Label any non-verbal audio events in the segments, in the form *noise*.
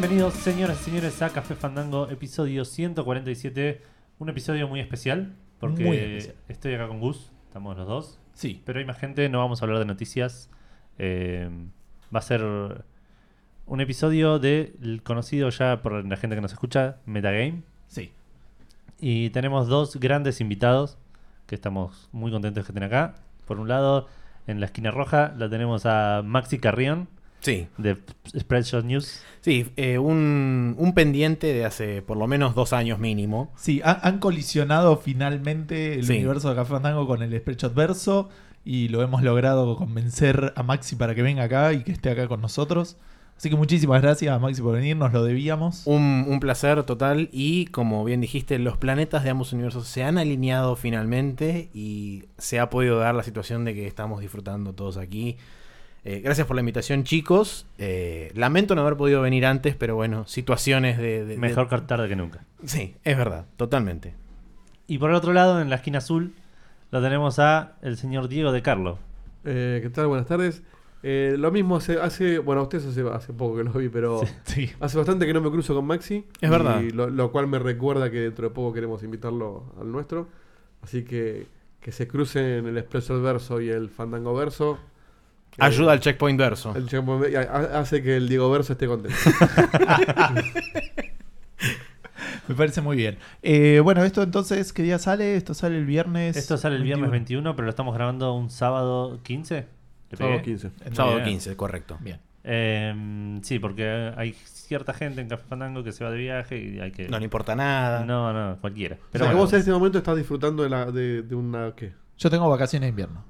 Bienvenidos, señoras y señores, a Café Fandango, episodio 147. Un episodio muy especial, porque Muy especial. estoy acá con Gus, estamos los dos. Sí. Pero hay más gente, no vamos a hablar de noticias. Eh, va a ser un episodio del conocido ya por la gente que nos escucha, Metagame. Sí. Y tenemos dos grandes invitados que estamos muy contentos que estén acá. Por un lado, en la esquina roja la tenemos a Maxi Carrión Sí, de Spreadshot News. sí, eh, un, un pendiente de hace por lo menos dos años mínimo. Sí, han, han colisionado finalmente el Sí. universo de Café Fandango con el Spreadshot Verso y lo hemos logrado convencer a Maxi para que venga acá y que esté acá con nosotros. Así que muchísimas gracias a Maxi por venir, nos lo debíamos. Un, un placer total y como bien dijiste, los planetas de ambos universos se han alineado finalmente y se ha podido dar la situación de que estamos disfrutando todos aquí. Eh, gracias por la invitación chicos. Eh, lamento no haber podido venir antes, pero bueno, situaciones de... de- Mejor de- tarde que nunca. Sí, es verdad, totalmente. Y por el otro lado, en la esquina azul, lo tenemos a el señor Diego de Carlo. Eh, ¿Qué tal? Buenas tardes. Eh, lo mismo hace, hace, bueno, ustedes hace, hace poco que lo vi, pero *laughs* Sí. hace bastante que no me cruzo con Maxi. Es y verdad. Lo, lo cual me recuerda que dentro de poco queremos invitarlo al nuestro. Así que que se crucen el Expreso Verso y el Fandango Verso. Eh, Ayuda al checkpoint verso. el checkpoint- hace que el Diego Verso esté contento. *laughs* Me parece muy bien. Eh, bueno, esto entonces, ¿qué día sale? Esto sale el viernes. Esto sale el viernes 21. 21, pero lo estamos grabando un sábado 15. ¿Le Sábado pegué? 15. Sábado bien. 15, correcto. Bien. Eh, sí, porque hay cierta gente en Café Fandango que se va de viaje y hay que... No le importa nada. no, no, cualquiera. Pero o sea, que bueno, vos en este momento estás disfrutando de, la, de, de una... ¿Qué? Yo tengo vacaciones de invierno.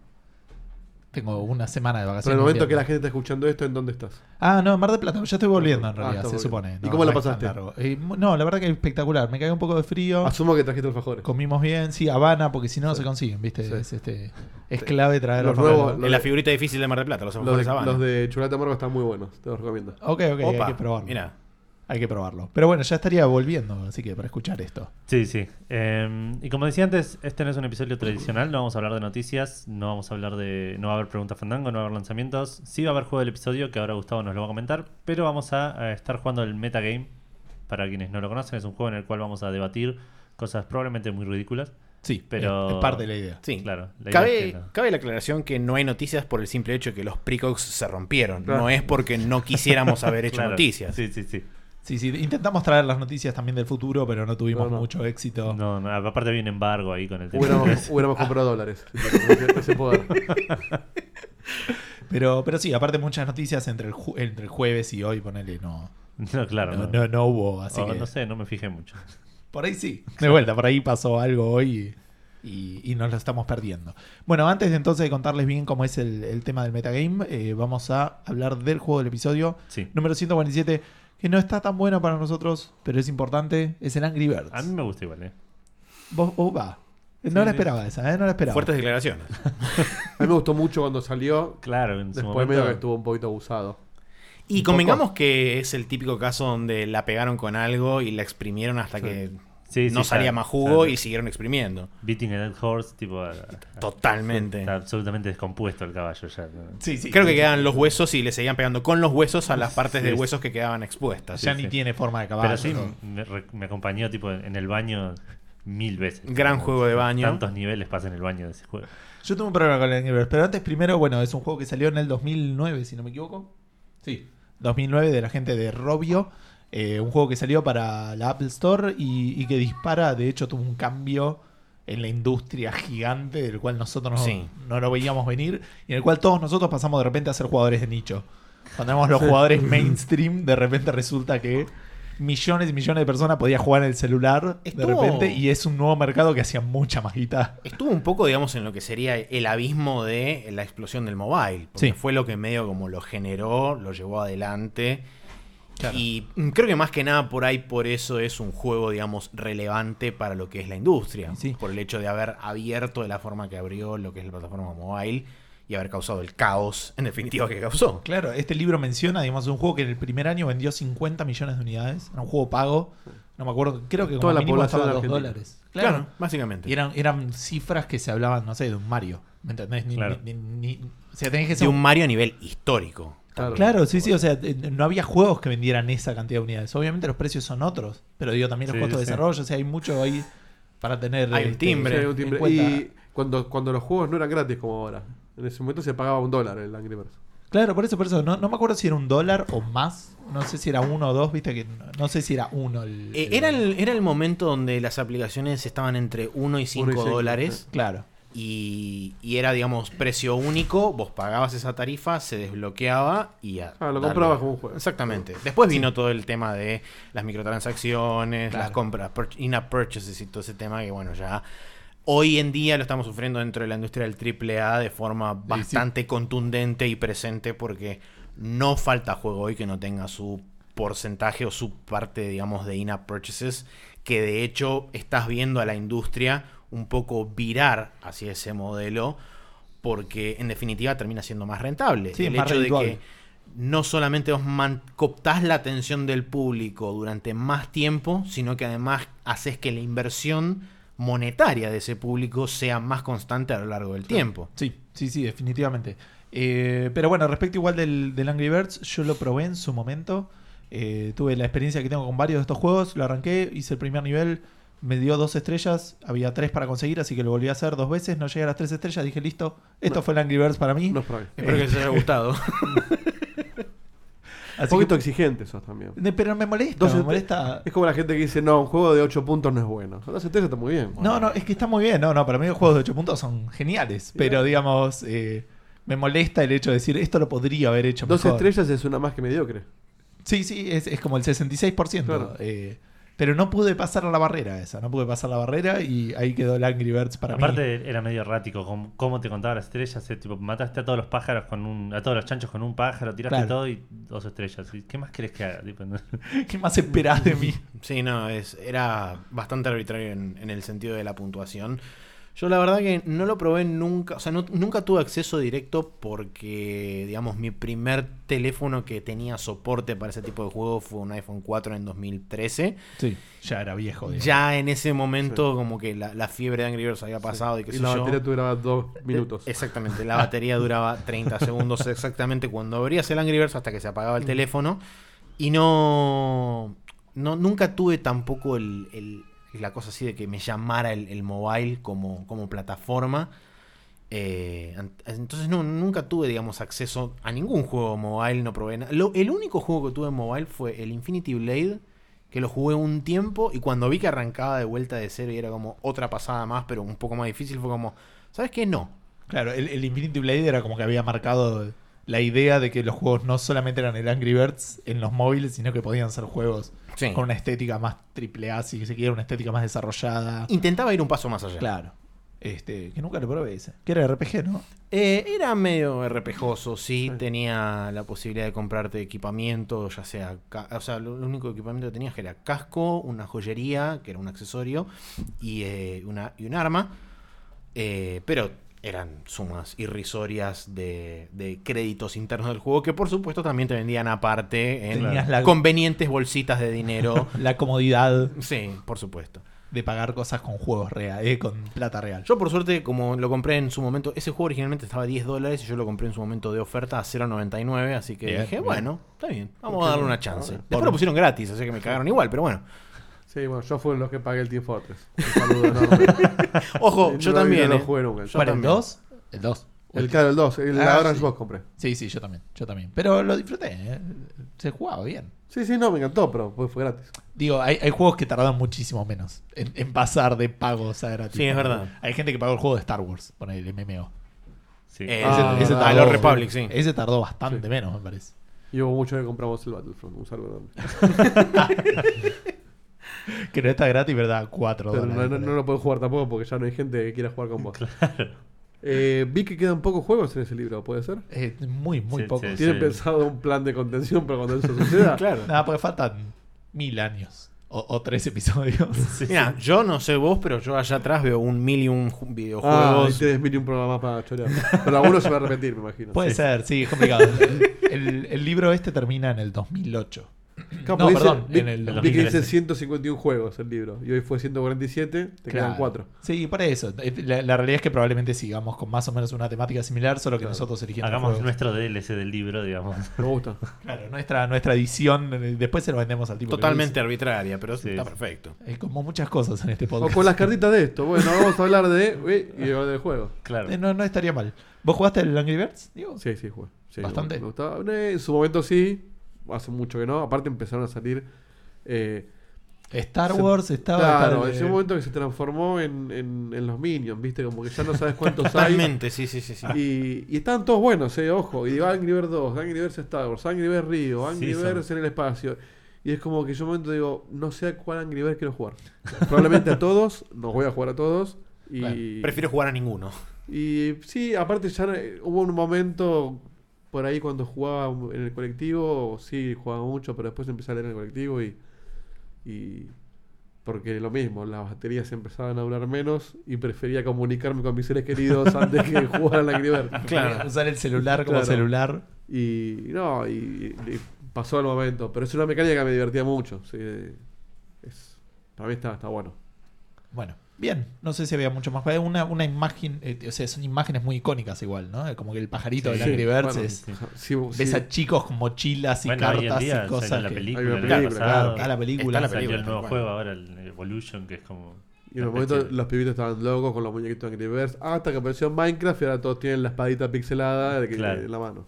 Tengo una semana de Pero vacaciones. en el momento que la gente está escuchando esto, ¿en dónde estás? Ah, no, en Mar del Plata. Ya estoy volviendo en Ah, realidad, está se volviendo. supone. ¿Y cómo la es pasaste? Eh, no, la verdad que espectacular. Me cae un poco de frío. Asumo que trajiste alfajores. Comimos bien, sí, Habana, porque si no, no Sí. se consiguen, ¿viste? Sí. Es, este, es clave traer Los alfajores. nuevos- En la figurita difícil de Mar del Plata, los Los alfajores de, Habana. los de chocolate amargo están muy buenos, te los recomiendo. Ok, ok, Opa, hay que probarlo. Mira, Hay que probarlo. Pero bueno, ya estaría volviendo, así que para escuchar esto. Sí, sí. Eh, y como decía antes, este no es un episodio tradicional, no vamos a hablar de noticias, no vamos a hablar de... No va a haber preguntas fandango, no va a haber lanzamientos. Sí va a haber juego del episodio, que ahora Gustavo nos lo va a comentar, pero vamos a, a estar jugando el Metagame. Para quienes no lo conocen, es un juego en el cual vamos a debatir cosas probablemente muy ridículas. Sí, Pero- es, parte de la idea. sí. Claro. la idea es Cabe, que no. cabe la aclaración que no hay noticias por el simple hecho de que los precogs se rompieron. Claro. No es porque no quisiéramos haber hecho *laughs* Claro. noticias. Sí, sí, sí. Sí, sí, intentamos traer las noticias también del futuro, pero no tuvimos No, no. mucho éxito. No, no, aparte había un embargo ahí con el tema. Hubiéramos, *laughs* hubiéramos comprado dólares. Ese- ese poder. Pero, pero sí, aparte muchas noticias entre el, ju- entre el jueves y hoy, ponele, no, No, claro. no, No, no- no hubo. Así O que no sé, no me fijé mucho. por ahí sí. De vuelta, por ahí pasó algo hoy y, y nos lo estamos perdiendo. Bueno, antes de entonces de contarles bien cómo es el, el tema del metagame, eh, vamos a hablar del juego del episodio Sí. número 147, que no está tan bueno para nosotros, pero es importante, es el Angry Birds. A mí me gusta igual, ¿eh? Vos, vos va. No Sí, la sí. esperaba esa, ¿eh? No la esperaba. Fuertes declaraciones. *laughs* A mí me gustó mucho cuando salió. Claro, en su Después momento... medio que estuvo un poquito abusado. Y Un convengamos que es el típico caso donde la pegaron con algo y la exprimieron hasta Sí. que Sí, sí, no salía está- más jugo está- y siguieron exprimiendo. Beating a Dead Horse, tipo... Totalmente. Está absolutamente descompuesto el caballo ya. ¿no? Sí, sí. Creo que quedaban los huesos y le seguían pegando con los huesos a las partes Sí, de huesos que quedaban expuestas. Ya sí, ni sí. tiene forma de caballo. Pero sí, ¿no? me, re- me acompañó tipo en el baño mil veces. Gran juego de baño. Tantos niveles pasa en el baño de ese juego. Yo tengo un problema con el Angry Birds, pero antes primero, bueno, es un juego que salió en el 2009, si no me equivoco. Sí, 2009 de la gente de Robio. Eh, un juego que salió para la Apple Store y, y que dispara, de hecho tuvo un cambio en la industria gigante del cual nosotros no, Sí. no lo veíamos venir y en el cual todos nosotros pasamos de repente a ser jugadores de nicho. Cuando éramos los jugadores *laughs* mainstream, de repente resulta que millones y millones de personas podían jugar en el celular de repente y es un nuevo mercado que hacía mucha más guita. Estuvo un poco, digamos, en lo que sería el abismo de la explosión del mobile. Porque Sí. fue lo que medio como lo generó, lo llevó adelante. Claro. Y creo que más que nada por ahí, por eso es un juego, digamos, relevante para lo que es la industria. Sí. Por el hecho de haber abierto de la forma que abrió lo que es la plataforma mobile y haber causado el caos, en definitiva, que causó. Claro, este libro menciona, digamos, un juego que en el primer año vendió 50 millones de unidades. Era un juego pago. No me acuerdo, creo que como Toda la mínimo población estaba a 2 argentina. dólares. Claro, básicamente. Y eran, eran cifras que se hablaban, no sé, de un Mario. ¿Me entendés? Ni- Claro. ni- ni- ni- o sea, tenés que ser de un Mario a nivel histórico. Claro, sí, sí, o sea, eh, no había juegos que vendieran esa cantidad de unidades. Obviamente los precios son otros, pero digo también los Sí, costos de desarrollo, o sea, hay mucho ahí para tener. Hay un este, timbre. Sí, hay un en timbre. Y cuando, cuando los juegos no eran gratis como ahora. En ese momento se pagaba un dólar el Angry Birds. Claro, por eso, por eso. No, no me acuerdo si era un dólar o más. No sé si era uno o dos, viste que no, no sé si era uno. El, Eh, el- era, el, era el momento donde las aplicaciones estaban entre 1 y 5 cinco, dólares. Claro. Y, y era, digamos, precio único. Vos pagabas esa tarifa, se desbloqueaba y ya. Ah, lo comprabas como un juego. Exactamente. Después vino todo el tema de las microtransacciones, Claro. las compras, in-app purchases y todo ese tema que, bueno, ya. Hoy en día lo estamos sufriendo dentro de la industria del AAA de forma sí. bastante contundente y presente porque no falta juego hoy que no tenga su porcentaje o su parte, digamos, de in-app purchases, que de hecho estás viendo a la industria un poco virar hacia ese modelo porque en definitiva termina siendo más rentable. Sí, el más hecho de que no solamente vos man- cooptás la atención del público durante más tiempo, sino que además haces que la inversión monetaria de ese público sea más constante a lo largo del tiempo. Sí, sí, sí, definitivamente. Eh, pero bueno, respecto igual del, del Angry Birds, yo lo probé en su momento. Eh, tuve la experiencia que tengo con varios de estos juegos. Lo arranqué, hice el primer nivel, me dio dos estrellas. Había tres para conseguir, así que lo volví a hacer dos veces. No llegué a las tres estrellas. Dije, listo, esto No. fue el Angry Birds para mí. No es para mí. Espero que les haya gustado. *laughs* Un poquito que- exigente sos también. Pero me molesta, me molesta. Es como la gente que dice, no, un juego de 8 puntos no es bueno. Dos estrellas está muy bien. No, no, es que está muy bien. No, no, para mí los juegos de 8 puntos son geniales. Pero digamos, eh, me molesta el hecho de decir, esto lo podría haber hecho Dos mejor. estrellas es una más que mediocre. Sí, sí, es, es como el 66%. Claro. eh, pero no pude pasar la barrera esa, no pude pasar la barrera y ahí quedó el Angry Birds para mí. Aparte era medio errático cómo, cómo te contaba las estrellas, eh, tipo mataste a todos los pájaros con un, a todos los chanchos con un pájaro, tiraste Claro. todo y dos estrellas. ¿Y ¿Qué más querés que haga? Tipo, no- *laughs* ¿Qué más esperás de mí? Sí, no, es, era bastante arbitrario en, en el sentido de la puntuación. Yo la verdad que no lo probé nunca, o sea, no- nunca tuve acceso directo porque, digamos, mi primer teléfono que tenía soporte para ese tipo de juego fue un iPhone 4 en 2013. Sí, ya era viejo. digamos. Ya en ese momento como que la, la fiebre de Angry Birds había pasado y sé la yo. batería duraba dos minutos. Eh, Exactamente, la *laughs* batería duraba 30 segundos exactamente cuando abrías el Angry Birds hasta que se apagaba el teléfono. Y no, no nunca tuve tampoco el, el- la cosa así de que me llamara el, el mobile como, como plataforma. Eh, entonces no, nunca tuve, digamos, acceso a ningún juego mobile, no probé nada. Lo- el único juego que tuve en mobile fue el Infinity Blade, que lo jugué un tiempo y cuando vi que arrancaba de vuelta de cero y era como otra pasada más, pero un poco más difícil, fue como, ¿sabes qué? No. Claro, el, el Infinity Blade era como que había marcado la idea de que los juegos no solamente eran el Angry Birds en los móviles, sino que podían ser juegos Sí. con una estética más triple A, si se quiere, una estética más desarrollada. Intentaba ir un paso más allá. Claro. Este, que nunca lo probé ese. Que era RPG, ¿no? Eh, era medio RPGoso, sí, Sí. tenía la posibilidad de comprarte equipamiento, ya sea, o sea, lo, lo único equipamiento que tenías era casco, una joyería, que era un accesorio, y, eh, una, y un arma, eh, pero eran sumas irrisorias de, de créditos internos del juego, que por supuesto también te vendían aparte en Tenías la- convenientes bolsitas de dinero. *laughs* La comodidad sí, por supuesto. de pagar cosas con juegos real, eh, con plata real. Yo por suerte, como lo compré en su momento, ese juego originalmente estaba a 10 dólares y yo lo compré en su momento de oferta a 0.99, así que Bien, dije, bien. bueno, está bien, vamos a darle una chance. Por- Después lo pusieron gratis, así que me cagaron igual, pero bueno. Sí, bueno, yo fui los que pagué el Team Fortress. Un *laughs* saludo enorme. Ojo, No, yo también. No eh. lo jugué nunca. Yo ¿Cuál, el también. 2? El 2. El, claro, el 2, el, Ah, la Orange sí. Box compré. Sí, sí, yo también, yo también. Pero lo disfruté, ¿eh? se jugaba bien. Sí, sí, no, me encantó, pero fue, fue gratis. Digo, hay, hay juegos que tardan muchísimo menos en, en pasar de pagos a gratis. Sí, es verdad. Hay gente que pagó el juego de Star Wars, poner el MMO. Sí. Eh, Ah, ese- verdad. a los Republic, sí. Ese tardó bastante Sí. menos, me parece. Y hubo mucho que compramos el Battlefront. Un saludo enorme. *laughs* *laughs* Que no está gratis, ¿verdad? 4 Pero dólares. no, no- no lo puedo jugar tampoco porque ya no hay gente que quiera jugar con vos. Eh, vi que quedan pocos juegos en ese libro, ¿puede ser? Eh, muy, muy Sí, poco. sí. ¿Tienen pensado un plan de contención para cuando eso suceda? *laughs* Claro. Nada, porque faltan mil años. O, o tres episodios. *laughs* Sí, Mira, yo no sé vos, pero yo allá atrás veo un mil y un ju- Ah, videojuegos. tenés mil y un programa más para chorear. Pero alguno se va a repetir, me imagino. Puede Sí. ser, sí, es complicado. El, el- el libro este termina en el 2008. Capaz No, dice- perdón, en el vi que 2013. dice 151 juegos el libro. Y hoy fue 147, te quedan Claro. 4. Sí, por eso. La, la realidad es que probablemente sigamos con más o menos una temática similar, solo que Claro. nosotros eligiendo Hagamos juegos. nuestro DLC del libro, digamos. Me gusta. *laughs* Claro, nuestra, nuestra edición, eh, después se lo vendemos al tipo. que Totalmente arbitraria, pero Sí. está perfecto. hizo. Eh, como muchas cosas en este O podcast. con las cartitas de esto. Bueno, vamos a hablar de. y hablar del juego. *laughs* Claro. Eh, no, no estaría mal. ¿Vos jugaste el Angry Birds? Digo? Sí, sí, jugué. Sí, Bastante. Me gustaba. En su momento sí. Hace mucho que no. Aparte empezaron a salir. eh, Star Se- Wars estaba. claro, estaba- ese momento que se transformó en, en- en los Minions, ¿viste? Como que ya no sabes cuántos hay. Totalmente, sí, sí, sí. sí. Y, y estaban todos buenos, eh, ojo. Y digo, Angry Birds 2, Angry Birds Star Wars, Angry Birds Rio, Angry Sí, Birds son- en el espacio. Y es como que yo un momento digo, no sé a cuál Angry Birds quiero jugar. Probablemente a todos, no voy a jugar a todos. Y, Prefiero jugar a ninguno. y sí, aparte ya eh, hubo un momento por ahí cuando jugaba en el colectivo, sí, jugaba mucho, pero después empecé a leer en el colectivo y... y porque lo mismo, las baterías empezaban a durar menos y prefería comunicarme con mis seres queridos antes que *laughs* jugar al Angry Birds. Claro. Usar el celular como Claro. celular. Y no, y, y pasó el momento. Pero es una mecánica que me divertía mucho. sí, es, para mí está, está bueno. Bueno, bien. No sé si había mucho más. Una, una imagen. eh, o sea, son imágenes muy icónicas igual, ¿no? Como que el pajarito del Sí, Angry Birds bueno, es. sí. sí, Ves sí. a chicos con mochilas y Bueno, hoy en cartas día y cosas. la que- película, Claro, pasado. está la película. Está la película, el nuevo tal juego ahora, el Evolution, que es como. Y en un momento los pibitos estaban locos con los muñequitos de Angry Birds. Hasta que apareció Minecraft y ahora todos tienen la espadita pixelada de que- Claro. en la mano.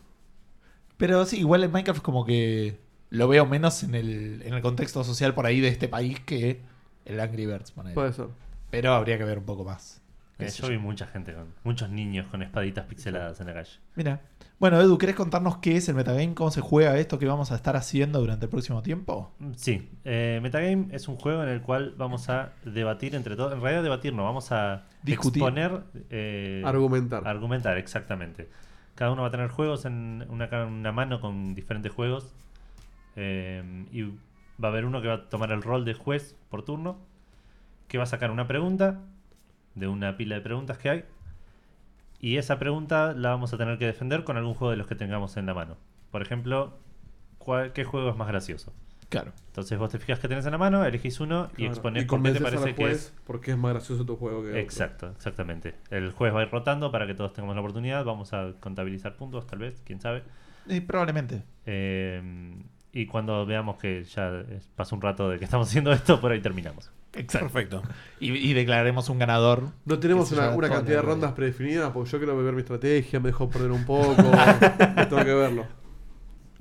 Pero sí, igual en Minecraft como que lo veo menos en el, en el contexto social por ahí de este país que el Angry Birds. Puede ser. Pero habría que ver un poco más. Eh, yo yo. vi mucha gente, con muchos niños con espaditas pixeladas en la calle. Mira. Bueno, Edu, ¿querés contarnos qué es el metagame? ¿Cómo se juega esto que vamos a estar haciendo durante el próximo tiempo? Mm, Sí, eh, Metagame es un juego en el cual vamos a debatir entre todos. En realidad, debatir no, vamos a Discutir. exponer. eh, Argumentar. Argumentar, exactamente. Cada uno va a tener juegos en una, una mano con diferentes juegos. eh, y va a haber uno que va a tomar el rol de juez por turno. Que va a sacar una pregunta de una pila de preguntas que hay. Y esa pregunta la vamos a tener que defender con algún juego de los que tengamos en la mano. Por ejemplo, ¿cuál- ¿qué juego es más gracioso? Claro. Entonces vos te fijas que tenés en la mano, elegís uno y exponés por qué te parece al que juez es. porque es más gracioso tu juego que otro. Exacto, exactamente. El juez va a ir rotando para que todos tengamos la oportunidad. Vamos a contabilizar puntos, tal vez, quién sabe. Probablemente. Eh, y cuando veamos que ya pasa un rato de que estamos *laughs* haciendo esto, por ahí terminamos. Exacto. Perfecto. Y, y declararemos un ganador. No tenemos una, cantidad de rondas predefinidas porque yo quiero ver mi estrategia, me dejo perder un poco. *laughs* tengo que verlo.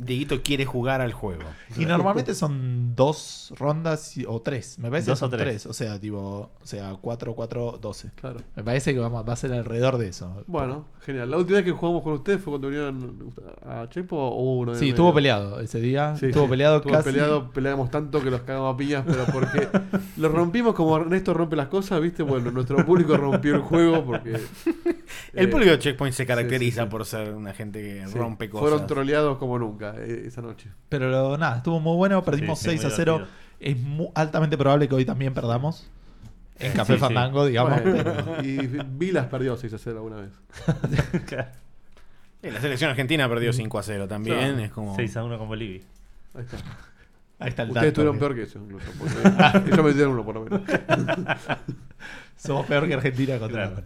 Dieguito quiere jugar al juego. Y normalmente son dos rondas y- o tres. Me parece Dos que o son tres. tres. O sea, tipo, o sea, 4, 4, 12. Claro. Me parece que vamos, va a ser alrededor de eso. Bueno, genial. La última vez que jugamos con ustedes fue cuando vinieron a Chepo o uno. Sí, estuvo medio? peleado ese día. Sí, estuvo peleado Estuvo casi. peleado, peleamos tanto que los cagamos a piñas, pero porque lo rompimos como Ernesto rompe las cosas, ¿viste? Bueno, nuestro público rompió el juego porque. El eh, público de Checkpoint se sí, caracteriza sí, sí. por ser una gente que sí, rompe cosas. Fueron troleados como nunca eh, esa noche. Pero nada, estuvo muy bueno. Perdimos Sí, sí, 6 muy a 0. divertido. Es mu- altamente probable que hoy también perdamos. En Café sí, sí. Fandango, digamos. Bueno, y Vilas perdió 6 a 0 alguna vez. *laughs* Eh, La selección argentina perdió 5 a 0 también. Claro. Es como. 6 a 1 con Bolivia. Ahí está. Ahí está el Ustedes que peor que eso, incluso. Porque *laughs* ellos me dieron uno, por lo menos. *laughs* Somos peor que Argentina contra Claro.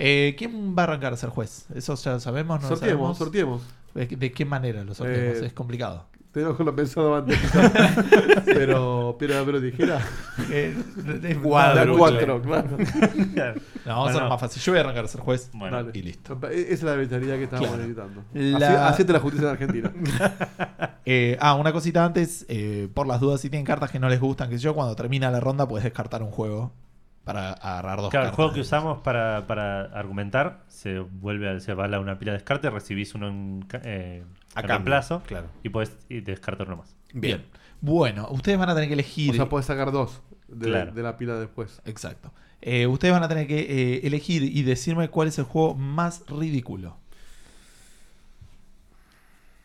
Eh, ¿Quién va a arrancar a ser juez? Eso ya lo sabemos, no lo sorteemos, sabemos. sorteemos. ¿De, de qué manera lo sorteamos? Eh, es complicado. Tenemos que haberlo pensado antes. *laughs* pero, piedra, pero tijera. Eh, Cuadro. no, cuatro, claro. No, vamos a Bueno. más fácil. Yo voy a arrancar a ser juez. Bueno, Dale. y listo. Esa es la arbitrariedad que estábamos Claro. necesitando. La- justicia en Argentina. *laughs* Eh, ah, una cosita antes, eh, por las dudas, si tienen cartas que no les gustan, que yo, cuando termina la ronda puedes descartar un juego para agarrar dos Claro, el juego que usamos para, para argumentar se vuelve a, se va a una pila de descarte, recibís uno en, eh, A en reemplazo claro. y puedes y descartar uno más. Bien. Bueno, ustedes van a tener que elegir. O sea, puedes sacar dos de, Claro. de la pila después. Exacto. Eh, ustedes van a tener que eh, elegir y decirme cuál es el juego más ridículo.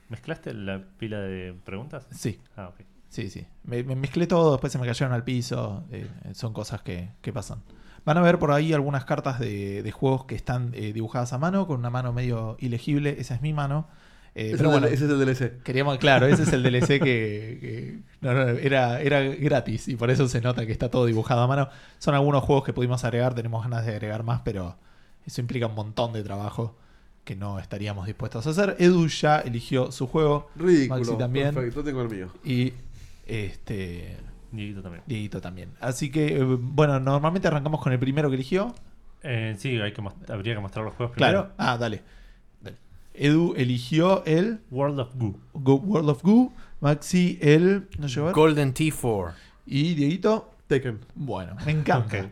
¿Mezclaste la pila de preguntas? Sí, Ah, ok. Sí, sí. Me, me mezclé todo, después se me cayeron al piso. eh, son cosas que, que pasan. Van a ver por ahí algunas cartas de, de juegos que están eh, dibujadas a mano, con una mano medio ilegible. Esa es mi mano. Eh, pero bueno, ese es el DLC. queríamos, claro, ese es el DLC que, que- no, no, era, era gratis y por eso se nota que está todo dibujado a mano. Son algunos juegos que pudimos agregar, tenemos ganas de agregar más, pero eso implica un montón de trabajo que no estaríamos dispuestos a hacer. Edu ya eligió su juego Ridículo. Maxi también. Perfecto, tengo el mío. y este Dieguito también. Dieguito también. Así que, eh, bueno, normalmente arrancamos con el primero que eligió. Eh, sí, hay que habría que mostrar los juegos Claro. primero. Ah, dale. Dale. Edu eligió el World of Goo. Go- World of Goo. Maxi el. No llegó. Golden T4. Y Dieguito. Tekken. Bueno, me encanta.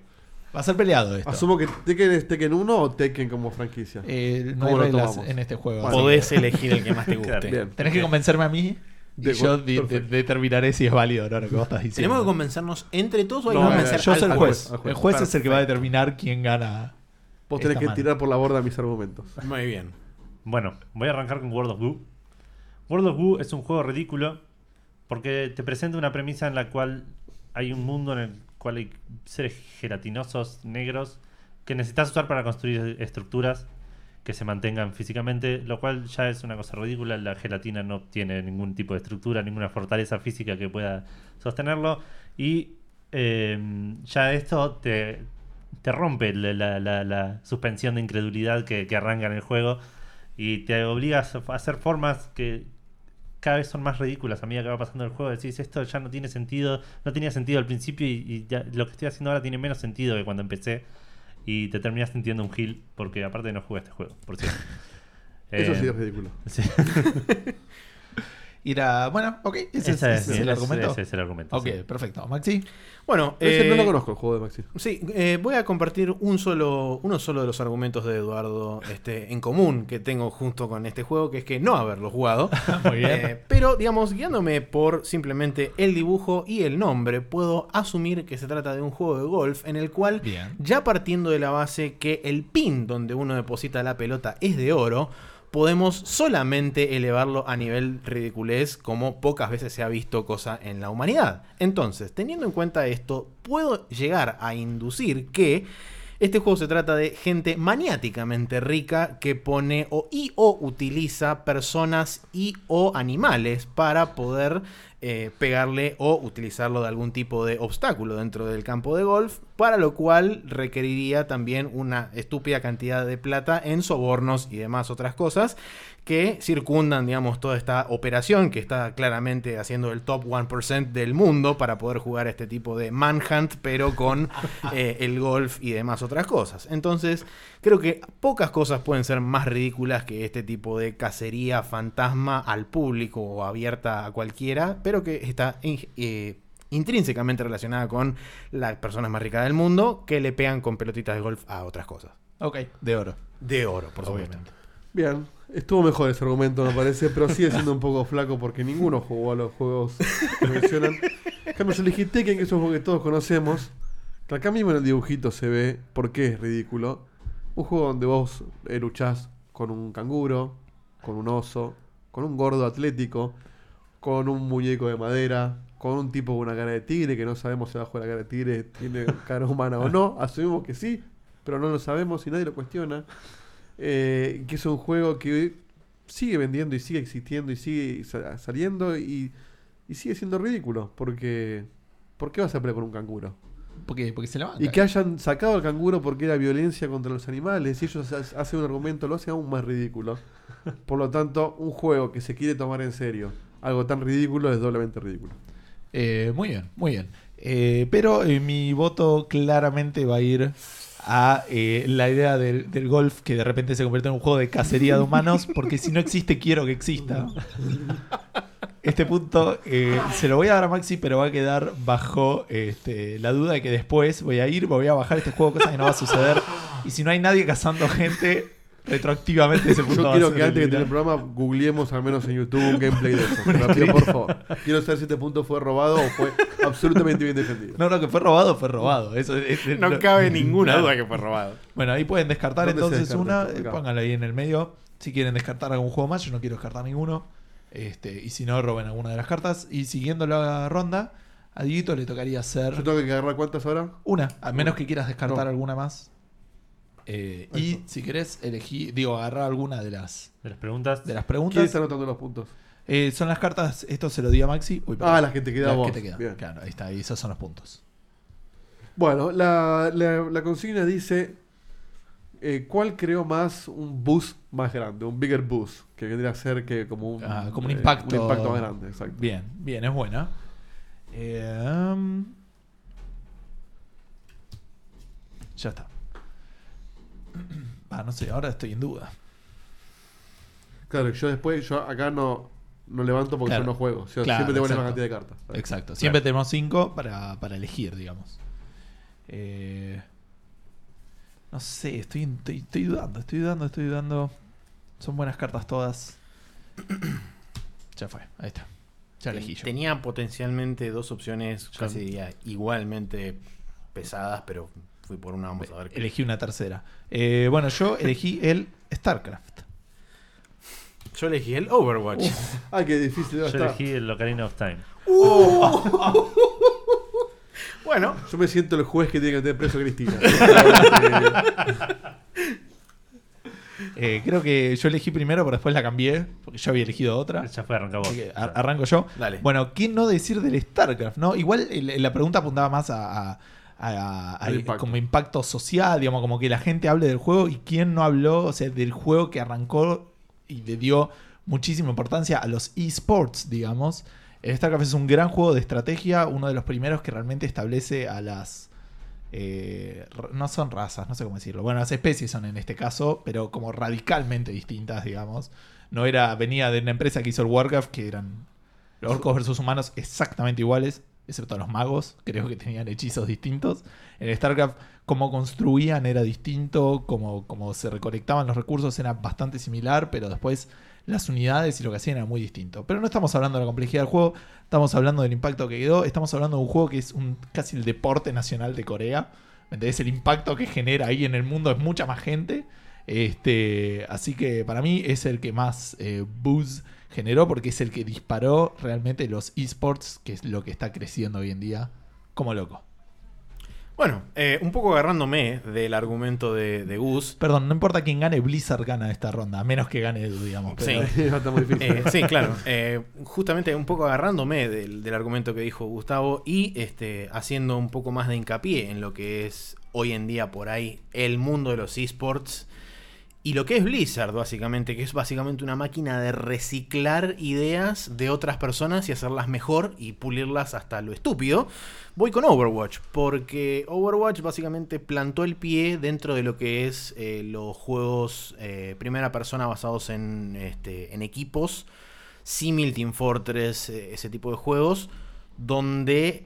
Va a ser peleado esto. Asumo que Tekken es Tekken 1 o Tekken como franquicia. Eh, no hay ¿Cómo lo reglas en este juego. Podés elegir el que más te Claro, guste. Bien. Tenés que convencerme a mí y De- yo de- determinaré si es válido o no lo que vos estás diciendo. ¿Tenemos que convencernos entre todos o hay No, que convencer yo al soy el al juez. juez, al juez. El juez es el que va a determinar quién gana. Vos tenés que tirar por la borda mis argumentos. Muy bien. Bueno, voy a arrancar con World of Goo. World of Goo es un juego ridículo porque te presenta una premisa en la cual hay un mundo en el cual hay seres gelatinosos negros que necesitas usar para construir estructuras que se mantengan físicamente, lo cual ya es una cosa ridícula. La gelatina no tiene ningún tipo de estructura, ninguna fortaleza física que pueda sostenerlo. Y eh, ya esto te, te rompe la, la- suspensión de incredulidad que, arranca en el juego y te obligas a hacer formas que cada vez son más ridículas a medida que va pasando el juego. Decís, esto ya no tiene sentido, no tenía sentido al principio y, y ya lo que estoy haciendo ahora tiene menos sentido que cuando empecé. Y te terminas sintiendo un gil porque aparte no jugué a este juego, por cierto. *laughs* Eso Eh, sí es ridículo. *laughs* sí. Ir a. Bueno, ok. Ese, es, Ese ese es el argumento. ese es el argumento. ok, sí. perfecto. Maxi. Bueno, Ese no eh, lo conozco el juego de Maxi. Sí, eh, voy a compartir un solo, uno solo de los argumentos de Eduardo este, en común que tengo junto con este juego, que es que no haberlo jugado. *laughs* Muy bien. Eh, pero, digamos, guiándome por simplemente el dibujo y el nombre, puedo asumir que se trata de un juego de golf en el cual, Bien. ya partiendo de la base que el pin donde uno deposita la pelota es de oro, podemos solamente elevarlo a nivel ridiculez como pocas veces se ha visto cosa en la humanidad. Entonces, teniendo en cuenta esto, puedo llegar a inducir que este juego se trata de gente maniáticamente rica que pone o y o utiliza personas y o animales para poder eh, pegarle o utilizarlo de algún tipo de obstáculo dentro del campo de golf, para lo cual requeriría también una estúpida cantidad de plata en sobornos y demás otras cosas que circundan, digamos, toda esta operación que está claramente haciendo el top 1% del mundo para poder jugar este tipo de manhunt, pero con *laughs* eh, el golf y demás otras cosas. Entonces, creo que pocas cosas pueden ser más ridículas que este tipo de cacería fantasma al público o abierta a cualquiera, pero que está eh, intrínsecamente relacionada con las personas más ricas del mundo que le pegan con pelotitas de golf a otras cosas. Ok, de oro. De oro, por supuesto. Obviamente. Bien, estuvo mejor ese argumento, me parece, pero sigue siendo un poco flaco porque ninguno jugó a los juegos que mencionan. Carlos elegí Tekken, que es un juego que todos conocemos. Que acá mismo en el dibujito se ve por qué es ridículo. Un juego donde vos eh, luchás con un canguro, con un oso, con un gordo atlético, con un muñeco de madera, con un tipo con una cara de tigre que no sabemos si abajo de la cara de tigre tiene *laughs* cara humana o no. Asumimos que sí, pero no lo sabemos y nadie lo cuestiona. Eh, que es un juego que sigue vendiendo y sigue existiendo y sigue sa- saliendo y, y sigue siendo ridículo. Porque. ¿Por qué vas a pelear con un canguro? Porque, porque se la banca. Y que hayan sacado al canguro porque era violencia contra los animales y ellos ha- hacen un argumento, lo hacen aún más ridículo. *laughs* Por lo tanto, un juego que se quiere tomar en serio, algo tan ridículo, es doblemente ridículo. Eh, muy bien, muy bien. Eh, pero eh, mi voto claramente va a ir a eh, la idea del, golf que de repente se convierte en un juego de cacería de humanos, porque si no existe, quiero que exista. Este punto eh, se lo voy a dar a Maxi, pero va a quedar bajo este, la duda de que después voy a ir, voy a bajar este jujo, cosa que no va a suceder. Y si no hay nadie cazando gente, retroactivamente ese punto Yo quiero que antes de tener el programa googleemos al menos en YouTube un gameplay de eso. Te lo pido, por favor. Quiero saber si este punto fue robado o fue absolutamente bien defendido. No, no, que fue robado, fue robado. Eso, es- es- No lo- cabe ninguna duda que fue robado. Bueno, ahí pueden descartar ¿Dónde se entonces descarta una, pónganlo ahí en el medio. Si quieren descartar algún juego más, yo no quiero descartar ninguno. Este, y si no, roben alguna de las cartas. Y siguiendo la ronda, a Dieguito le tocaría hacer Yo tengo que agarrar cuántas ahora. una, a menos que quieras descartar No. alguna más. Eh, y si querés elegir, digo, agarrar alguna de las, De las preguntas. de las ¿Quién preguntas. está anotando los puntos? Eh, son las cartas, esto se lo di a Maxi. Uy. Ah, las que te quedan Las que te quedan. Claro, ahí está, ahí esos son los puntos. Bueno, la, la- la consigna dice: eh, ¿Cuál creó más un bus más grande? Un bigger bus. Que vendría a ser que como un, Ah, como un eh, impacto. un impacto más grande, exacto. Bien, bien, es buena. Eh, um, ya está. *clears throat* Ah, no sé, ahora estoy en duda. Claro, yo después, yo acá no, no levanto porque Claro. yo no juego. Yo Claro, siempre tengo la misma exacto. cantidad de cartas. Exacto. Siempre tenemos cinco para, para elegir, digamos. Eh, no sé, estoy, estoy, estoy dudando, estoy dudando, estoy dudando. Son buenas cartas todas. *clears throat* ya fue, ahí está. Ya elegí yo. Tenía potencialmente dos opciones, casi diría igualmente pesadas, pero fui por una, vamos a ver. qué- Elegí una tercera. Eh, bueno, yo elegí el StarCraft. Yo elegí el Overwatch. Ah, qué difícil Yo estar. elegí el Ocarina of Time. *laughs* Bueno, Yo me siento el juez que tiene que tener preso a Cristina. *laughs* Eh, creo que yo elegí primero, pero después la cambié, porque yo había elegido otra. Ya fue, arranca vos. Así que ar- arranco yo. Dale. Bueno, ¿qué no decir del StarCraft? ¿no? Igual la pregunta apuntaba más a, a- a- a- Al impacto. como impacto social, digamos, como que la gente hable del juego y quién no habló, o sea, del juego que arrancó y le dio muchísima importancia a los esports, digamos. StarCraft es un gran juego de estrategia, uno de los primeros que realmente establece a las... eh, no son razas, no sé cómo decirlo. Bueno, las especies son en este caso, pero como radicalmente distintas, digamos. No era, venía de una empresa que hizo el Warcraft, que eran los orcos versus humanos exactamente iguales, excepto los magos, *laughs* creo que tenían hechizos distintos. En StarCraft, cómo construían era distinto, cómo, cómo se recolectaban los recursos era bastante similar, pero después las unidades y lo que hacían era muy distinto. Pero no estamos hablando de la complejidad del juego, estamos hablando del impacto que quedó, estamos hablando de un juego que es un, casi el deporte nacional de Corea. ¿Me entendés? El impacto que genera ahí en el mundo es mucha más gente. Este, así que para mí es el que más eh, buzz generó porque es el que disparó realmente los esports, que es lo que está creciendo hoy en día como loco. bueno, eh, un poco agarrándome del argumento de, de Gus. Perdón, no importa quién gane, Blizzard gana esta ronda, a menos que gane Edu, digamos. pero- *laughs* Sí. Está muy difícil. Eh, sí, claro. Eh, justamente un poco agarrándome del, del argumento que dijo Gustavo y este, haciendo un poco más de hincapié en lo que es hoy en día por ahí el mundo de los esports y lo que es Blizzard, básicamente, que es básicamente una máquina de reciclar ideas de otras personas y hacerlas mejor y pulirlas hasta lo estúpido. Voy con Overwatch, porque Overwatch básicamente plantó el pie dentro de lo que es eh, los juegos eh, primera persona basados en, este, equipos, Simil Team Fortress, eh, ese tipo de juegos, donde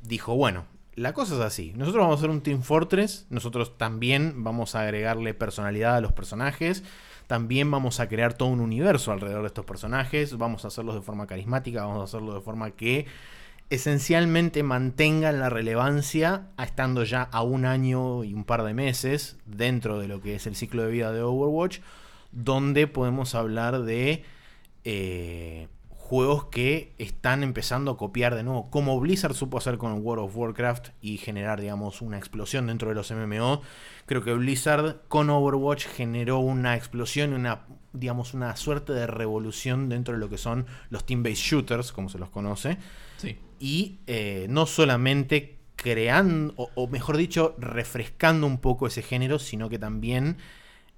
dijo, bueno, la cosa es así. Nosotros vamos a hacer un Team Fortress. Nosotros también vamos a agregarle personalidad a los personajes. También vamos a crear todo un universo alrededor de estos personajes. Vamos a hacerlos de forma carismática. Vamos a hacerlo de forma que esencialmente mantengan la relevancia estando ya a un año y un par de meses dentro de lo que es el ciclo de vida de Overwatch. Donde podemos hablar de eh, juegos que están empezando a copiar de nuevo, como Blizzard supo hacer con World of Warcraft y generar, digamos, una explosión dentro de los MMO. Creo que Blizzard con Overwatch generó una explosión una, digamos, una suerte de revolución dentro de lo que son los team-based shooters, como se los conoce. Sí. Y eh, no solamente creando, o, o mejor dicho, refrescando un poco ese género, sino que también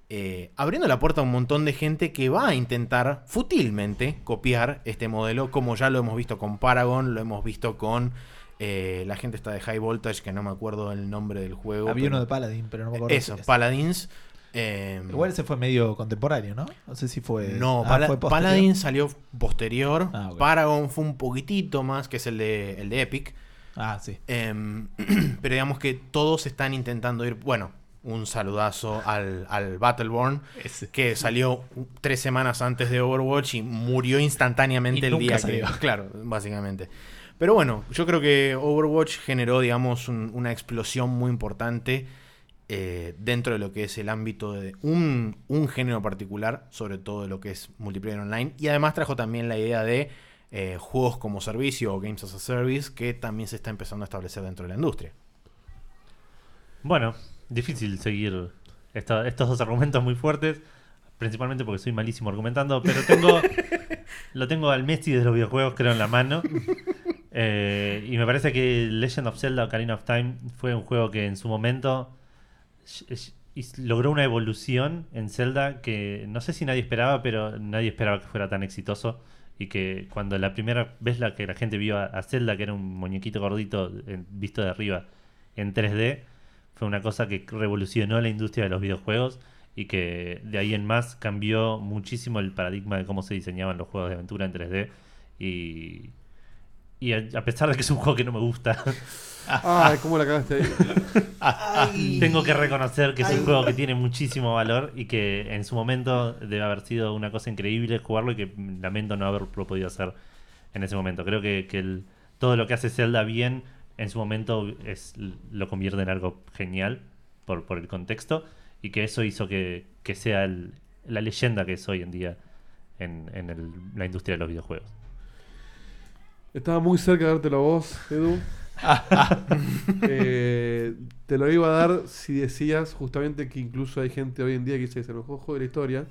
eh, abriendo la puerta a un montón de gente que va a intentar futilmente copiar este modelo, como ya lo hemos visto con Paragon, lo hemos visto con eh, la gente está de High Voltage, que no me acuerdo el nombre del juego. Había pero- uno de Paladin, pero no me acuerdo. Eso. Paladins. eh, Igual ese fue medio contemporáneo, ¿no? No sé si fue. no, Ah, fue. Paladin salió posterior. Ah. Paragon fue un poquitito más, que es el de, el de Epic. Ah, sí. Em, *clears throat* pero digamos que todos están intentando ir. Bueno, un saludazo al, al Battleborn, Ese. que salió tres semanas antes de Overwatch y murió instantáneamente Y el nunca día salió. que. Claro, básicamente. Pero bueno, yo creo que Overwatch generó, digamos, un- una explosión muy importante eh, dentro de lo que es el ámbito de un, un género particular, sobre todo de lo que es multiplayer online. Y además trajo también la idea de eh, juegos como servicio o games as a service, que también se está empezando a establecer dentro de la industria. Bueno, difícil seguir esta- estos dos argumentos muy fuertes. Principalmente porque soy malísimo argumentando, pero tengo *laughs* lo tengo al Messi de los videojuegos, creo, en la mano. Eh, y me parece que Legend of Zelda Ocarina of Time fue un juego que en su momento logró una evolución en Zelda que no sé si nadie esperaba, pero nadie esperaba que fuera tan exitoso. Y que cuando la primera vez la que la gente vio a, a Zelda, que era un muñequito gordito en- visto de arriba en 3D, fue una cosa que revolucionó la industria de los videojuegos y que de ahí en más cambió muchísimo el paradigma de cómo se diseñaban los juegos de aventura en 3D. Y, y a, a pesar de que es un juego que no me gusta, *laughs* Ay, ¿cómo la cagaste ahí? tengo que reconocer que es un juego que tiene muchísimo valor y que en su momento debe haber sido una cosa increíble jugarlo y que lamento no haberlo podido hacer en ese momento. Creo que, que el- todo lo que hace Zelda bien en su momento es, lo convierte en algo genial por, por el contexto y que eso hizo que, que sea el- la leyenda que es hoy en día en, en el- la industria de los videojuegos. Estaba muy cerca de dártelo a vos, Edu. *laughs* Eh, te lo iba a dar si decías justamente que incluso hay gente hoy en día que dice que es el mejor juego de la historia.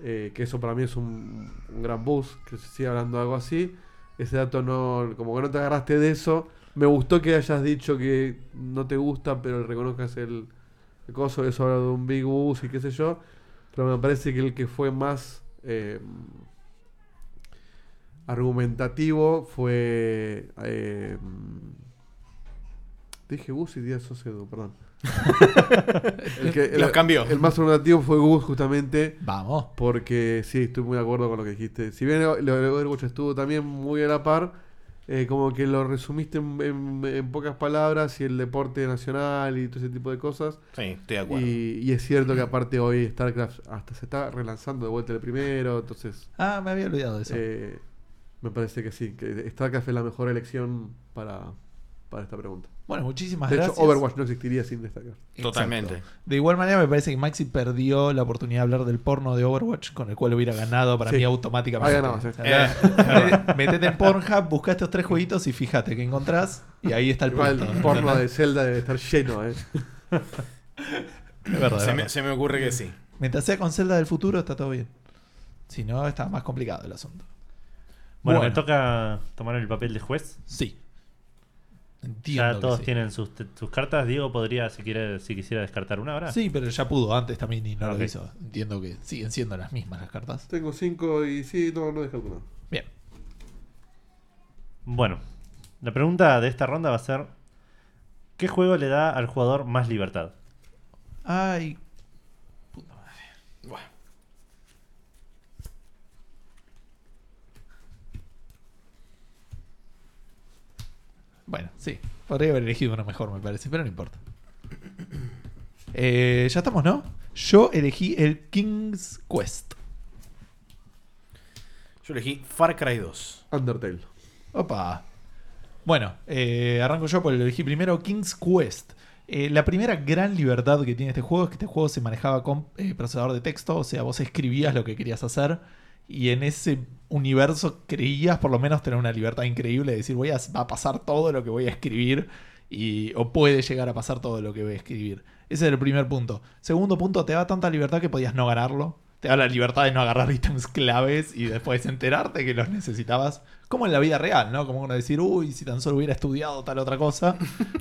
Eh, que eso para mí es un, un gran boost, que se siga hablando de algo así. Ese dato no, como que no te agarraste de eso. Me gustó que hayas dicho que no te gusta, pero reconozcas el, el coso, eso habla de un big boost y qué sé yo. Pero me parece que el que fue más eh, argumentativo fue. eh, dije Gus y Díaz Socedo, perdón. *laughs* El que- el- Los cambió. El más argumentativo fue Gus, justamente. Vamos. Porque sí, estoy muy de acuerdo con lo que dijiste. Si bien de Overwatch estuvo también muy a la par, eh, como que lo resumiste en, en- en pocas palabras y el deporte nacional y todo ese tipo de cosas. Sí, estoy de acuerdo. Y, y es cierto que aparte hoy StarCraft hasta se está relanzando de vuelta el primero, entonces Ah, me había olvidado de eso. eh, me parece que sí, que StarCraft es la mejor elección para, para esta pregunta. bueno, muchísimas De gracias. hecho, Overwatch no existiría sin. Exacto. Totalmente. De igual manera, me parece que Maxi perdió la oportunidad de hablar del porno de Overwatch, con el cual hubiera ganado para Sí. mí automáticamente. Ha ganado, sí. Sea, Metete en Pornhub, busca estos tres jueguitos y fíjate que encontrás. Y ahí está el Igual punto. el porno de Zelda debe estar lleno, ¿eh? Es verdad, me, se me ocurre que sí. Mientras sea con Zelda del futuro, está todo bien. Si no, está más complicado el asunto. Bueno, Bueno. me toca tomar el papel de juez. Sí. Entiendo. Ya todos sí. tienen sus, sus cartas. Diego podría, si quiere, si quisiera descartar una ahora. Sí, pero ya pudo antes también y no Ok. lo hizo. Entiendo que siguen siendo las mismas las cartas. Tengo cinco y sí, no, no descarto nada. Bien. Bueno, la pregunta de esta ronda va a ser: ¿Qué juego le da al jugador más libertad? Ay. Puta madre. Bueno, sí. Podría haber elegido uno mejor, me parece, pero no importa. *clears throat* Eh, ya estamos, ¿no? Yo elegí el King's Quest. Yo elegí Far Cry 2. Undertale. Opa. Bueno, eh, arranco yo por el elegí primero King's Quest. Eh, la primera gran libertad que tiene este juego es que este juego se manejaba con eh, procesador de texto, o sea, vos escribías lo que querías hacer y en ese universo creías por lo menos tener una libertad increíble de decir voy a, va a pasar todo lo que voy a escribir y, o puede llegar a pasar todo lo que voy a escribir. Ese es el primer punto. Segundo punto, te da tanta libertad que podías no ganarlo. Te da la libertad de no agarrar *laughs* ítems claves y después enterarte que los necesitabas. Como en la vida real, ¿no? Como uno decir, uy, si tan solo hubiera estudiado tal otra cosa.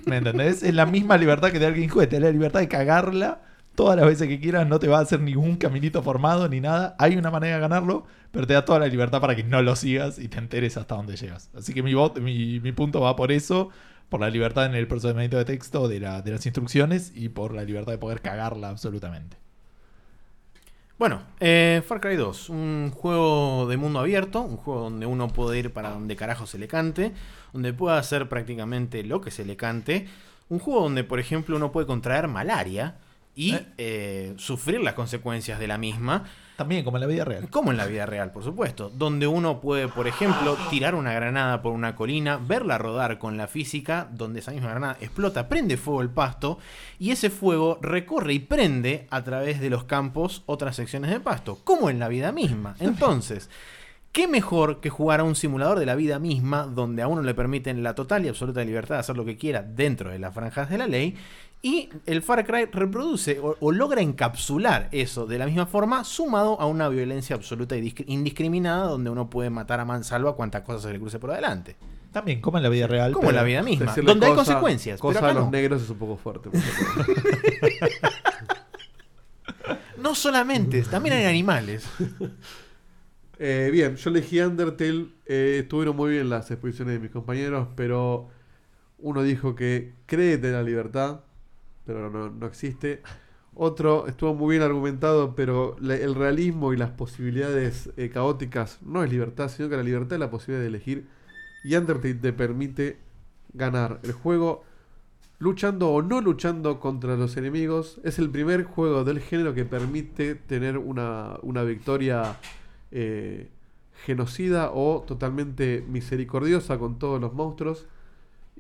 ¿Me entendés? Es la misma libertad que te da el King. Te da la libertad de cagarla todas las veces que quieras. No te va a hacer ningún caminito formado ni nada. Hay una manera de ganarlo, pero te da toda la libertad para que no lo sigas y te enteres hasta dónde llegas. Así que mi, mi, mi punto va por eso. Por la libertad en el procedimiento de texto de, de las instrucciones y por la libertad de poder cagarla absolutamente. Bueno, eh, Far Cry 2, un juego de mundo abierto, un juego donde uno puede ir para donde carajo se le cante, donde puede hacer prácticamente lo que se le cante, un juego donde, por ejemplo, uno puede contraer malaria y Eh. eh, sufrir las consecuencias de la misma, También como en la vida real. como en la vida real, por supuesto, donde uno puede, por ejemplo, tirar una granada por una colina, verla rodar con la física, donde esa misma granada explota, prende fuego el pasto, y ese fuego recorre y prende a través de los campos otras secciones de pasto, como en la vida misma. *laughs* Entonces, ¿qué mejor que jugar a un simulador de la vida misma, donde a uno le permiten la total y absoluta libertad de hacer lo que quiera dentro de las franjas de la ley? Y el Far Cry reproduce o, o logra encapsular eso de la misma forma, sumado a una violencia absoluta discri- indiscriminada, donde uno puede matar a mansalva cuantas cosas se le cruce por adelante. También, como en la vida real. Como en la vida misma, donde hay consecuencias. Cosa pero a los no. negros es un poco fuerte. *laughs* No solamente, también hay animales. *laughs* Eh, bien, yo elegí Undertale. eh, estuvieron muy bien las exposiciones de mis compañeros, pero uno dijo que créete en la libertad, pero no, no existe. Otro estuvo muy bien argumentado, pero el realismo y las posibilidades eh, caóticas no es libertad, sino que la libertad es la posibilidad de elegir. Y Undertale te permite ganar el juego luchando o no luchando contra los enemigos. Es el primer juego del género que permite tener una, una victoria eh, genocida o totalmente misericordiosa con todos los monstruos.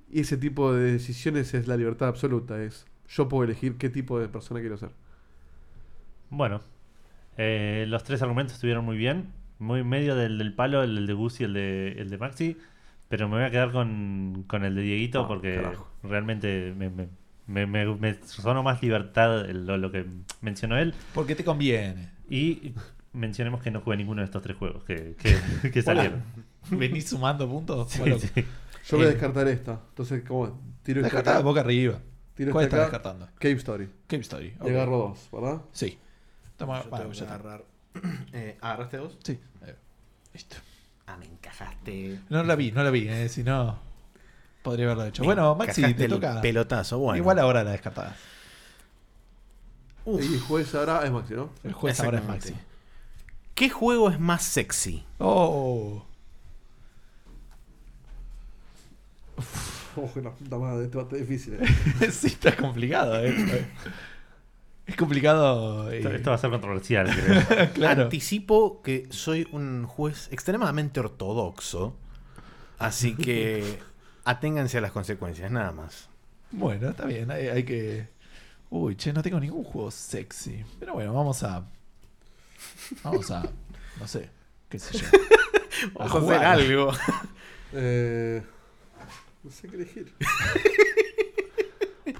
Y ese tipo de decisiones es la libertad absoluta. Es yo puedo elegir qué tipo de persona quiero ser. Bueno, eh, los tres argumentos estuvieron muy bien. Muy en medio del, del palo, el, el de Gus y el de, el de Maxi. Pero me voy a quedar con, con el de Dieguito Ah, porque carajo. realmente me, me, me, me- me sonó más libertad el- lo, lo que mencionó él. Porque te conviene. Y mencionemos que no jugué ninguno de estos tres juegos que, que, *laughs* que salieron. Venís sumando puntos. *laughs* Sí, Bueno, sí. Yo voy a Eh, descartar esta. Entonces, ¿cómo? Tiro Descartada boca arriba. Tiro ¿Cuál esta estás acá. descartando? Cave Story. Cave Story. Y ok. agarro dos, ¿verdad? Sí. Toma, Yo bueno, tengo que ya está. agarrar. *clears throat* Eh, ¿Agarraste dos? Sí. va. Listo. Ah, me encajaste. No la vi, no la vi. eh, si no, podría haberlo hecho. Bueno, Maxi, te el toca. Pelotazo, bueno. Igual ahora la descartada. Uf, Y juez ahora es Maxi, ¿no? El juez ahora es Maxi. ¿Qué juego es más sexy? Oh. Ojo, la puta madre, esto está difícil. eh. *laughs* sí, está complicado. eh. Es complicado. eh, Esto, esto va a ser controversial, *laughs* creo. claro. Anticipo que soy un juez extremadamente ortodoxo. Así que *laughs* aténganse a las consecuencias, nada más. Bueno, está bien. Hay, hay que. Uy, che, no tengo ningún juego sexy. Pero bueno, vamos a. Vamos a. No sé. ¿Qué sé yo? Vamos a hacer algo. Eh, no sé qué elegir.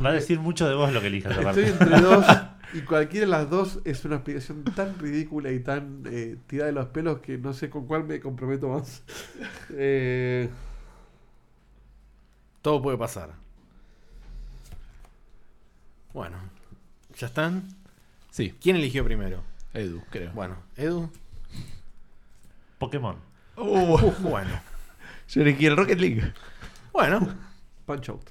Va a decir mucho de vos lo que elijas. Estoy entre dos y cualquiera de las dos es una explicación tan ridícula y tan eh, tirada de los pelos que no sé con cuál me comprometo más. Eh, Todo puede pasar. Bueno, ¿ya están? Sí, ¿Quién eligió primero? Edu, creo. Bueno, Edu. Pokémon. Uh, Bueno, yo elegí el Rocket League. Bueno. punch out.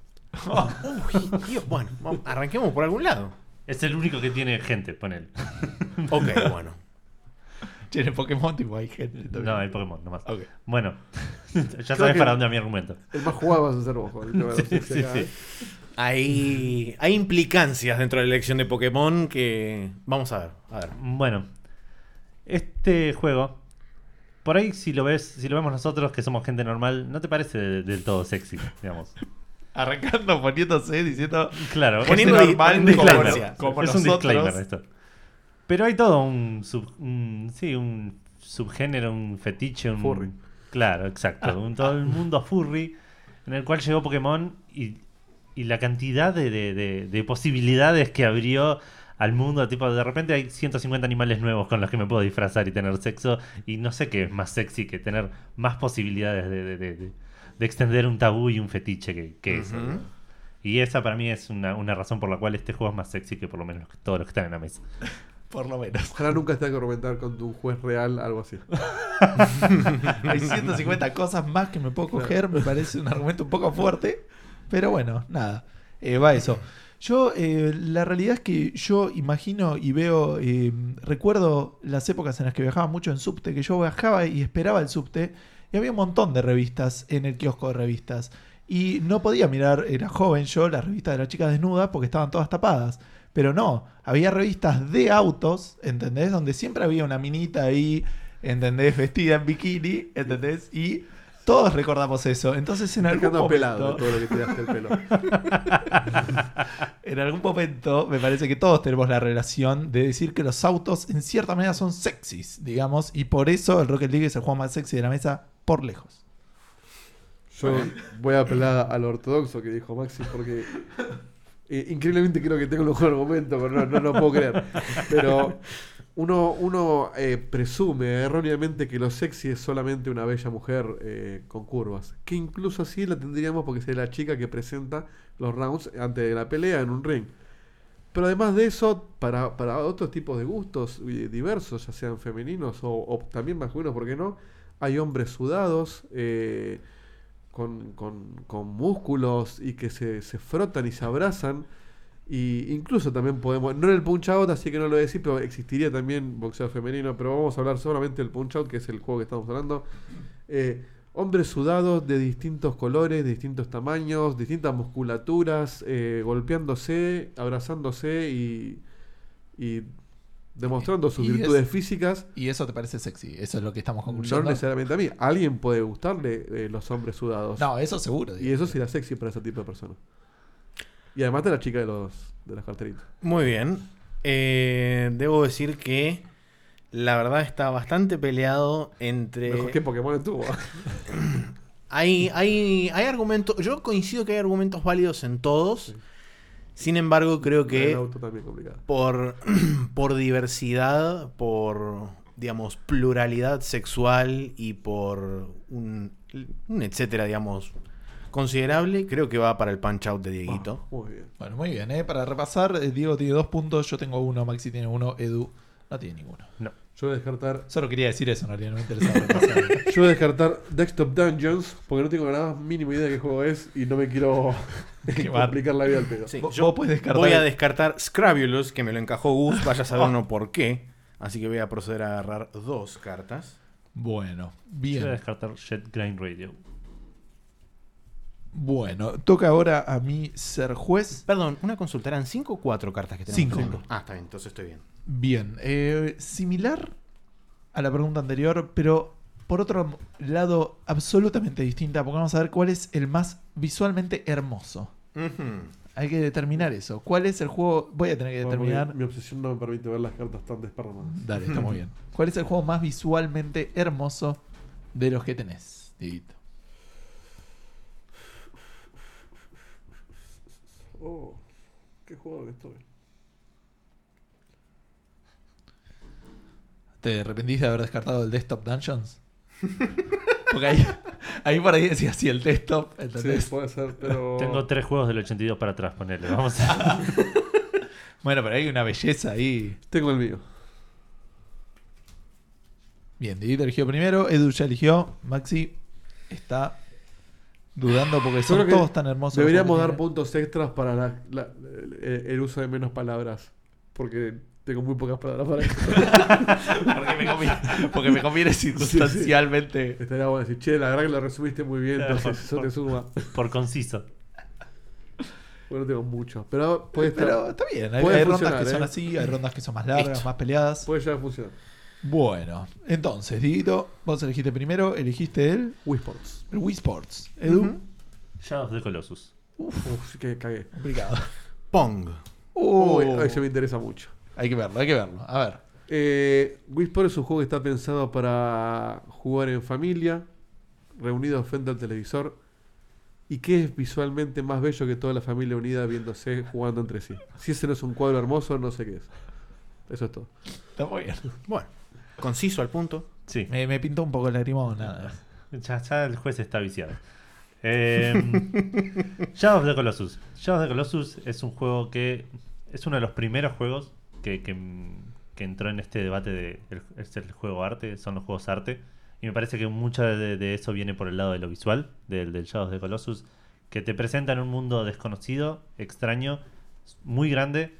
Uy, Dios, bueno, vamos, arranquemos por algún lado. Es el único que tiene gente, ponele. *laughs* Ok, bueno. Che, en el Pokémon tipo hay gente. también. No, hay Pokémon, nomás. Ok. Bueno, *laughs* ya Creo sabes que- para dónde va mi argumento. El más jugado vas a ser vos, Juan. *laughs* Sí, sí, sí. Hay, hay implicancias dentro de la elección de Pokémon que. Vamos a ver. A ver. Bueno, este juego, por ahí si lo ves, si lo vemos nosotros que somos gente normal, no te parece de- del todo sexy, digamos. *laughs* Arrancando poniéndose diciendo. Claro, Poniendo es di- un disclaimer. como es un disclaimer esto. Pero hay todo un, sub, un- sí, un subgénero, un fetiche, un Furry. Claro, exacto, un, todo el mundo furry en el cual llegó Pokémon y, y la cantidad de, de- de- de posibilidades que abrió al mundo, tipo de repente hay 150 animales nuevos con los que me puedo disfrazar y tener sexo y no sé qué es más sexy que tener más posibilidades de, de- de- de- de extender un tabú y un fetiche que, que eso. Y esa para mí es una, una razón por la cual este juego es más sexy que por lo menos todos los que están en la mesa. *laughs* Por lo menos. Ojalá nunca tenga que argumentar con un juez real, algo así. *laughs* Hay 150 cosas más que me puedo coger. Me parece un argumento un poco fuerte. Pero bueno, nada. Eh, va eso. Yo, eh, la realidad es que yo imagino y veo, eh, recuerdo las épocas en las que viajaba mucho en subte, que yo viajaba y esperaba el subte, y había un montón de revistas en el kiosco de revistas. Y no podía mirar, era joven yo, las revistas de las chicas desnudas porque estaban todas tapadas. Pero no, había revistas de autos, ¿entendés? Donde siempre había una minita ahí, ¿entendés? Vestida en bikini, ¿entendés? Y todos recordamos eso. Entonces en algún momento... pelado de todo lo que te daste el pelo. *laughs* En algún momento me parece que todos tenemos la relación de decir que los autos en cierta manera son sexys, digamos, y por eso el Rocket League es el juego más sexy de la mesa por lejos. Yo voy a apelar al ortodoxo que dijo Maxi porque Eh, increíblemente creo que tengo el mejor argumento, pero no, no lo puedo creer. Pero uno, uno eh, presume erróneamente que lo sexy es solamente una bella mujer eh, con curvas. Que incluso así la tendríamos porque es la chica que presenta los rounds antes de la pelea en un ring. Pero además de eso, para, para otros tipos de gustos eh, diversos, ya sean femeninos o, también masculinos, ¿por qué no? Hay hombres sudados, eh, con, con- con músculos y que se, se frotan y se abrazan. Y incluso también podemos, no en el punch out, así que no lo voy a decir, pero existiría también boxeo femenino, pero vamos a hablar solamente del punch out, que es el juego que estamos hablando. Eh, hombres sudados de distintos colores, de distintos tamaños, distintas musculaturas, eh, golpeándose, abrazándose y, y demostrando sus Y es- virtudes físicas. Y eso te parece sexy. Eso es lo que estamos No concluyendo. necesariamente a mí. A alguien puede gustarle eh, los hombres sudados. No, eso seguro. Y eso será sexy para ese tipo de personas. Y además de la chica de los de las carteritas. Muy bien. Eh, debo decir que la verdad está bastante peleado entre. Mejor que Pokémon estuvo. *laughs* Hay, hay, hay argumentos. Yo coincido que hay argumentos válidos en todos. Sí. Sin embargo, creo El que auto también complicado. por, *clears throat* por diversidad, por digamos, pluralidad sexual y por un, un etcétera, digamos, considerable, creo que va para el punch out de Dieguito. Ah, muy bien. Bueno, muy bien. ¿eh? Para repasar, eh, Diego tiene dos puntos, yo tengo uno, Maxi tiene uno, Edu no tiene ninguno. No. Yo voy a descartar. Solo quería decir eso, en realidad no me interesaba *laughs* repasar. Yo voy a descartar Desktop Dungeons porque no tengo la más mínima idea de qué juego es y no me quiero *laughs* complicar la vida al pedo. Sí, yo descartar voy a descartar Scrabulous, que me lo encajó Gus, vaya a saber uno por qué. Así que voy a proceder a agarrar dos cartas. Bueno, Yo voy a bien. descartar Jet Grind Radio. Bueno, toca ahora a mí ser juez. Perdón, una consulta, ¿eran cinco o cuatro cartas que Cinco. tenemos? Ah, está bien, entonces estoy bien. Bien, eh, similar a la pregunta anterior, pero por otro lado absolutamente distinta, porque vamos a ver cuál es el más visualmente hermoso. Hay que determinar eso. ¿Cuál es el juego? Voy a tener que Bueno, determinar. Mi obsesión no me permite ver las cartas tan desparramadas. Dale, está muy bien. ¿Cuál es el juego más visualmente hermoso de los que tenés, Dieguito? Oh, qué juego que estoy. ¿Te arrepentís de haber descartado el Desktop Dungeons? *laughs* Porque ahí, ahí por ahí decía así el desktop, Sí, puede ser, pero. *laughs* Tengo tres juegos del 82 para atrás, ponele. Vamos a... *laughs* Bueno, pero hay una belleza ahí. Tengo el mío. Bien, Dieguito eligió primero, Edu ya eligió, Maxi está dudando porque son creo que todos tan hermosos. Deberíamos dar puntos extras para la- la- el el uso de menos palabras. Porque tengo muy pocas palabras para eso. *laughs* porque, me conviene, porque me conviene circunstancialmente. Estaría bueno decir, che, la verdad que lo resumiste muy bien, Claro, entonces por- eso te suma. Por conciso. Bueno, no tengo mucho. Pero puede estar. Pero está bien, hay, rondas que son ¿eh? así, hay rondas que son más largas, más peleadas. Puede llegar a funcionar. Bueno, entonces, Dieguito, vos elegiste primero, elegiste el, Wii Sports. el Wii Sports. Edu, Ujú. Shadow of the Colossus. Uf, que cagué. complicado. *laughs* Pong. Uh, Uy, ay, se me interesa mucho. hay que verlo, hay que verlo. A ver. Eh, Wii Sports es un juego que está pensado para jugar en familia, reunidos frente al televisor. Y que es visualmente más bello que toda la familia unida viéndose jugando entre sí. Si ese no es un cuadro hermoso, no sé qué es. Eso es todo. Está muy bien. Bueno, conciso al punto. Sí. Me, me pintó un poco el lagrimón, nada. Ya, ya el juez está viciado. Eh, *laughs* Shadow of the Colossus. Shadow of the Colossus es un juego que es uno de los primeros juegos que, que, que entró en este debate de el, es el juego arte, son los juegos arte. Y me parece que mucho de, de eso viene por el lado de lo visual, del, del Shadow of the Colossus, que te presentan un mundo desconocido, extraño, muy grande,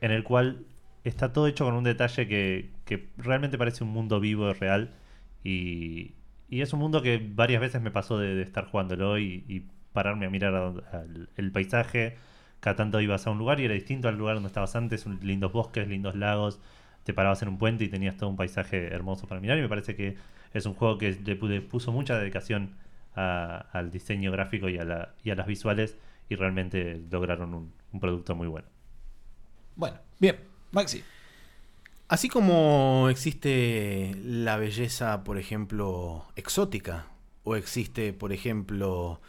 en el cual está todo hecho con un detalle que, realmente parece un mundo vivo y real. Y, es un mundo que varias veces me pasó de, estar jugándolo y, y pararme a mirar el paisaje. Cada tanto ibas a un lugar y era distinto al lugar donde estabas antes, un- lindos bosques, lindos lagos. Te parabas en un puente y tenías todo un paisaje hermoso para mirar. Y me parece que es un juego que le, pu- le puso mucha dedicación al diseño gráfico y a, la- y a las visuales. Y realmente lograron un, un producto muy bueno. Bueno, bien. Maxi. Así como existe la belleza, por ejemplo, exótica, o existe, por ejemplo,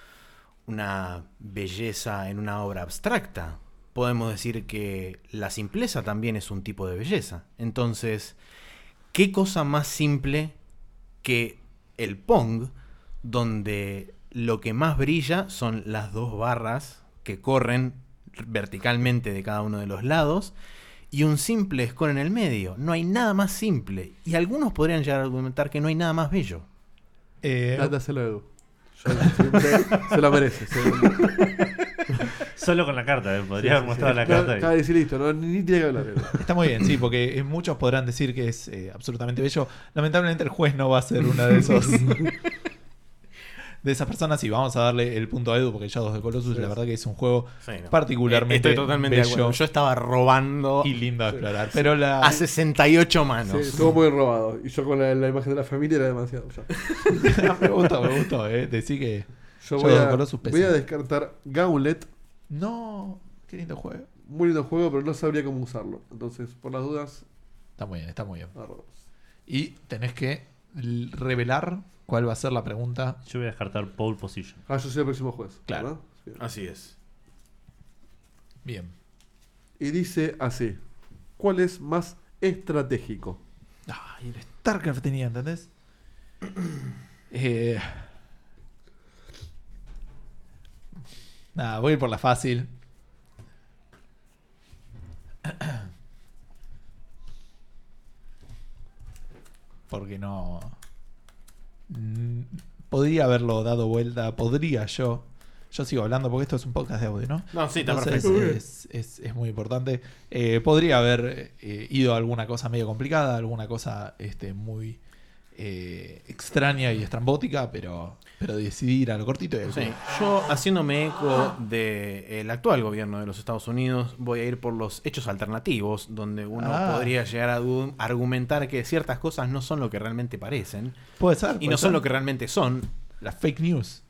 una belleza en una obra abstracta, podemos decir que la simpleza también es un tipo de belleza. Entonces, ¿qué cosa más simple que el Pong, donde lo que más brilla son las dos barras que corren verticalmente de cada uno de los lados y un simple score en el medio? No hay nada más simple. Y algunos podrían llegar a argumentar que no hay nada más bello. Eh, Dáselo a Edu. *laughs* Yo- *laughs* se, lo merece. se- Solo con la carta, eh, podría Sí, haber mostrado sí. la carta. Acaba de decir listo, no, ni, ni tiene que hablar. Está muy bien, sí, porque muchos podrán decir que es eh, absolutamente bello. Lamentablemente el juez no va a ser una de esos *laughs* de esas personas y vamos a darle el punto a Edu porque Shadows de Colossus Sí. la verdad que es un juego Sí, no. particularmente Estoy totalmente de bello acuerdo. Yo estaba robando y lindo de explorar. Pero la a 68 Sí, manos. estuvo muy robado. Y yo con la, la imagen de la familia era demasiado. *laughs* me gustó, me gustó, eh. Decí que Yo voy a, voy a descartar Gauntlet. no, qué lindo juego. Muy lindo juego, pero no sabría cómo usarlo. Entonces, por las dudas, Está muy bien, está muy bien. Y tenés que revelar cuál va a ser la pregunta. Yo voy a descartar pole position. Ah, yo soy el próximo juez. Claro. Así es. Bien. Y dice así: ¿Cuál es más estratégico? Ay, el StarCraft tenía, ¿entendés? *clears throat* Eh... Nada, voy a ir por la fácil. *clears throat* Porque no. Mm, Podría haberlo dado vuelta, podría yo. Yo sigo hablando porque esto es un podcast de audio, ¿no? No, sí, está Entonces, perfecto. Es, es- es muy importante. Eh, podría haber eh, ido a alguna cosa medio complicada, alguna cosa este, muy eh, extraña y estrambótica, pero, pero decidí ir a lo cortito y Sí, yo haciéndome eco del actual gobierno de los Estados Unidos, voy a ir por los hechos alternativos, donde uno Ah. podría llegar a argumentar que ciertas cosas no son lo que realmente parecen Puede ser. y puede no son lo que realmente son. Las fake news.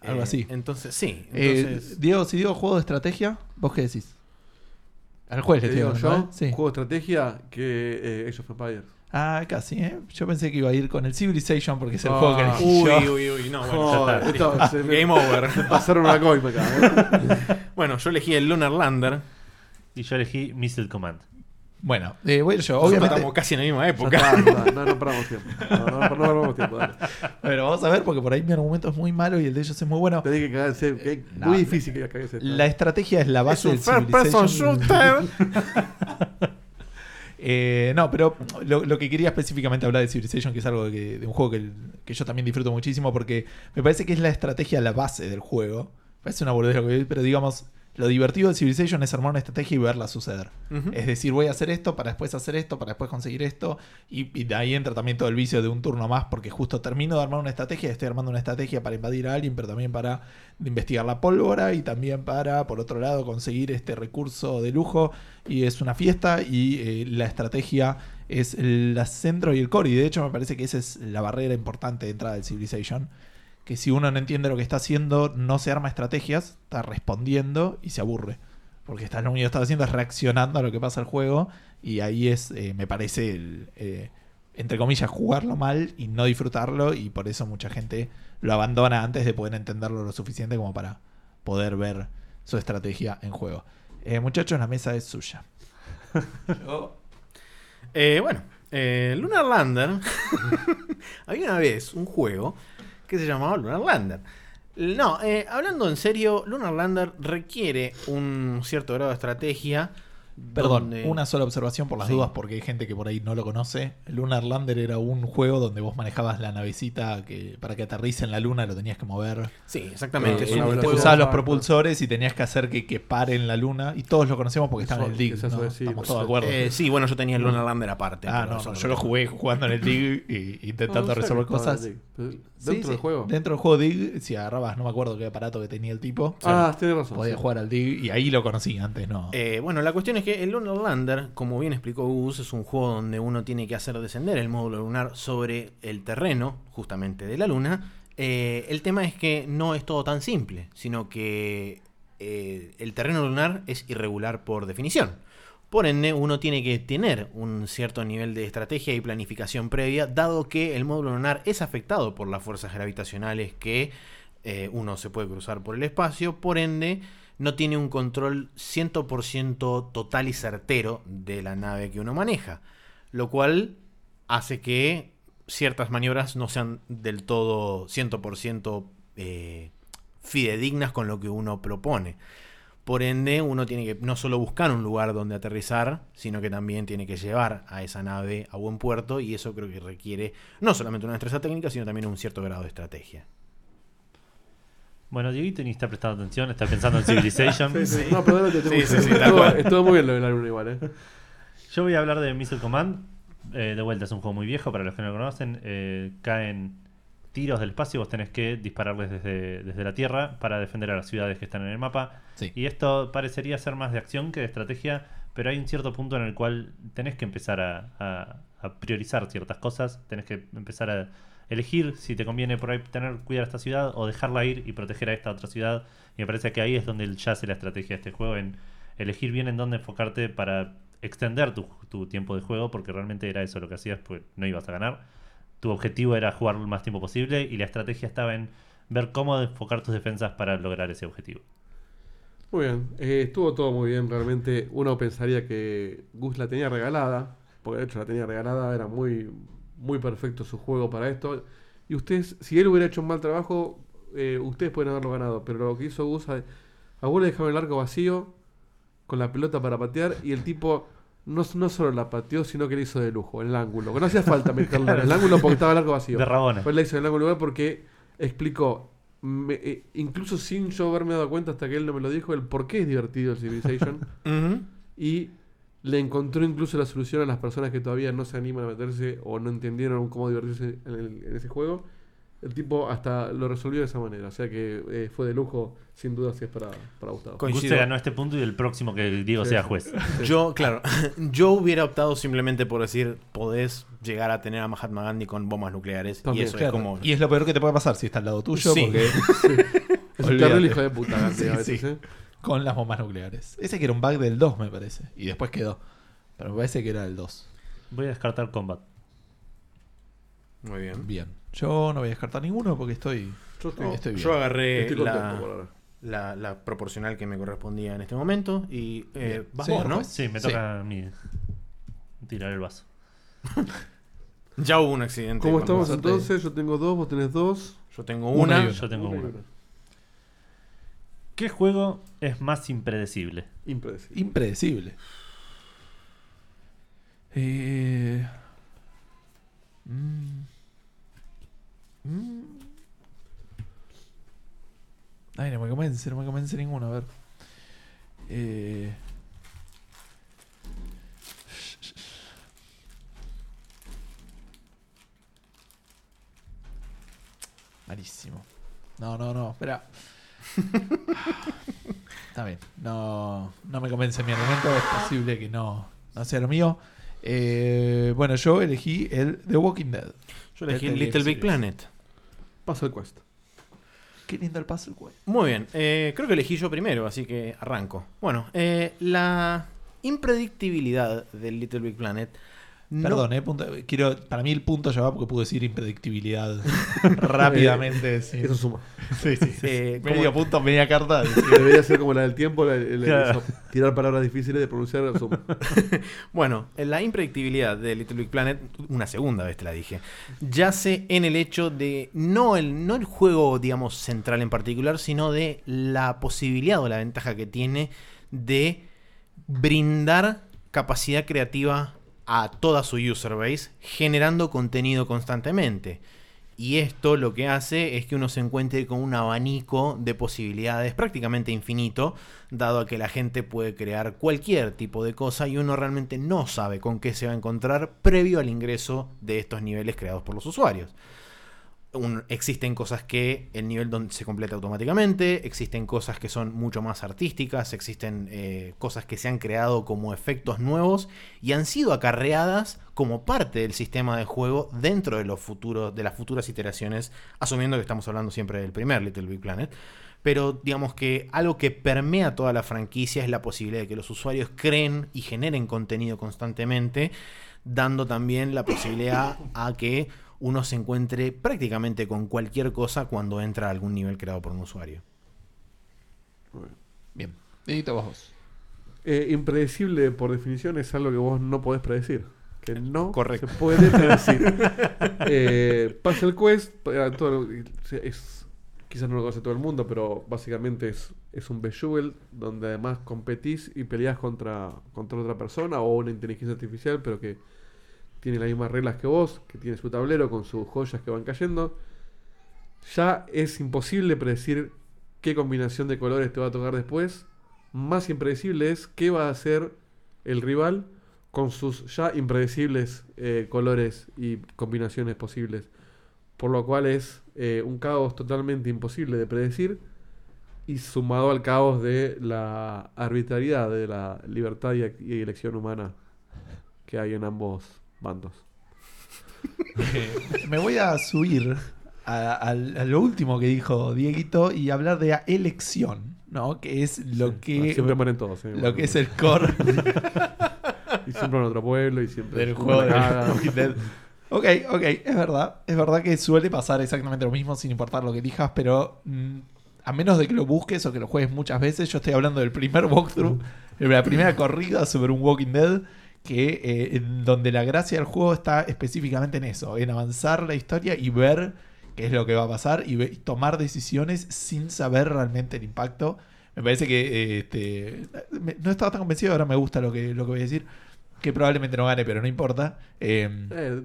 Algo Eh, así. Entonces, sí. Eh, Diego, si digo juego de estrategia, ¿vos qué decís? Al juez le digo yo, ¿eh? Sí. juego de estrategia que eh, Age of Empires. Ah, casi, ¿eh? Yo pensé que iba a ir con el Civilization porque es el Ah. juego que elegí uy, yo. uy, uy, no, *laughs* bueno, Joder, ya está. esto Game over. *laughs* Pasaron una coima acá. ¿eh? *laughs* Bueno, yo elegí el Lunar Lander. Y yo elegí Missile Command. Bueno, eh, voy a ir yo. Obviamente estamos casi en la misma época. está. No, no paramos tiempo. No, no, no paramos tiempo. Dale. Bueno, vamos a ver porque por ahí mi argumento es muy malo y el de ellos es muy bueno. Tenés que cagarse. que es No, muy difícil que cagues esto. La estrategia es la Es base un del first person Civilization. shooter. Eh, no, pero lo, que quería específicamente hablar de Civilization, que es algo que- de un juego que, yo también disfruto muchísimo, porque me parece que es la estrategia la base del juego. Parece una boludez pero digamos, lo divertido de Civilization es armar una estrategia y verla suceder. Es decir, voy a hacer esto para después hacer esto, para después conseguir esto. Y, y de ahí entra también todo el vicio de un turno más, porque justo termino de armar una estrategia, estoy armando una estrategia para invadir a alguien, pero también para investigar la pólvora y también para, por otro lado, conseguir este recurso de lujo. Y es una fiesta y eh, la estrategia es el centro y el core. Y de hecho me parece que esa es la barrera importante de entrada del Civilization. Que si uno no entiende lo que está haciendo, no se arma estrategias, está respondiendo y se aburre. Porque está, lo único que está haciendo es reaccionando a lo que pasa al juego. Y ahí es, eh, me parece, el, eh, entre comillas, jugarlo mal y no disfrutarlo. Y por eso mucha gente lo abandona antes de poder entenderlo lo suficiente como para poder ver su estrategia en juego. Eh, muchachos, la mesa es suya. Eh, bueno, Lunar Lander. *laughs* Había una vez un juego que se llamaba Lunar Lander. No, eh, hablando en serio, Lunar Lander requiere un cierto grado de estrategia. Perdón, donde- una sola observación por las Sí. dudas, porque hay gente que por ahí no lo conoce. Lunar Lander era un juego donde vos manejabas la navecita que para que aterrice en la luna lo tenías que mover. Sí, exactamente. Eh, es un una te usabas los propulsores y tenías que hacer que, que pare en la luna. Y todos lo conocemos porque estaba en el DIG. Estamos por todos de acuerdo. Eh, sí, bueno, yo tenía el Lunar Lander aparte. ah, no, no, lo yo lo jugué jugando en el DIG y intentando No, no sé resolver cosas. Sí, Dentro sí, del juego. Dentro del juego DIG, si agarrabas, no me acuerdo qué aparato que tenía el tipo. Ah, tienes razón. podía sí. jugar al DIG y ahí lo conocí antes, no. Eh, bueno, la cuestión es que el Lunar Lander, como bien explicó Gus, es un juego donde uno tiene que hacer descender el módulo lunar sobre el terreno, justamente de la Luna. Eh, el tema es que no es todo tan simple, sino que eh, el terreno lunar es irregular por definición. Por ende, uno tiene que tener un cierto nivel de estrategia y planificación previa, dado que el módulo lunar es afectado por las fuerzas gravitacionales que eh, uno se puede cruzar por el espacio. Por ende, no tiene un control 100% total y certero de la nave que uno maneja, lo cual hace que ciertas maniobras no sean del todo 100% eh, fidedignas con lo que uno propone. Por ende, uno tiene que no solo buscar un lugar donde aterrizar, sino que también tiene que llevar a esa nave a buen puerto y eso creo que requiere no solamente una destreza técnica, sino también un cierto grado de estrategia. Bueno, Dieguito ni está prestando atención, está pensando en Civilization. *laughs* Sí, sí. No, perdón, te tengo Sí, sí, estuvo, muy bien lo de la luna igual, eh. Yo voy a hablar de Missile Command. Eh, de vuelta, es un juego muy viejo para los que no lo conocen. Eh, caen tiros del espacio vos tenés que dispararles desde, desde la Tierra para defender a las ciudades que están en el mapa. Sí. Y esto parecería ser más de acción que de estrategia, pero hay un cierto punto en el cual tenés que empezar a, a- a priorizar ciertas cosas. Tenés que empezar a elegir si te conviene por ahí tener cuidar a esta ciudad o dejarla ir y proteger a esta otra ciudad. Y me parece que ahí es donde yace la estrategia de este juego, en elegir bien en dónde enfocarte para extender tu, tu tiempo de juego, porque realmente era eso lo que hacías, pues no ibas a ganar. Tu objetivo era jugar el más tiempo posible y la estrategia estaba en ver cómo enfocar tus defensas para lograr ese objetivo. Muy bien, eh, estuvo todo muy bien, realmente uno pensaría que Gus la tenía regalada, porque de hecho la tenía regalada, era muy, muy perfecto su juego para esto. Y ustedes, si él hubiera hecho un mal trabajo, eh, ustedes pueden haberlo ganado, pero lo que hizo Gus, a, a le dejaron el arco vacío, con la pelota para patear, y el tipo no, no solo la pateó, sino que le hizo de lujo, en el ángulo, que no hacía falta meterla en el *laughs* ángulo porque estaba el arco vacío. De Rabona. Pues la hizo en algún lugar porque explicó, me- eh, incluso sin yo haberme dado cuenta hasta que él no me lo dijo, el por qué es divertido el Civilization. *laughs* y le encontró incluso la solución a las personas que todavía no se animan a meterse o no entendieron cómo divertirse en, el- en ese juego. El tipo hasta lo resolvió de esa manera. O sea que eh, fue de lujo, sin duda, si es para, para Gustavo. Co- Gus Coincido. se ganó este punto y el próximo que Diego Sí, sea juez. Sí. Yo, claro, *laughs* yo hubiera optado simplemente por decir, podés llegar a tener a Mahatma Gandhi con bombas nucleares. También, y eso Claro. es como... Y es lo peor que te puede pasar si está al lado tuyo, Sí. porque *laughs* Es un terrible hijo de puta, Gandhi, Sí, a veces, sí. ¿eh? con las bombas nucleares. Ese que era un bug del 2, me parece. Y después quedó. Pero me parece que era el 2. Voy a descartar Combat. Muy bien. Bien. Yo no voy a descartar ninguno porque estoy. Yo estoy, estoy bien. Yo agarré estoy contento la, la, la proporcional que me correspondía en este momento y eh, vas Sí, vos, ¿no? pues. Sí, me Sí. toca a mí tirar el vaso. *laughs* Ya hubo un accidente. ¿Cómo estamos entonces? Yo tengo dos, vos tenés dos. Yo tengo Una. Yo tengo una. ¿Qué juego es más impredecible? Impredecible. Impredecible. Eh... mm. Mm. Ay, no me convence, no me convence ninguno. A ver. Eh... Malísimo. No, no, no, espera. *laughs* Está bien. No, no me convence mi argumento. Es posible que no, no sea lo mío. Eh, bueno, yo elegí el The Walking Dead. Yo elegí Telltale Little Big Series. Planet. El quest. Qué lindo el puzzle, güey. Muy bien, eh, creo que elegí yo primero, así que arranco. Bueno, eh, la impredictibilidad del Little Big Planet. No- Perdón, eh, punto- quiero, para mí el punto ya va porque pude decir impredictibilidad *laughs* rápidamente. *laughs* sí. Eso suma. Sí, sí, sí. *laughs* Eh, Medio punto, media carta. Debería ser como la del tiempo, la- la- Claro. eso, tirar palabras difíciles de pronunciar. suma. Bueno, la impredictibilidad de Little Big Planet, una segunda vez te la dije, yace en el hecho de no el, no el juego, digamos, central en particular, sino de la posibilidad o la ventaja que tiene de brindar capacidad creativa a toda su user base, generando contenido constantemente. Y esto lo que hace es que uno se encuentre con un abanico de posibilidades prácticamente infinito, dado a que la gente puede crear cualquier tipo de cosa y uno realmente no sabe con qué se va a encontrar previo al ingreso de estos niveles creados por los usuarios. Existen cosas que el nivel donde se completa automáticamente, existen cosas que son mucho más artísticas, existen eh, cosas que se han creado como efectos nuevos y han sido acarreadas como parte del sistema de juego dentro de los futuros, de las futuras iteraciones, asumiendo que estamos hablando siempre del primer Little Big Planet. Pero digamos que algo que permea toda la franquicia es la posibilidad de que los usuarios creen y generen contenido constantemente, dando también la posibilidad a que uno se encuentre prácticamente con cualquier cosa cuando entra a algún nivel creado por un usuario. Muy bien. Bien. Edito vos. Eh, impredecible, por definición, es algo que vos no podés predecir. Que no Correcto. se puede predecir. *laughs* eh, Puzzle Quest, eh, todo es, quizás no lo conoce todo el mundo, pero básicamente es, es un Bejeweled donde además competís y peleás contra, contra otra persona o una inteligencia artificial, pero que tiene las mismas reglas que vos, que tiene su tablero con sus joyas que van cayendo. Ya es imposible predecir qué combinación de colores te va a tocar después. Más impredecible es qué va a hacer el rival con sus ya impredecibles eh, colores y combinaciones posibles. Por lo cual es eh, un caos totalmente imposible de predecir y sumado al caos de la arbitrariedad, de la libertad y, y elección humana que hay en ambos bandos. *laughs* Me voy a subir a, al- a lo último que dijo Dieguito y hablar de la elección, ¿no? Que es lo que Siempre mueren todos. eh, lo que es el core *laughs* Y siempre en otro pueblo y siempre del juego de Dead. Ok, ok, es verdad. Es verdad que suele pasar exactamente lo mismo sin importar lo que elijas, pero mm, a menos de que lo busques o que lo juegues muchas veces, yo estoy hablando del primer walkthrough, de la primera corrida sobre un Walking Dead, que eh, en donde la gracia del juego está específicamente en eso, en avanzar la historia y ver qué es lo que va a pasar y, tomar decisiones sin saber realmente el impacto. Me parece que eh, este, me- no estaba tan convencido, ahora me gusta lo que, lo que voy a decir, que probablemente no gane, pero no importa. Eh, Eh,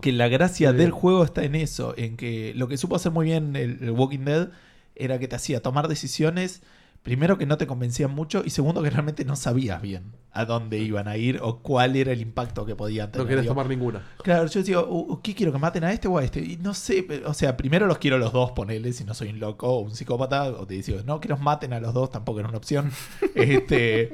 que la gracia del juego está en eso, en que lo que supo hacer muy bien el, el Walking Dead era que te hacía tomar decisiones, primero que no te convencían mucho y segundo que realmente no sabías bien a dónde iban a ir o cuál era el impacto que podían tener. No Digo, tomar ninguna. Claro, yo digo, "Uh, ¿qué quiero que maten a este o a este? Y no sé, o sea, primero los quiero los dos, ponele, si no soy un loco o un psicópata, o te digo, no, que los maten a los dos tampoco era una opción. *laughs* este,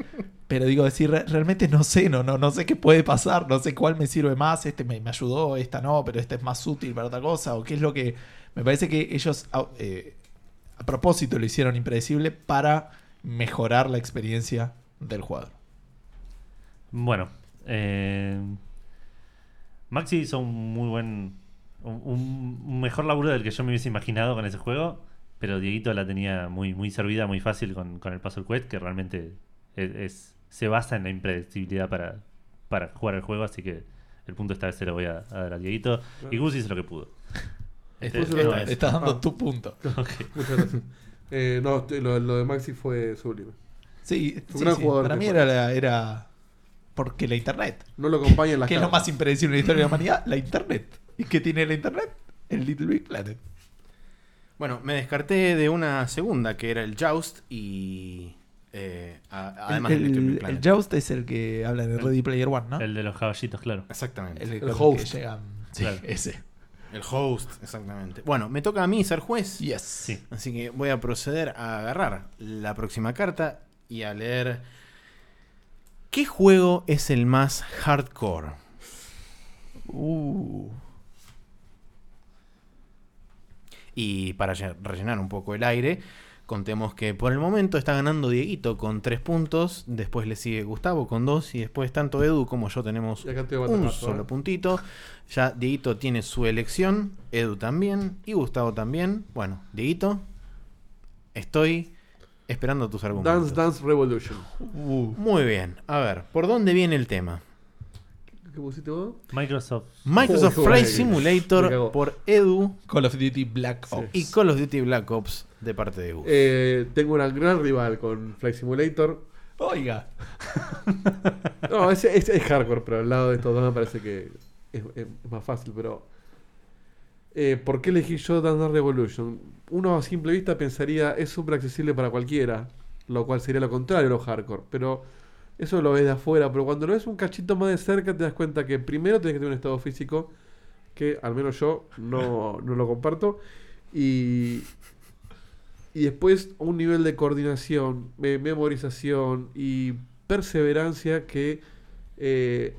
pero digo, decir, "Re- realmente no sé, no, no, no sé qué puede pasar, no sé cuál me sirve más, este me, me ayudó, esta no, pero este es más útil para otra cosa, o qué es lo que... Me parece que ellos eh, a propósito lo hicieron impredecible para mejorar la experiencia del jugador. Bueno, eh, Maxi hizo un muy buen. Un, mejor laburo del que yo me hubiese imaginado con ese juego. Pero Dieguito la tenía muy, muy servida, muy fácil con, con el Puzzle Quest, que realmente es, es- se basa en la impredecibilidad para, para jugar el juego. Así que el punto esta vez se lo voy a, a dar a Dieguito. Y Gus hizo lo que pudo. Este, esta- es. estás dando Ah. tu punto. *laughs* Muchas gracias. Eh, no, lo, lo de Maxi fue sublime. Sí, un sí, gran sí. jugador para que mí fue. era, la- era porque la internet. No lo acompaña en las ¿Qué es lo cartas. más impredecible en la historia de la humanidad? La internet. ¿Y qué tiene la internet? El Little Big Planet. Bueno, me descarté de una segunda que era el Joust y. eh, a- además el, del Little Big el, Planet. el Joust es el que habla de Ready Player One, ¿no? El de los caballitos, claro. Exactamente. El, El, con host. que llegan. Sí, Claro. ese. Host, exactamente. Bueno, me toca a mí ser juez. Yes. Sí. Así que voy a proceder a agarrar la próxima carta y a leer. ¿Qué juego es el más hardcore? Uh. Y para lle- rellenar un poco el aire, contemos que por el momento está ganando Dieguito con 3 puntos, después le sigue Gustavo con 2 y después tanto Edu como yo tenemos un solo ¿eh? puntito. Ya Dieguito tiene su elección, Edu también y Gustavo también. Bueno, Dieguito, estoy esperando tus argumentos. Dance Dance Revolution. Uh. Muy bien, a ver, ¿por dónde viene el tema? ¿Qué pusiste vos? Microsoft. Microsoft Flight Simulator por Edu Call of Duty Black Sí. Ops. y Call of Duty Black Ops de parte de Gus. Eh, tengo una gran rival con Flight Simulator. Oiga. *laughs* No, es, es- es hardcore, pero al lado de estos dos me parece que es, es más fácil. Pero, eh, ¿por qué elegí yo Dance Revolution? Uno a simple vista pensaría es súper accesible para cualquiera, lo cual sería lo contrario a lo hardcore. Pero eso lo ves de afuera, pero cuando lo ves un cachito más de cerca te das cuenta que primero tienes que tener un estado físico que al menos yo no, no lo comparto. Y, y después un nivel de coordinación, me- memorización y perseverancia que eh,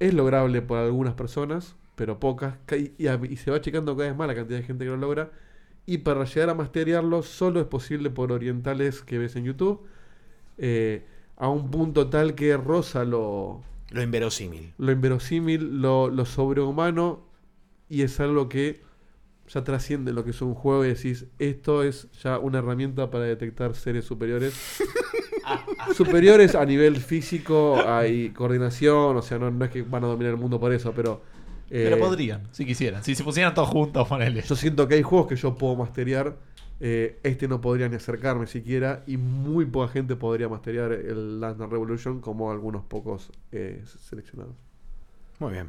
es lograble por algunas personas, pero pocas, ca- y, se va achicando cada vez más la cantidad de gente que lo logra. Y para llegar a masterearlo solo es posible por orientales que ves en YouTube, eh, a un punto tal que roza lo, Lo inverosímil. lo inverosímil, lo, lo sobrehumano, y es algo que ya trasciende lo que es un juego y decís, esto es ya una herramienta para detectar seres superiores. *laughs* superiores a nivel físico y coordinación, o sea, no, no es que van a dominar el mundo por eso, pero... eh, Pero podrían, si quisieran. Si se pusieran todos juntos, ponele. Yo siento que hay juegos que yo puedo masterear. Eh, este no podría ni acercarme siquiera. Y muy poca gente podría masterear el Dance Revolution como algunos pocos eh, seleccionados. Muy bien.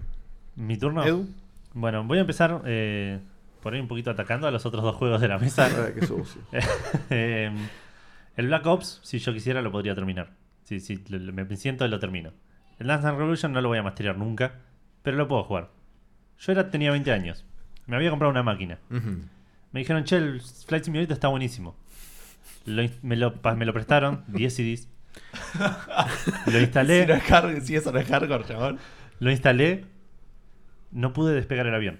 Mi turno. Edu. Bueno, voy a empezar eh, por ahí un poquito atacando a los otros dos juegos de la mesa. *laughs* Ah, qué sucio. *laughs* Eh, el Black Ops, si yo quisiera, lo podría terminar. Si, si me siento y lo termino. El Dance Dance Revolution no lo voy a masterear nunca, pero lo puedo jugar. Yo era, tenía 20 años. Me había comprado una máquina. Me dijeron, che, el Flight Simulator está buenísimo. Lo me, lo, me lo prestaron, 10 CDs. *laughs* Lo Si, no instalé, es si eso no es hardcore, chabón. lo instalé. No pude despegar el avión.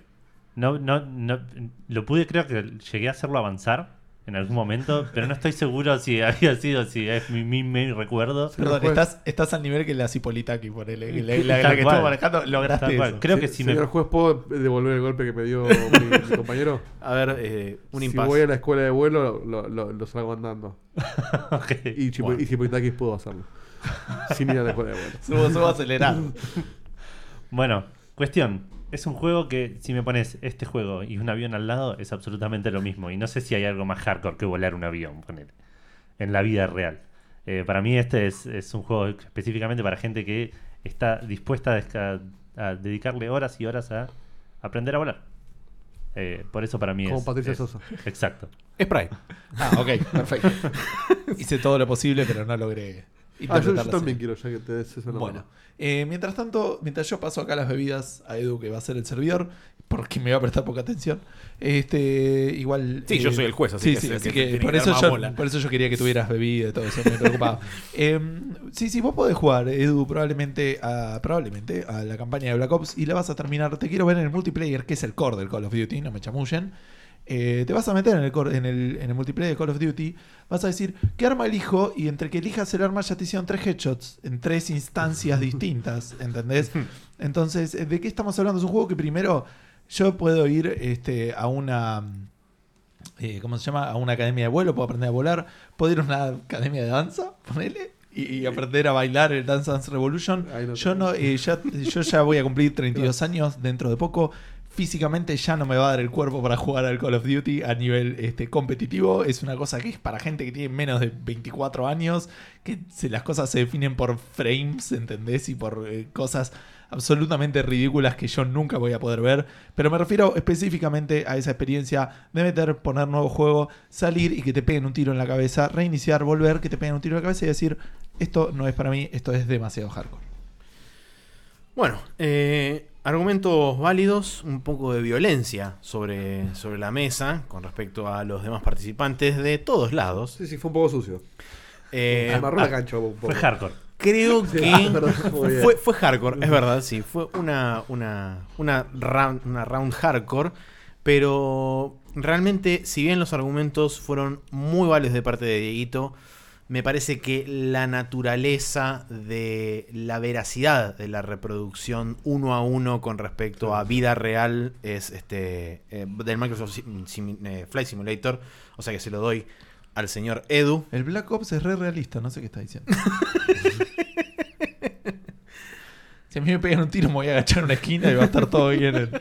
No, no, no, lo pude, creo que llegué a hacerlo avanzar en algún momento, pero no estoy seguro si había sido, si es mi, mi, mi recuerdo. Perdón, juez. estás, estás al nivel que la Cipolitaki, ponele. que La, la- la que estuvo manejando, lograste eso. Creo que si me. Señor juez, ¿puedo devolver el golpe que me dio mi, mi *laughs* compañero? A ver, eh, un si impasse. voy a la escuela de vuelo, lo, lo, lo salgo andando. *laughs* Y, Chipo, Bueno. y pudo hacerlo. Sin ir a la escuela de vuelo. Subo, subo acelerado. *laughs* Bueno, cuestión. Es un juego que si me pones este juego y un avión al lado es absolutamente lo mismo. Y no sé si hay algo más hardcore que volar un avión, ponele, en la vida real. Eh, para mí este es, es un juego específicamente para gente que está dispuesta a, dedicarle horas y horas a aprender a volar. Eh, por eso para mí Como es... Patricia es- Sosa. Exacto. Sprite. Ah, ok, perfecto. *laughs* Hice todo lo posible, pero no logré. Ah, yo, también quiero, ya que te des eso Bueno, mano. eh, mientras tanto, mientras yo paso acá las bebidas a Edu, que va a ser el servidor, porque me va a prestar poca atención, este, igual... Sí, yo soy el juez, así sí, que sí, es el así que que tiene por eso, yo, bola. por eso yo quería que tuvieras bebida y todo eso, me preocupaba. *laughs* Eh, sí, sí, vos podés jugar, Edu, probablemente a, probablemente a la campaña de Black Ops y la vas a terminar. Te quiero ver en el multiplayer, que es el core del Call of Duty, no me chamullen. Eh, te vas a meter en el, en, el, en el multiplayer de Call of Duty, vas a decir, ¿qué arma elijo? Y entre que elijas el arma ya te hicieron tres headshots en tres instancias *laughs* distintas, ¿entendés? Entonces, eh, ¿de qué estamos hablando? Es un juego que primero yo puedo ir este, a una... eh, ¿Cómo se llama? A una academia de vuelo, puedo aprender a volar, puedo ir a una academia de danza, ponele, y, aprender a bailar el Dance Dance Revolution. Yo, no, eh, ya, yo ya voy a cumplir 32 *laughs* años dentro de poco. Físicamente ya no me va a dar el cuerpo para jugar al Call of Duty a nivel este, competitivo. Es una cosa que es para gente que tiene menos de 24 años, que las cosas se definen por frames, ¿entendés? Y por eh, cosas absolutamente ridículas que yo nunca voy a poder ver. Pero me refiero específicamente a esa experiencia de meter, poner nuevo juego, salir y que te peguen un tiro en la cabeza, reiniciar, volver, que te peguen un tiro en la cabeza y decir, esto no es para mí, esto es demasiado hardcore. Bueno, eh, argumentos válidos, un poco de violencia sobre, sobre la mesa con respecto a los demás participantes de todos lados. Sí, sí, fue un poco sucio. Eh, Amarró la cancha un poco. Fue hardcore. creo Sí, que *laughs* fue, fue hardcore, es verdad, sí. Fue una, una, una, round, una round hardcore, pero realmente, si bien los argumentos fueron muy válidos de parte de Dieguito, me parece que la naturaleza de la veracidad de la reproducción uno a uno con respecto a vida real es este eh, del Microsoft Sim- Sim- eh, Flight Simulator, o sea que se lo doy al señor Edu. El Black Ops es re realista, no sé qué está diciendo. *laughs* si a mí me pegan un tiro, me voy a agachar una esquina y va a estar todo bien. *laughs*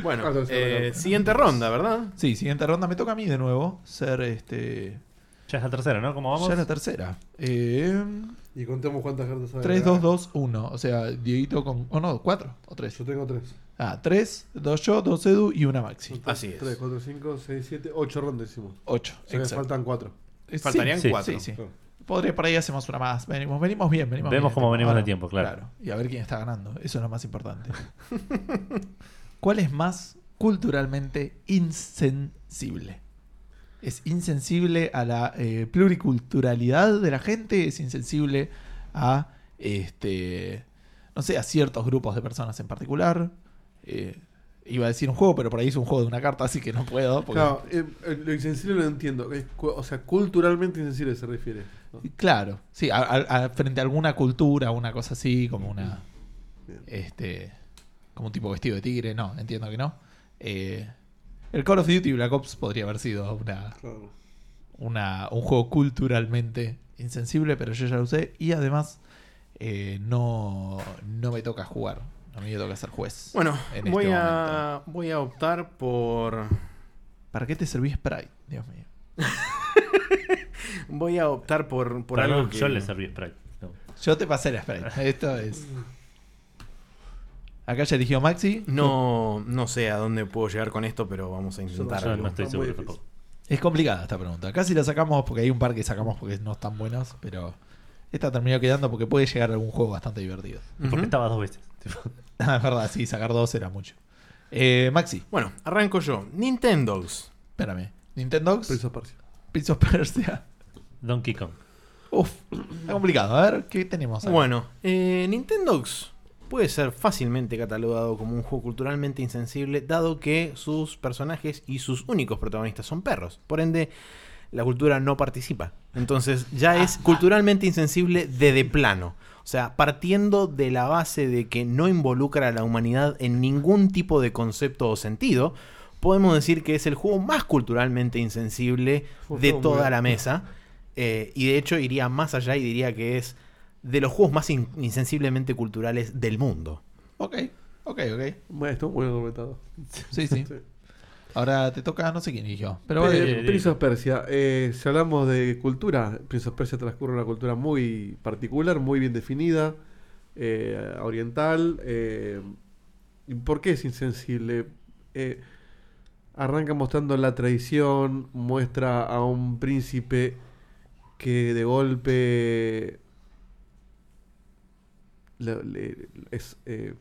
Bueno, eh, bueno. siguiente ronda, ¿verdad? Sí, siguiente ronda. Me toca a mí de nuevo ser este. Ya es la tercera, ¿no? ¿Cómo vamos? Ya la tercera. Eh, Y contemos cuántas cartas hay. 3, 2, 2, 1. O sea, Dieguito con. O no, 4 o 3. Yo tengo tres. Ah, 3, 2 yo, 2 Edu y una Maxi. Así es. 3, 4, 5, 6, 7, 8 rondas hicimos. 8. O sea que faltan 4. Faltarían sí, cuatro. Sí, sí. Podría, por ahí hacemos una más. Venimos, venimos bien, venimos Vemos bien. cómo venimos de tiempo, claro. Y a ver quién está ganando. Eso es lo más importante. *laughs* ¿Cuál es más culturalmente insensible? ¿Es insensible a la eh, pluriculturalidad de la gente? ¿Es insensible a este no sé, a ciertos grupos de personas en particular? Eh, iba a decir un juego, pero por ahí es un juego de una carta, así que no puedo. porque- Claro, eh, lo insensible lo entiendo. O sea, culturalmente insensible se refiere. ¿no? Claro, sí, a- a- a- frente a alguna cultura, una cosa así, como una. Bien. Este. Como un tipo vestido de tigre, no, entiendo que no. Eh, el Call of Duty Black Ops podría haber sido una, Claro. una- un juego culturalmente insensible, pero yo ya lo usé. Y además, eh, no, no me toca jugar. A mí me toca ser juez. Bueno, en voy, este a, voy a optar por. ¿Para qué te servís Sprite? Dios mío. *laughs* Voy a optar por, por Para algo algo que. yo le serví Sprite. No. Yo te pasé la Sprite. Esto es. Acá ya eligió Maxi. No, no sé a dónde puedo llegar con esto, pero vamos a intentarlo. no estoy seguro tampoco. Es complicada esta pregunta. Casi la sacamos porque hay un par que sacamos porque no están buenos, pero esta terminó quedando porque puede llegar a algún juego bastante divertido. Porque estaba dos veces. *laughs* Ah, es verdad, sí, sacar dos era mucho. Eh, Maxi, Bueno, arranco yo. Nintendogs. espérame. Nintendo Prince of Persia. Prince of Persia. Donkey Kong. Uf, está complicado. A ver, ¿qué tenemos? acá? Bueno, eh, Nintendogs puede ser fácilmente catalogado como un juego culturalmente insensible, dado que sus personajes y sus únicos protagonistas son perros. Por ende, la cultura no participa. Entonces, ya es culturalmente insensible de de plano. O sea, partiendo de la base de que no involucra a la humanidad en ningún tipo de concepto o sentido, podemos decir que es el juego más culturalmente insensible de toda la mesa. Eh, y de hecho iría más allá y diría que es de los juegos más in- insensiblemente culturales del mundo. Ok, ok, ok. Bueno, estuvo muy argumentado. Sí, sí. *laughs* Sí. Ahora te toca, no sé quién eligió. Pero vale. eh, Prince of Persia. eh, si hablamos de cultura, Prince of Persia transcurre una cultura muy particular, muy bien definida, eh, oriental. eh, ¿y ¿Por qué es insensible? Eh, arranca mostrando la tradición, muestra a un príncipe que de golpe le- le- es eh,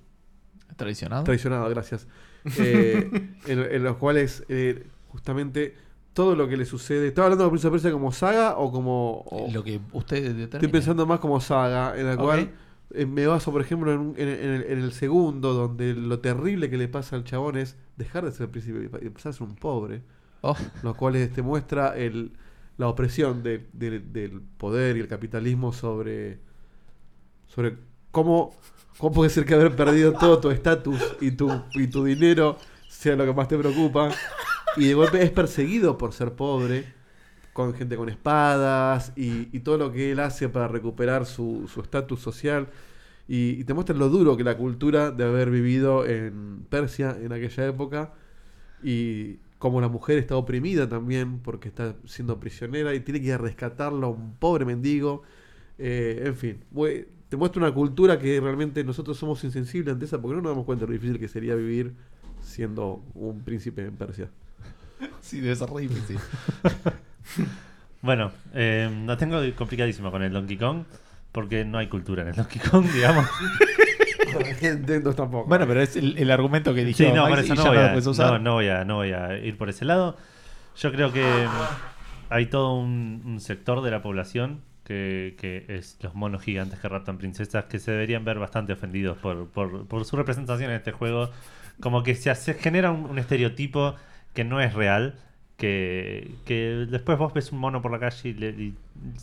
¿Traicionado? traicionado, gracias. *laughs* Eh, en, en los cuales eh, justamente todo lo que le sucede. ¿Estaba hablando de Prince of Persia como saga o como.? o- Lo que ustedes determinen. estoy pensando más como saga, en la cual eh, me baso, por ejemplo, en, un- en- en el, en el segundo, donde lo terrible que le pasa al chabón es dejar de ser príncipe y empezar a ser un pobre. Oh, Los cuales te muestra el, la opresión de- de- del poder y el capitalismo sobre, sobre cómo, cómo puede ser que haber perdido todo tu estatus y tu, y tu dinero sea lo que más te preocupa. Y de golpe es perseguido por ser pobre, con gente con espadas y, y todo lo que él hace para recuperar su estatus social. Y, te muestra lo duro que la cultura de haber vivido en Persia en aquella época y como la mujer está oprimida también porque está siendo prisionera y tiene que ir a rescatarlo a un pobre mendigo. Eh, en fin, te muestra una cultura que realmente nosotros somos insensibles ante esa porque no nos damos cuenta de lo difícil que sería vivir siendo un príncipe en Persia. sí, debe ser re difícil. *laughs* Bueno, eh, la tengo complicadísima con el Donkey Kong. Porque no hay cultura en el Donkey Kong, *laughs* digamos. Nintendo tampoco. Bueno, pero es el, el argumento que eligió Sí, no, eso no voy, a, usar. no, no voy a, no voy a ir por ese lado. Yo creo que hay todo un, un sector de la población que, que es los monos gigantes que raptan princesas que se deberían ver bastante ofendidos por, por, por su representación en este juego. Como que se hace, genera un, un estereotipo que no es real. Que, que después vos ves un mono por la calle y, le, y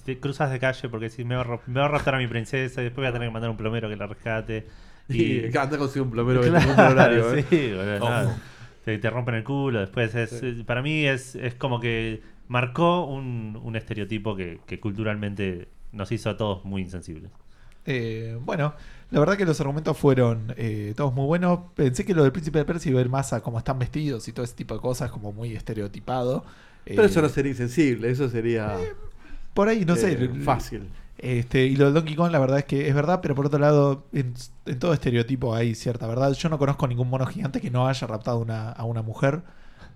te cruzas de calle porque decís, me va, a, ra- me va a raptar a mi princesa y después voy a tener que mandar un plomero que la rescate. *laughs* y anda con un plomero Claro, horario, *laughs* ¿eh? sí, Oh. nada. Te, te rompen el culo. Después es, Sí. para mí es, es como que marcó un, un estereotipo que, que culturalmente nos hizo a todos muy insensibles. Eh, bueno, la verdad que los argumentos fueron eh, todos muy buenos. Pensé que lo del príncipe de Persia iba a ir más a cómo están vestidos y todo ese tipo de cosas, como muy estereotipado. Pero Eh, eso no sería insensible, eso sería Por ahí, no sé. eh, fácil. Este, y lo del Donkey Kong, la verdad es que es verdad, pero por otro lado, en, en todo estereotipo hay cierta verdad. Yo no conozco ningún mono gigante que no haya raptado una- a una mujer.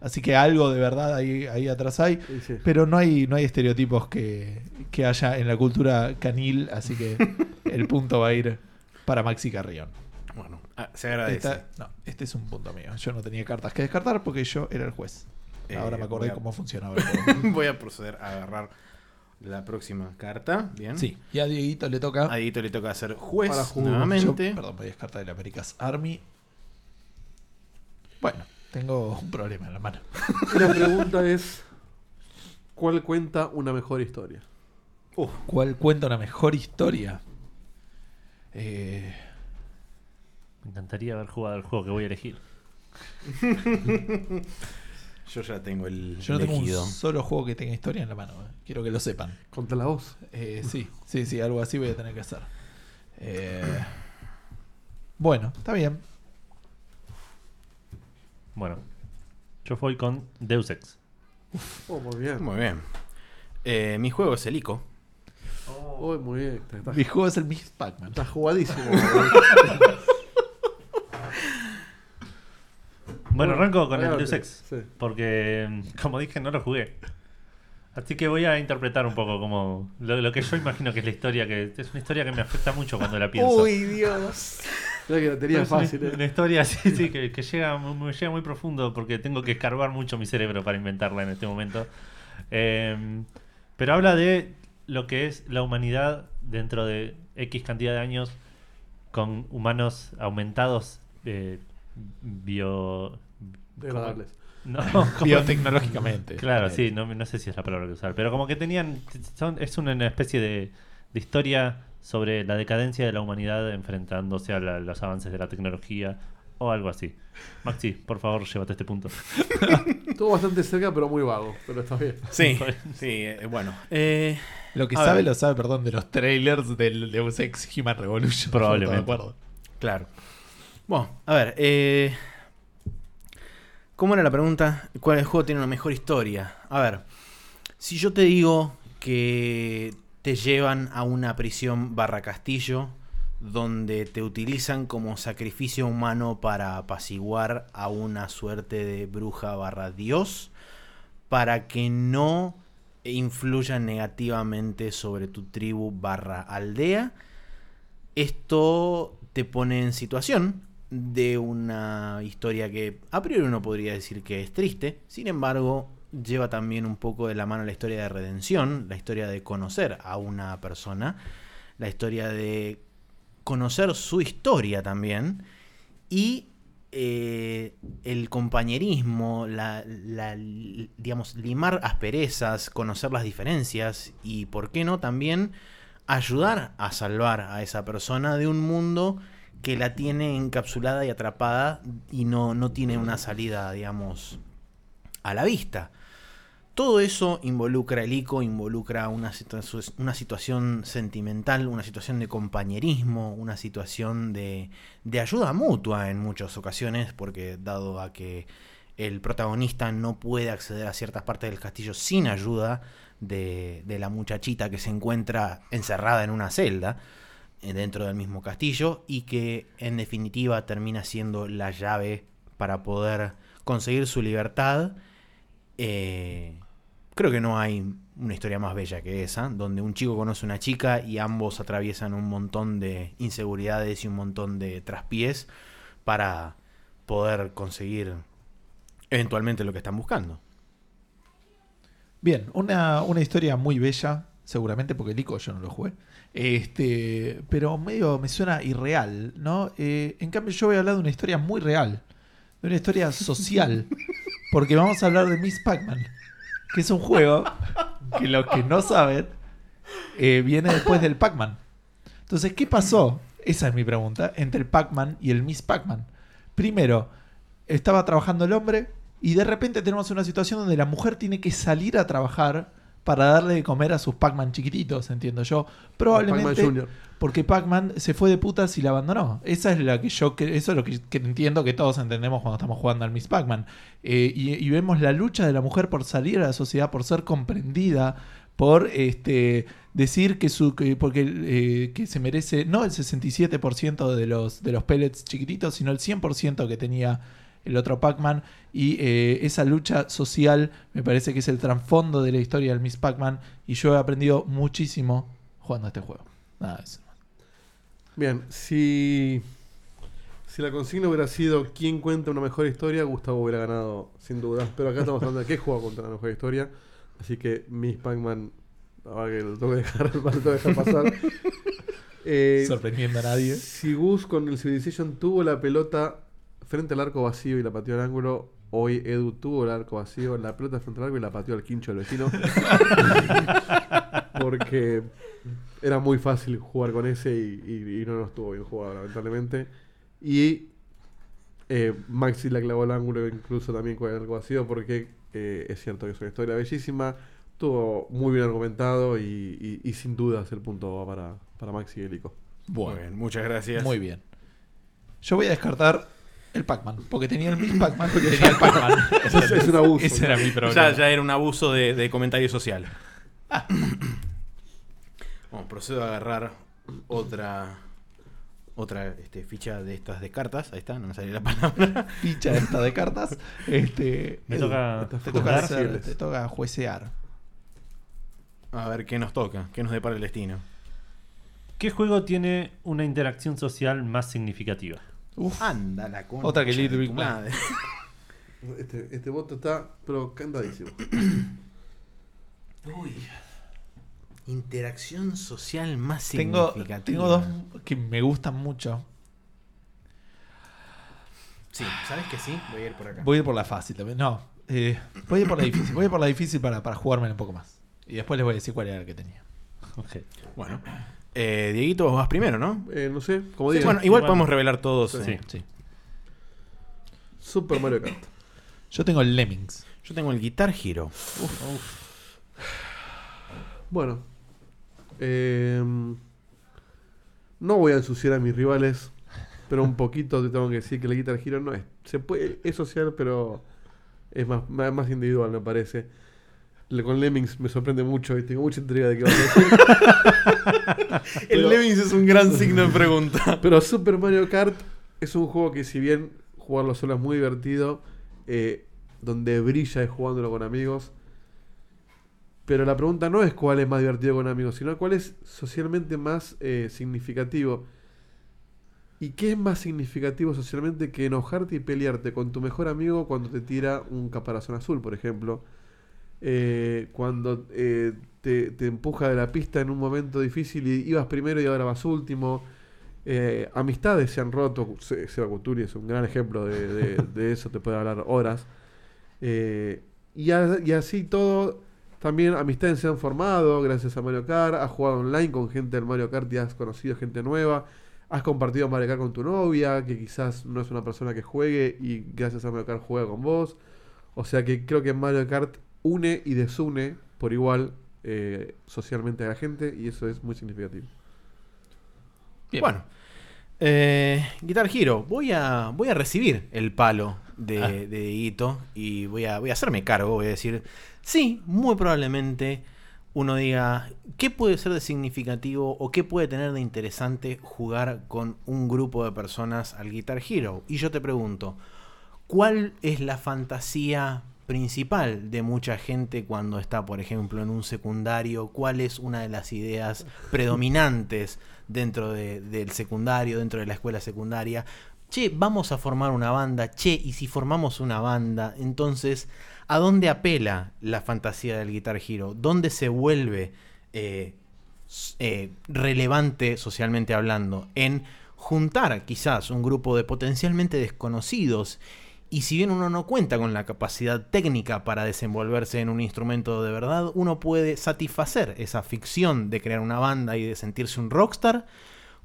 Así que algo de verdad ahí, ahí atrás hay. Sí, sí. Pero no hay, no hay estereotipos que, que haya en la cultura canil, así que el punto va a ir para Maxi Carrión. Bueno, ah, se agradece. Esta- no, este es un punto mío. Yo no tenía cartas que descartar porque yo era el juez. Eh, Ahora me acordé voy a- cómo funcionaba *laughs* el juego. Voy a proceder a agarrar la próxima carta. Bien. Sí, y a Dieguito le toca. A Dieguito le toca hacer juez Para jugar. nuevamente. Yo- perdón, voy a descartar el America's Army. Bueno, tengo un problema en la mano. Y *laughs* la pregunta es: ¿Cuál cuenta una mejor historia? ¿Cuál cuenta una mejor historia? Eh, Me encantaría haber jugado el juego que voy a elegir. *laughs* Yo ya tengo el Yo no tengo elegido. un solo juego que tenga historia en la mano. eh. Quiero que lo sepan. Contra la voz. Eh, sí, sí, sí, algo así voy a tener que hacer. Eh, bueno, está bien. Bueno, yo voy con Deus Ex. Oh, muy bien. Muy bien. Eh, mi juego es el ICO. Oh, muy bien. Mi juego es el Miss Pac-Man. está jugadísimo. *laughs* Bueno, arranco con el. Deus Ex. Sí. Porque, mm, como dije, no lo jugué. Así que voy a interpretar un poco como lo, lo que yo imagino que es la historia, que es una historia que me afecta mucho cuando la pienso. Dios. Que tenía Es una- fácil. Una, eh. historia *laughs* así, sí, que, que llega, me llega muy profundo porque tengo que escarbar mucho mi cerebro para inventarla en este momento. Eh, pero habla de lo que es la humanidad dentro de X cantidad de años con humanos aumentados eh, bio... Degradables. No, *laughs* como- Biotecnológicamente. Claro, Eh, sí, no, no sé si es la palabra que usar, pero como que tenían, son, es una, una especie de, de historia sobre la decadencia de la humanidad enfrentándose a la- los avances de la tecnología o algo así. Maxi, por favor, llévate este punto. *laughs* Estuvo bastante cerca, pero muy vago. Pero está bien. Sí, *laughs* sí, eh, bueno. Eh, Lo que sabe, ver. lo sabe, perdón, de los trailers del Deus Ex Human Revolution. *laughs* Probablemente. De acuerdo. claro. Bueno, a ver. Eh, ¿Cómo era la pregunta? ¿Cuál juego tiene una mejor historia? A ver. Si yo te digo que te llevan a una prisión barra castillo donde te utilizan como sacrificio humano para apaciguar a una suerte de bruja barra dios para que no influya negativamente sobre tu tribu barra aldea. Esto te pone en situación de una historia que a priori uno podría decir que es triste, sin embargo lleva también un poco de la mano la historia de redención, la historia de conocer a una persona, la historia de conocer su historia también y eh, el compañerismo, la, la- digamos, limar asperezas, conocer las diferencias y, ¿por qué no?, también ayudar a salvar a esa persona de un mundo que la tiene encapsulada y atrapada y no, no tiene una salida, digamos, a la vista. Todo eso involucra el ICO, involucra una, situa- una situación sentimental, una situación de compañerismo, una situación de, ayuda mutua en muchas ocasiones, porque dado a que el protagonista no puede acceder a ciertas partes del castillo sin ayuda de, de la muchachita que se encuentra encerrada en una celda eh, dentro del mismo castillo y que en definitiva termina siendo la llave para poder conseguir su libertad. Eh, creo que no hay una historia más bella que esa, donde un chico conoce a una chica y ambos atraviesan un montón de inseguridades y un montón de traspiés para poder conseguir eventualmente lo que están buscando. Bien, una, una historia muy bella, seguramente, porque el ICO yo no lo jugué. Este, pero medio me suena irreal, ¿no? Eh, en cambio, yo voy a hablar de una historia muy real, de una historia social, *laughs* porque vamos a hablar de Miss Pac-Man, que es un juego que los que no saben eh, viene después del Pac-Man. Entonces, ¿qué pasó? Esa es mi pregunta, entre el Pac-Man y el Miss Pac-Man. Primero, estaba trabajando el hombre y de repente tenemos una situación donde la mujer tiene que salir a trabajar para darle de comer a sus Pac-Man chiquititos, entiendo yo. Probablemente porque Pac-Man se fue de putas y la abandonó. Esa es la que yo eso es lo que, que entiendo que todos entendemos cuando estamos jugando al Miss Pac-Man. Eh, y, y vemos la lucha de la mujer por salir a la sociedad, por ser comprendida, por este decir que su que, porque eh, que se merece no el 67% de los de los pellets chiquititos, sino el 100% que tenía el otro Pac-Man y eh, esa lucha social me parece que es el trasfondo de la historia del Miss Pac-Man y yo he aprendido muchísimo jugando a este juego. Nada, eso. Bien, si, si la consigna hubiera sido quién cuenta una mejor historia, Gustavo hubiera ganado sin duda. Pero acá estamos hablando de qué juego cuenta la mejor historia. Así que Miss Pac-Man, ahora que lo tengo que dejar, *laughs* lo tengo que dejar pasar. *laughs* Eh, sorprendiendo a nadie. si Gus con el Civilization tuvo la pelota frente al arco vacío y la pateó al ángulo, hoy Edu tuvo el arco vacío, la pelota frente al arco y la pateó al quincho del vecino. *laughs* Porque era muy fácil jugar con ese y, y- y no nos estuvo bien jugado, lamentablemente. Y Eh, Maxi la clavó al ángulo incluso también con algo vacío porque eh, es cierto que es una historia bellísima, estuvo muy bien argumentado y, y- y sin dudas el punto va para, para Maxi y Elico. Muy bien, muchas gracias. Muy bien. Yo voy a descartar el Pac-Man, porque tenía el mismo Pac-Man que tenía el Pac-Man. Eso es- un abuso. Ese era mi problema. Ya, ya era un abuso de, de comentario social. Bueno, procedo a agarrar otra otra este, ficha de estas de cartas. Ahí está, no me sale la palabra. *laughs* Ficha esta de cartas. Este, Me Edu, toca te Estas toca, hacer- te toca juecear. A ver qué nos toca, qué nos depara el destino. ¿Qué juego tiene una interacción social más significativa? Uf, Anda la concha Otra que Little Big madre. *laughs* Este, este voto está pero cantadísimo. Uy. Interacción social más tengo, significativa. tengo dos que me gustan mucho. Sí, ¿sabes que sí? Voy a ir por acá. Voy a ir por la fácil también. No, eh, voy a ir por la difícil. Voy a ir por la difícil para, para jugármela un poco más. Y después les voy a decir cuál era el que tenía. Ok. Bueno. Eh, Dieguito, vos vas primero, ¿no? Eh, no sé, como Sí, digo, bueno, igual Igual. podemos revelar todos. Sí. eh. Sí. Super Mario Kart. Yo tengo el Lemmings. Yo tengo el Guitar Hero. Bueno, eh, no voy a ensuciar a mis rivales, pero un poquito te tengo que decir que el Guitar Hero no es. Se puede, es social, pero es más, más, más individual, me parece. Con Lemmings me sorprende mucho y tengo mucha intriga de qué vas a decir. *laughs* El Pero- Lemmings es un gran signo de pregunta. *laughs* Pero Super Mario Kart es un juego que si bien jugarlo solo es muy divertido, eh, donde brilla es jugándolo con amigos. Pero la pregunta no es cuál es más divertido con amigos, sino cuál es socialmente más eh, significativo. ¿Y qué es más significativo socialmente que enojarte y pelearte con tu mejor amigo cuando te tira un caparazón azul, por ejemplo? Eh, cuando eh, te, te empuja de la pista en un momento difícil y ibas primero y ahora vas último. Eh, amistades se han roto. Se- Seba Couturi es un gran ejemplo de, de- *laughs* de eso, te puede hablar horas. Y, a- y así todo, también amistades se han formado gracias a Mario Kart. Has jugado online con gente del Mario Kart y has conocido gente nueva. Has compartido Mario Kart con tu novia, que quizás no es una persona que juegue y gracias a Mario Kart juega con vos. O sea que creo que Mario Kart une y desune por igual eh, socialmente a la gente y eso es muy significativo. Bien. Bueno. Eh, Guitar Hero, voy a, voy a recibir el palo de, Ah. de Dieguito y voy a, voy a hacerme cargo. Voy a decir, sí, muy probablemente uno diga, ¿qué puede ser de significativo o qué puede tener de interesante jugar con un grupo de personas al Guitar Hero? Y yo te pregunto, ¿cuál es la fantasía principal de mucha gente cuando está, por ejemplo, en un secundario? ¿Cuál es una de las ideas predominantes dentro de- del secundario, dentro de la escuela secundaria? Che, vamos a formar una banda, che, y si formamos una banda, entonces, ¿a dónde apela la fantasía del Guitar Hero? ¿Dónde se vuelve eh, eh, relevante socialmente hablando? En juntar quizás un grupo de potencialmente desconocidos y si bien uno no cuenta con la capacidad técnica para desenvolverse en un instrumento de verdad, uno puede satisfacer esa ficción de crear una banda y de sentirse un rockstar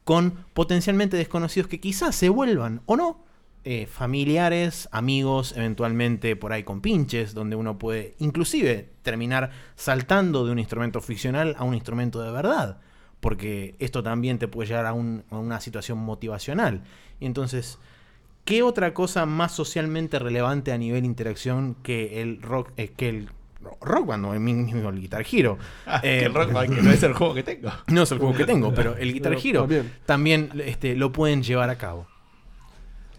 con potencialmente desconocidos que quizás se vuelvan o no eh, familiares, amigos, eventualmente por ahí con pinches, donde uno puede inclusive terminar saltando de un instrumento ficcional a un instrumento de verdad, porque esto también te puede llevar a, a una situación motivacional. Y entonces, ¿qué otra cosa más socialmente relevante a nivel interacción que el rock, eh, que el rock band o el mismo el Guitar Hero? *laughs* Ah, Eh, que el Rock Band, que no es el juego que tengo. *laughs* no es el juego que tengo, pero el Guitar Hero también. también este, lo pueden llevar a cabo.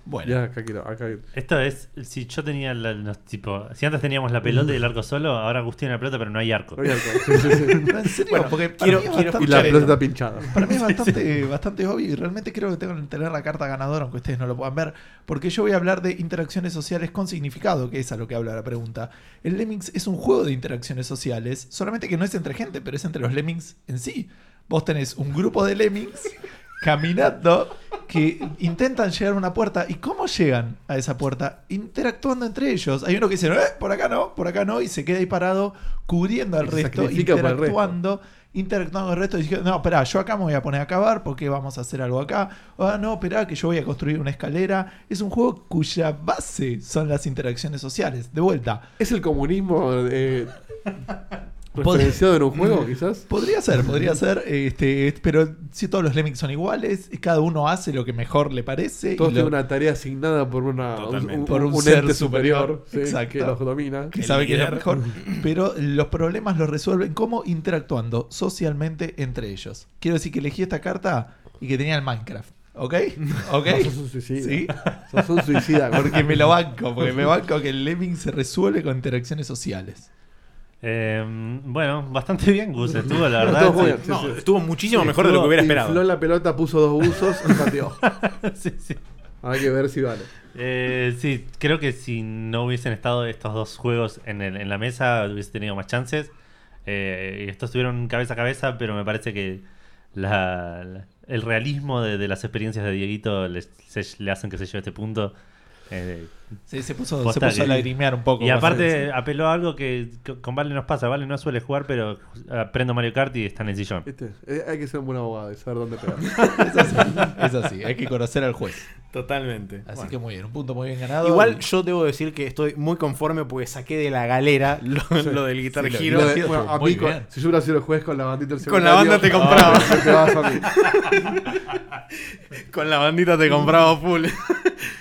Bueno, Ya, acá quiero, acá Esto es, si yo tenía la, los- tipo, si antes teníamos la pelota y el arco solo, ahora Agustín la pelota, pero no hay arco. no hay alcohol. Sí, sí, sí. *laughs* en serio, Bueno, porque para quiero- mí es quiero bastante- Y la pelota está pinchada. Para mí es bastante, bastante obvio y realmente creo que tengo que tener la carta ganadora, aunque ustedes no lo puedan ver, porque yo voy a hablar de interacciones sociales con significado, que es a lo que habla la pregunta. El Lemmings es un juego de interacciones sociales, solamente que no es entre gente, pero es entre los Lemmings en sí. Vos tenés un grupo de Lemmings caminando que intentan llegar a una puerta. ¿Y cómo llegan a esa puerta? Interactuando entre ellos. Hay uno que dice, "Eh, por acá no, por acá no, y se queda ahí parado cubriendo al resto, interactuando interactuando con el resto y diciendo, no, espera, yo acá me voy a poner a cavar porque vamos a hacer algo acá. Ah, no, espera, que yo voy a construir una escalera. Es un juego cuya base son las interacciones sociales. De vuelta, ¿Es el comunismo eh, *laughs* referenciado en un *laughs* juego, quizás? Podría ser, podría ser, este, pero si todos los lemmings son iguales, y cada uno hace lo que mejor le parece. Todos lo- tienen una tarea asignada por, una, Totalmente. un, Por un un ser ente superior. superior, sí, Exacto. que los domina. que El sabe que es lo mejor, *clears throat* pero los problemas los resuelven como interactuando socialmente entre ellos. Quiero decir que elegí esta carta y que tenía el Minecraft, ¿ok? *laughs* ¿Ok? No, sos un suicida. Sí. Sos un suicida. *laughs* Porque me lo banco, porque me banco que el lemming se resuelve con interacciones sociales. Eh, bueno, bastante bien, Gus. Estuvo, la *laughs* verdad. Estuvo muy sí. bien. Sí, No, sí. estuvo muchísimo Sí, mejor de lo que hubiera Infló esperado. la pelota, puso dos buzos *laughs* y pateó. *laughs* Sí, sí. Hay que ver si vale. Eh, sí, creo que si no hubiesen estado estos dos juegos en, el- en la mesa, hubiese tenido más chances. Eh, estos estuvieron cabeza a cabeza, pero me parece que la- la- el realismo de, de las experiencias de Dieguito le, se- le hacen que se lleve a este punto. Eh, Sí, se puso, se puso a lagrimear un poco. y aparte apeló a algo que co- con Vale nos pasa. Vale no suele jugar, pero aprendo Mario Kart y está en el sillón. ¿Viste? Eh, hay que ser un buen abogado y saber dónde pegar. *laughs* es así, *laughs* es así, hay que conocer al juez. Totalmente. Así Bueno. que muy bien, un punto muy bien ganado. Igual Y- yo debo decir que estoy muy conforme porque saqué de la galera lo, lo del Guitar Sí, lo- Hero. lo- Lo de- bueno, a Muy mí, con- bien. si yo hubiera sido el juez con la bandita del Con la banda te compraba. ah, *laughs* te vas a mí. Con la bandita te compraba full.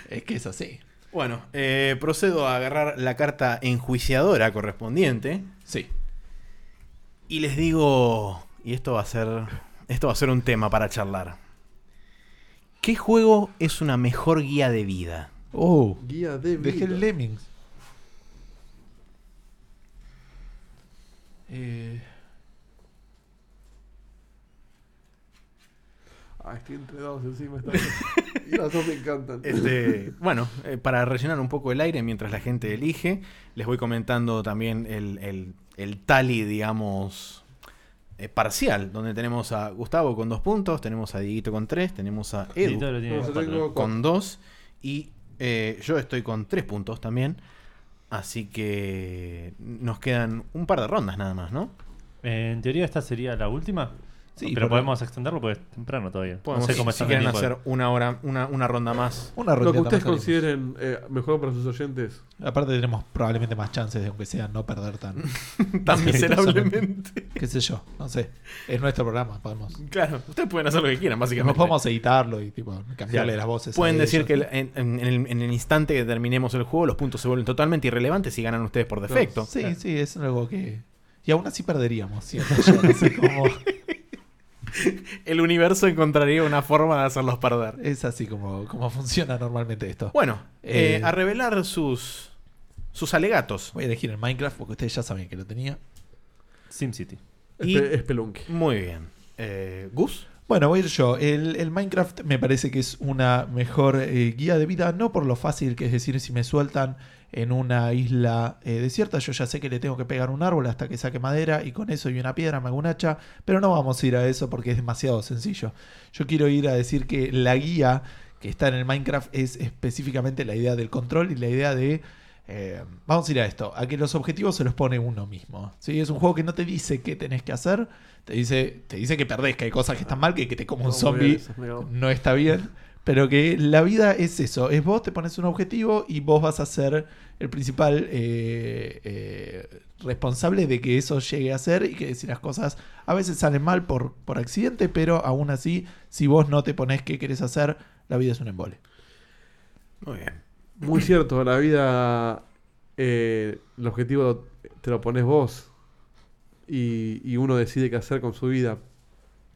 Es que es así. Bueno, eh, procedo a agarrar la carta enjuiciadora correspondiente Sí. y les digo, y esto va a ser, esto va a ser un tema para charlar. ¿Qué juego es una mejor guía de vida? Oh, Guía de vida. dejé el Lemmings. Eh, Ah, estoy entre dos encima. Está... *laughs* y las dos me encantan. Este, bueno, eh, para rellenar un poco el aire mientras la gente elige, les voy comentando también el, el, el tally, digamos, eh, parcial, donde tenemos a Gustavo con dos puntos, tenemos a Dieguito con tres, tenemos a Edu con dos y eh, yo estoy con tres puntos también. Así que nos quedan un par de rondas nada más, ¿no? En teoría esta sería la última. Sí, pero porque- podemos extenderlo porque es temprano todavía. Podemos, no sé cómo si quieren hacer una hora, una, una ronda más. una Lo que ustedes consideren eh, mejor para sus oyentes. Aparte tenemos probablemente más chances de aunque sea no perder tan. *laughs* Tan miserablemente. *laughs* qué sé yo, no sé. Es nuestro programa, podemos. Claro, ustedes pueden hacer lo que quieran, No básicamente. podemos editarlo y tipo cambiarle las voces. Pueden a decir ellos. que el- en, en- el, en el instante que terminemos el juego, los puntos se vuelven totalmente irrelevantes y ganan ustedes por defecto. Sí, sí, es algo que. Y aún así perderíamos, siento *laughs* yo. No sé cómo. *laughs* El universo encontraría una forma de hacerlos perder. Es así como, como funciona normalmente esto. Bueno, eh, Eh, a revelar sus, sus alegatos. Voy a elegir el Minecraft porque ustedes ya sabían que lo tenía. SimCity. Y- Spelunky. Muy bien. Eh, Gus. Bueno, voy a ir yo. El, el Minecraft me parece que es una mejor eh, guía de vida, no por lo fácil que es decir, si me sueltan en una isla eh, desierta, yo ya sé que le tengo que pegar un árbol hasta que saque madera y con eso y una piedra me hago un hacha, pero no vamos a ir a eso porque es demasiado sencillo. Yo quiero ir a decir que la guía que está en el Minecraft es específicamente la idea del control y la idea de... eh, vamos a ir a esto, a que los objetivos se los pone uno mismo. ¿sí? Es un juego que no te dice qué tenés que hacer, te dice, te dice que perdés, que hay cosas que están mal, que, que te como un zombie no está bien. Pero que la vida es eso, es vos te pones un objetivo y vos vas a ser el principal eh, eh, responsable de que eso llegue a ser y que si las cosas a veces salen mal por, por accidente, pero aún así, si vos no te pones qué querés hacer, la vida es un embole. Muy bien. Muy cierto, la vida, eh, el objetivo te lo pones vos y, y uno decide qué hacer con su vida.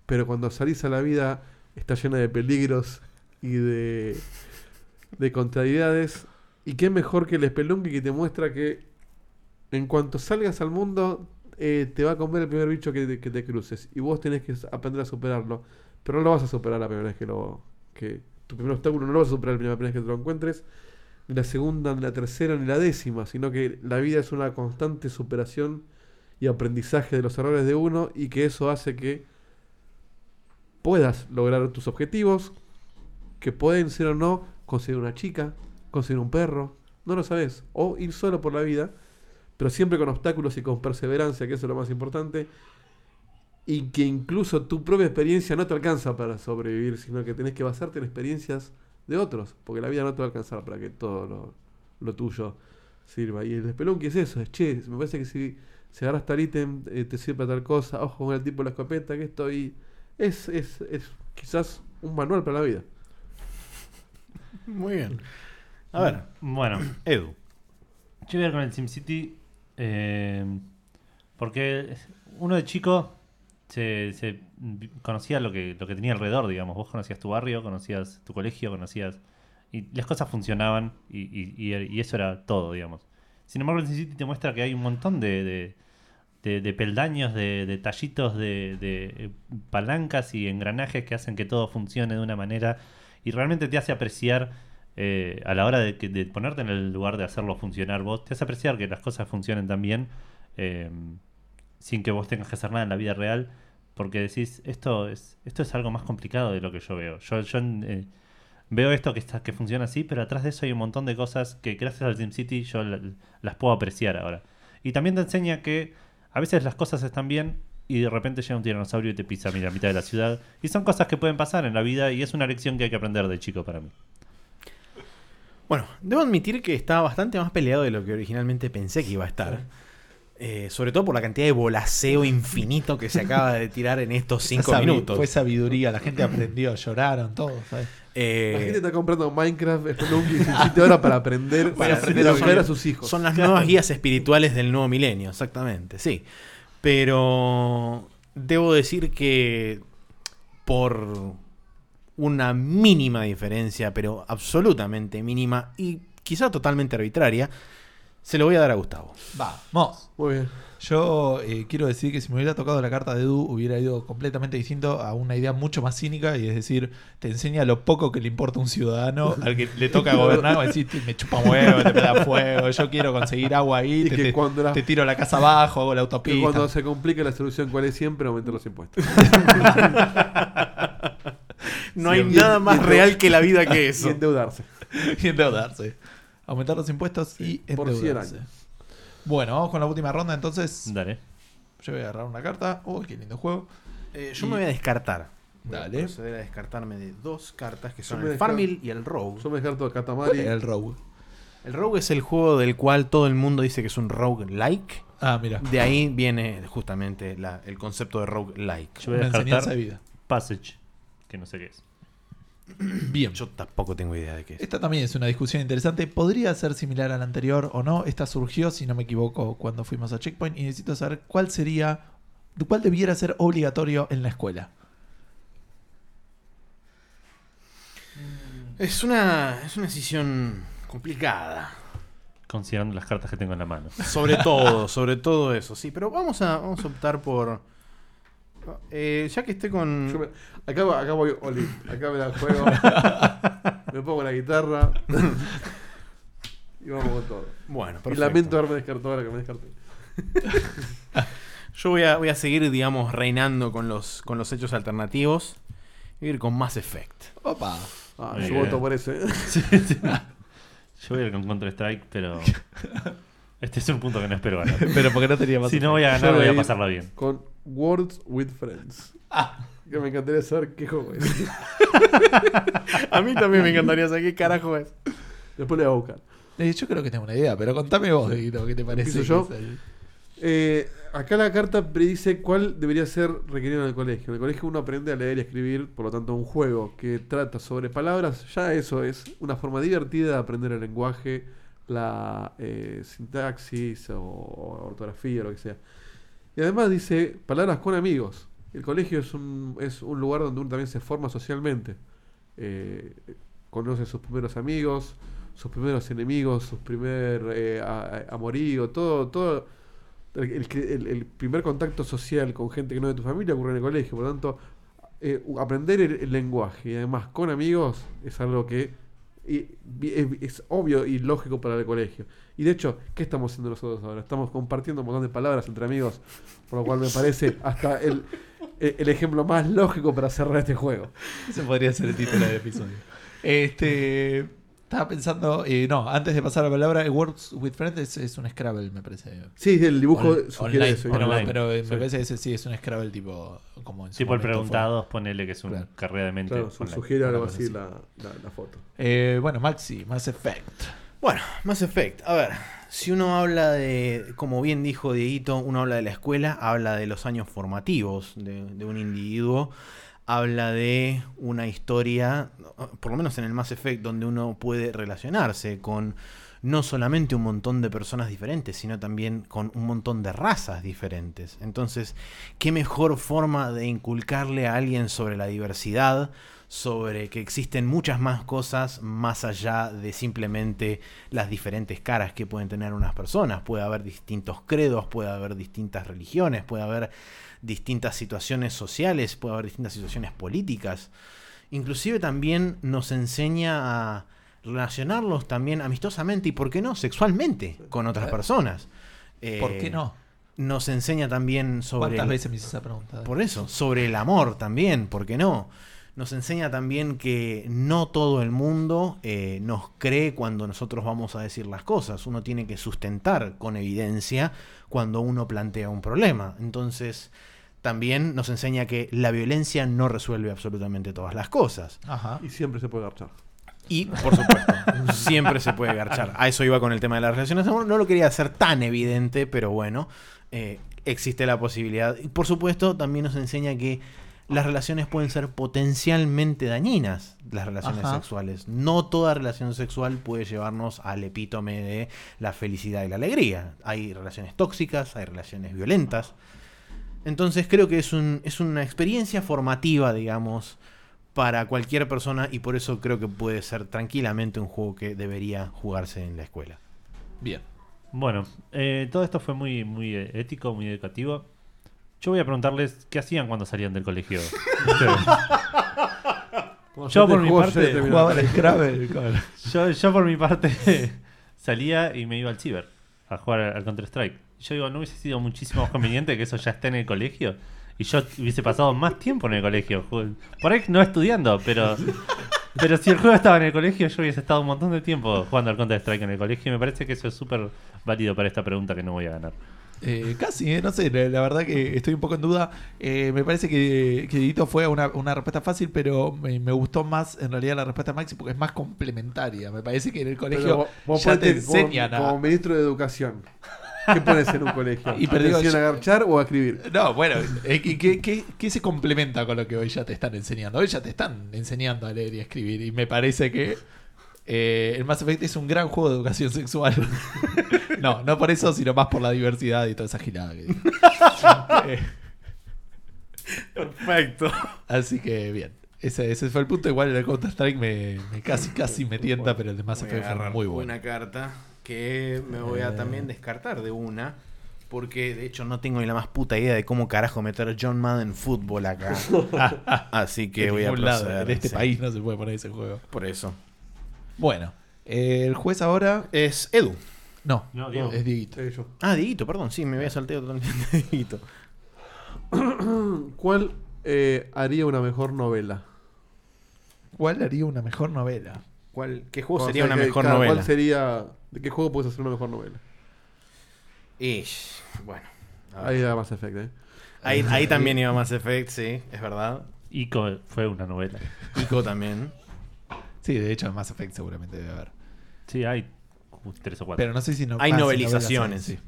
Pero cuando salís a la vida está llena de peligros y de, de contrariedades. Y qué mejor que el Spelunky que te muestra que en cuanto salgas al mundo eh, te va a comer el primer bicho que te, que te cruces. Y vos tenés que aprender a superarlo. Pero no lo vas a superar la primera vez que lo... Que tu primer obstáculo no lo vas a superar la primera vez que te lo encuentres ni la segunda, ni la tercera, ni la décima, sino que la vida es una constante superación y aprendizaje de los errores de uno y que eso hace que puedas lograr tus objetivos, que pueden ser o no conseguir una chica, conseguir un perro, no lo sabes, o ir solo por la vida, pero siempre con obstáculos y con perseverancia, que eso es lo más importante. y que incluso tu propia experiencia no te alcanza para sobrevivir, sino que tenés que basarte en experiencias de otros, porque la vida no te va a alcanzar para que todo lo, tuyo sirva. Y el Spelunky es eso, es che, me parece que si, si agarras tal ítem eh, te sirve para tal cosa, ojo con el tipo de la escopeta, que esto y es, es, es quizás un manual para la vida. Muy bien. A ver, Bueno, Edu. yo voy a ir con el SimCity eh, porque uno de chico se, se conocía lo que, lo que tenía alrededor, digamos. Vos conocías tu barrio, conocías tu colegio, conocías... Y las cosas funcionaban y, y- y- y eso era todo, digamos. Sin embargo, el SimCity te muestra que hay un montón de, de, de- de peldaños, de detallitos, de, de eh, palancas y engranajes que hacen que todo funcione de una manera y realmente te hace apreciar eh, a la hora de, ponerte en el lugar de hacerlo funcionar vos, te hace apreciar que las cosas funcionen tan bien eh, sin que vos tengas que hacer nada en la vida real, porque decís, esto es, esto es algo más complicado de lo que yo veo. Yo, eh, veo esto que, está, que funciona así, pero atrás de eso hay un montón de cosas que gracias al SimCity yo la- las puedo apreciar ahora. Y también te enseña que a veces las cosas están bien y de repente llega un tiranosaurio y te pisa a la mitad de la ciudad. Y son cosas que pueden pasar en la vida y es una lección que hay que aprender de chico para mí. Bueno, debo admitir que está bastante más peleado de lo que originalmente pensé que iba a estar. Eh, sobre todo por la cantidad de bolaseo infinito que se acaba de tirar en estos cinco Sabi- minutos. Fue sabiduría, la gente aprendió, lloraron, todos. ¿sabes? Eh, La gente está comprando Minecraft, Spelunky y SimCity ahora para aprender, Para para aprender a a a sus hijos. Son las nuevas guías espirituales del nuevo milenio, exactamente, sí. Pero debo decir que por una mínima diferencia, pero absolutamente mínima y quizá totalmente arbitraria, se lo voy a dar a Gustavo. Vamos. Muy bien. Yo eh, quiero decir que si me hubiera tocado la carta de Edu, hubiera ido completamente distinto a una idea mucho más cínica y es decir, te enseña lo poco que le importa a un ciudadano *laughs* al que le toca gobernar. A decir, me chupa un huevo, te da fuego, yo quiero conseguir agua ahí, Y te, que te- cuando la- te tiro la casa abajo, hago la autopista. cuando se complica la solución, ¿cuál es siempre? Aumentar los impuestos. *laughs* No hay nada y- más y- real que la vida que *laughs* Y eso. endeudarse. y endeudarse. Aumentar los impuestos y por 100 endeudarse. años. Bueno, vamos con la última ronda entonces. Dale. Yo voy a agarrar una carta. Uy, qué lindo juego. Eh, yo me voy a descartar. Voy a Dale. proceder a descartarme de dos cartas que son el descar- Farmville y el Rogue. Yo me descarto a ¿Cuál Katamari. *laughs* el Rogue? El Rogue es el juego del cual todo el mundo dice que es un rogue-like. Ah, mira. De ahí viene justamente la- el concepto de rogue-like. Yo voy a Una descartar de vida. Passage, que no sé qué es. *clears throat* Bien. Yo tampoco tengo idea de qué es. Esta también es una discusión interesante. Podría ser similar a la anterior o no. Esta surgió, si no me equivoco, cuando fuimos a Checkpoint. Y necesito saber cuál sería, cuál debiera ser obligatorio en la escuela. Es una, es una decisión complicada. Considerando las cartas que tengo en la mano. Sobre *laughs* todo, sobre todo eso, sí. Pero vamos a, vamos a optar por... eh, ya que esté con... Yo me- acá, va- acá voy, Oli. Acá me el juego. *laughs* me pongo la guitarra. y vamos con todo. Bueno, Y perfecto. lamento haberme descartado ahora que me descarté. *laughs* Yo voy a, voy a seguir, digamos, reinando con los, con los hechos alternativos. Voy a ir con Mass Effect. Opa. Ah, Muy yo bien. voto por ese. *laughs* Yo voy a ir con Counter Strike, pero. Este es un punto que no espero ganar. *laughs* Pero porque no tenía más. Si no voy a ganar, voy a pasarla bien. Con Words with Friends. Ah. Que me encantaría saber qué juego es. *laughs* A mí también me encantaría saber qué carajo es. Después le voy a buscar. Eh, yo creo que tengo una idea, pero contame vos, Dieguito, ¿qué te parece? ¿Empiezo yo? Eh, acá la carta predice cuál debería ser requerido en el colegio. En el colegio uno aprende a leer y escribir, por lo tanto un juego que trata sobre palabras, ya eso es una forma divertida de aprender el lenguaje, la eh, sintaxis o, o ortografía lo que sea. Y además dice palabras con amigos. El colegio es un, es un lugar donde uno también se forma socialmente. Eh, conoce sus primeros amigos, sus primeros enemigos, sus primer eh, amorío, todo, todo el, el primer contacto social con gente que no es de tu familia ocurre en el colegio. Por lo tanto, eh, aprender el, el lenguaje y además con amigos es algo que vi- es, obvio y lógico para el colegio. Y de hecho, ¿qué estamos haciendo nosotros ahora? Estamos compartiendo un montón de palabras entre amigos, por lo cual me parece hasta el, el, el ejemplo más lógico para cerrar este juego. Ese podría ser el título del episodio. Este. Estaba pensando, eh, no, antes de pasar la palabra, el Words with Friends es, es un Scrabble, me parece. Sí, el dibujo On- sugiere online, eso. pero, online. pero, eh, Sí. me parece que ese sí es un Scrabble tipo como en su Tipo el momento fue. preguntados, ponele que es una Claro. carrera de mente. Claro, su- online. sugiere algo así así. la, la, la foto. Eh, bueno, Maxi, Mass Effect. Bueno, Mass Effect. A ver, si uno habla de, como bien dijo Dieguito, uno habla de la escuela, habla de los años formativos de, de un individuo, habla de una historia, por lo menos en el Mass Effect, donde uno puede relacionarse con no solamente un montón de personas diferentes, sino también con un montón de razas diferentes. Entonces, ¿qué mejor forma de inculcarle a alguien sobre la diversidad? sobre que existen muchas más cosas más allá de simplemente las diferentes caras que pueden tener unas personas. Puede haber distintos credos, puede haber distintas religiones, puede haber distintas situaciones sociales, puede haber distintas situaciones políticas. Inclusive también nos enseña a relacionarlos también amistosamente y, ¿por qué no?, sexualmente con otras personas. ¿Por Eh, qué no? Nos enseña también sobre... ¿Cuántas el- veces me hice esa pregunta? por eso, sobre el amor también, ¿por qué no? Nos enseña también que no todo el mundo eh, nos cree cuando nosotros vamos a decir las cosas. Uno tiene que sustentar con evidencia cuando uno plantea un problema. Entonces, también nos enseña que la violencia no resuelve absolutamente todas las cosas. Ajá. Y siempre se puede garchar. Y, por supuesto, siempre se puede garchar. A eso iba con el tema de las relaciones. de amor. No lo quería hacer tan evidente, pero bueno, eh, existe la posibilidad. Y, por supuesto, también nos enseña que las relaciones pueden ser potencialmente dañinas, las relaciones Ajá. sexuales. No toda relación sexual puede llevarnos al epítome de la felicidad y la alegría. Hay relaciones tóxicas, hay relaciones violentas. Entonces creo que es, un, es una experiencia formativa, digamos, para cualquier persona y por eso creo que puede ser tranquilamente un juego que debería jugarse en la escuela. Bien. Bueno, eh, todo esto fue muy, muy eh, ético, muy educativo. Yo voy a preguntarles qué hacían cuando salían del colegio. *laughs* Yo por mi parte yo, yo por mi parte *laughs* salía y me iba al ciber a jugar al Counter Strike. Yo digo, ¿no hubiese sido muchísimo más conveniente que eso ya esté en el colegio? Y yo hubiese pasado más tiempo en el colegio. Por ahí no estudiando, pero *laughs* pero si el juego estaba en el colegio, yo hubiese estado un montón de tiempo jugando al Counter Strike en el colegio. Y me parece que eso es súper válido para esta pregunta que no voy a ganar. Eh, casi, eh, no sé, la, la verdad que estoy un poco en duda. Eh, me parece que, que Dieguito fue una, una respuesta fácil, pero me, me gustó más en realidad la respuesta de Maxi porque es más complementaria. Me parece que en el colegio Pero vos ya te enseñan a... Como ministro de Educación. ¿Qué pones en un colegio? Y ¿A pero digo, enseñan yo- a garchar o a escribir? No, bueno, ¿qué, qué, qué- qué se complementa con lo que hoy ya te están enseñando? Hoy ya te están enseñando a leer y a escribir y me parece que eh, el Mass Effect es un gran juego de educación sexual. *laughs* no, no por eso, sino más por la diversidad y toda esa gilada que digo. Eh, Perfecto. así que bien. Ese, ese fue el punto. Igual el Counter Strike me, me casi casi me tienta, pero el de Mass Effect fue muy bueno. Una carta que me voy a Eh. también descartar de una. Porque de hecho no tengo ni la más puta idea de cómo carajo meter John Madden fútbol acá. *laughs* Así que voy a ningún lado, proceder. en este sí. país no se puede poner ese juego. Por eso. Bueno, eh, el juez ahora. Es Edu. No, No, Diego. es Dieguito. Eh. Ah, Dieguito, perdón. Sí, me había salteado totalmente Dieguito. *coughs* ¿Cuál eh, haría una mejor novela? ¿Cuál haría una mejor novela? ¿Cuál, ¿Qué juego O sería una que- mejor novela? ¿Cuál sería, ¿De qué juego puedes hacer una mejor novela? Ish, bueno. Ahí da Mass Effect, ¿eh? Ahí, ahí *laughs* también iba Mass Effect, sí, es verdad. Ico fue una novela. Ico también. Sí, de hecho, Mass Effect seguramente debe haber. Sí, hay tres o cuatro. Pero no sé si no Hay novelizaciones. sí.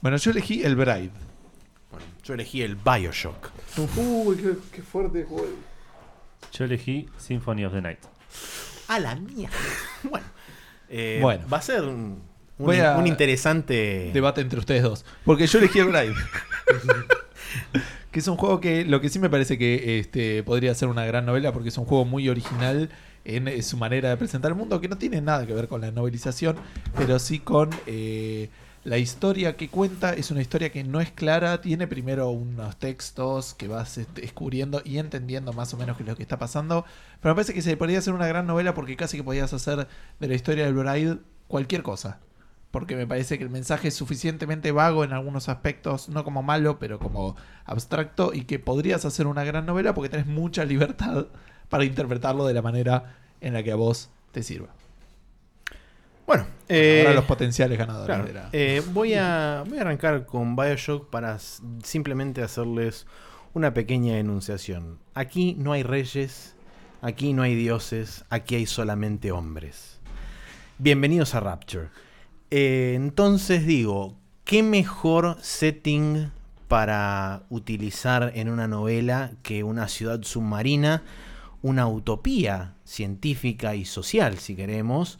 Bueno, yo elegí El Bride. Bueno, yo elegí el Bioshock. Uy, qué, qué fuerte juego. Yo elegí Symphony of the Night. A la mía. *laughs* Bueno. Eh, Bueno. Va a ser un, un- Voy a- un interesante. Debate entre ustedes dos. Porque yo elegí El Bride. *laughs* que es un juego que lo que sí me parece que este, podría ser una gran novela porque es un juego muy original en eh, su manera de presentar el mundo, que no tiene nada que ver con la novelización, pero sí con eh, la historia que cuenta. Es una historia que no es clara, tiene primero unos textos que vas este, descubriendo y entendiendo más o menos qué es lo que está pasando, pero me parece que se podría hacer una gran novela porque casi que podías hacer de la historia del Bride cualquier cosa porque me parece que el mensaje es suficientemente vago en algunos aspectos, no como malo, pero como abstracto, y que podrías hacer una gran novela porque tenés mucha libertad para interpretarlo de la manera en la que a vos te sirva. Eh, Ahora los potenciales ganadores. Claro. Eh, *laughs* voy, a, voy a arrancar con Bioshock para simplemente hacerles una pequeña enunciación. Aquí no hay reyes, aquí no hay dioses, aquí hay solamente hombres. Bienvenidos a Rapture. Eh, entonces digo, ¿qué mejor setting para utilizar en una novela que una ciudad submarina, una utopía científica y social, si queremos,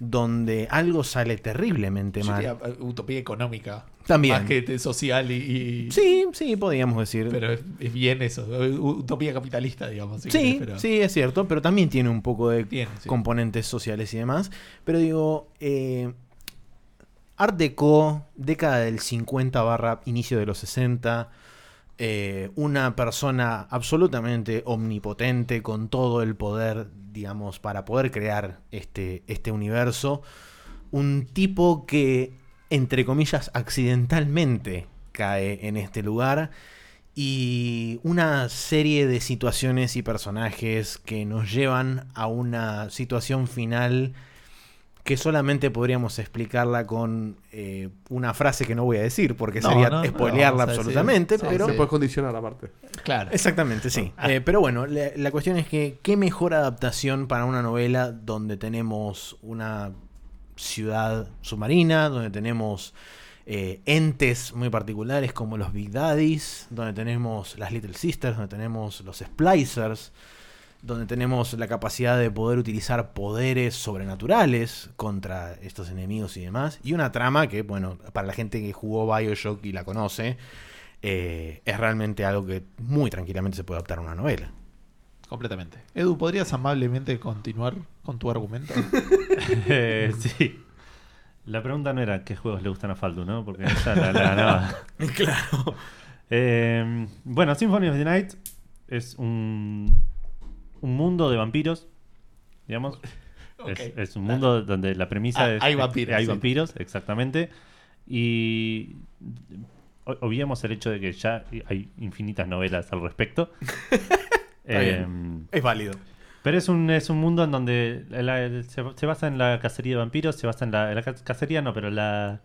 donde algo sale terriblemente Yo mal? diría, eh, utopía económica. También. Más que social y. y- Sí, sí, podríamos decir. Pero es, es bien eso. Utopía capitalista, digamos. si sí, querés, pero- sí, es cierto, pero también tiene un poco de sí. componentes sociales y demás. Pero digo, eh, Art Deco, década del 50 barra inicio de los 60, eh, una persona absolutamente omnipotente con todo el poder, digamos, para poder crear este, este universo. Un tipo que, entre comillas, accidentalmente cae en este lugar. Y una serie de situaciones y personajes que nos llevan a una situación final que solamente podríamos explicarla con eh, una frase que no voy a decir porque No, sería no, spoilearla absolutamente, Sí, pero Se puede condicionar aparte. Claro. Exactamente, sí. Eh, pero bueno, la, la cuestión es que qué mejor adaptación para una novela donde tenemos una ciudad submarina, donde tenemos eh, entes muy particulares como los Big Daddies, donde tenemos las Little Sisters, donde tenemos los Splicers, donde tenemos la capacidad de poder utilizar poderes sobrenaturales contra estos enemigos y demás, y una trama que, bueno, para la gente que jugó Bioshock y la conoce, eh, es realmente algo que muy tranquilamente se puede adaptar a una novela. Completamente. Edu, ¿podrías amablemente continuar con tu argumento? *laughs* Eh, sí. La pregunta no era qué juegos le gustan a Faldu, ¿no? Porque esa la, la ganaba. *laughs* Claro. Eh, bueno, Symphony of the Night es un, un mundo de vampiros, digamos. *laughs* Es, es un mundo donde la premisa Ah, es hay que vampiros, Hay sí. vampiros, exactamente. Y obviamos el hecho de que ya hay infinitas novelas al respecto. *laughs* Em, Es válido. pero es un, es un mundo en donde la- se, se basa en la cacería de vampiros, se basa en la, en la ca- cacería, no, pero la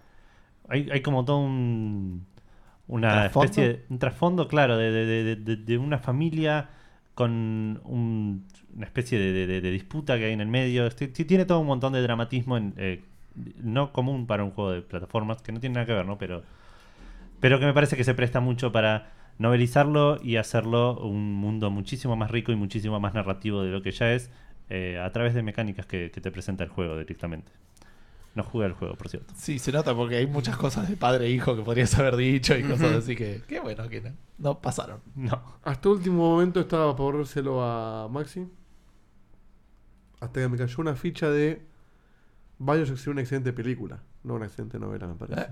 hay, hay como todo un una ¿Trasfondo? especie de un trasfondo, claro, de- de- de una familia con un- una especie de, disputa que hay en el medio. Este- ti- tiene todo un montón de dramatismo en, eh, no común para un juego de plataformas, que no tiene nada que ver, ¿no? Pero, pero que me parece que se presta mucho para novelizarlo y hacerlo un mundo muchísimo más rico y muchísimo más narrativo de lo que ya es eh, a través de mecánicas que te presenta el juego directamente. No jugué al juego, por cierto. Sí, se nota porque hay muchas cosas de padre e hijo que podrías haber dicho y cosas así que. Qué bueno que no, no pasaron. No. Hasta último momento estaba por dárselo a Maxi. Hasta que me cayó una ficha de Bioshock sería una excelente película, no una excelente novela, me parece. Eh.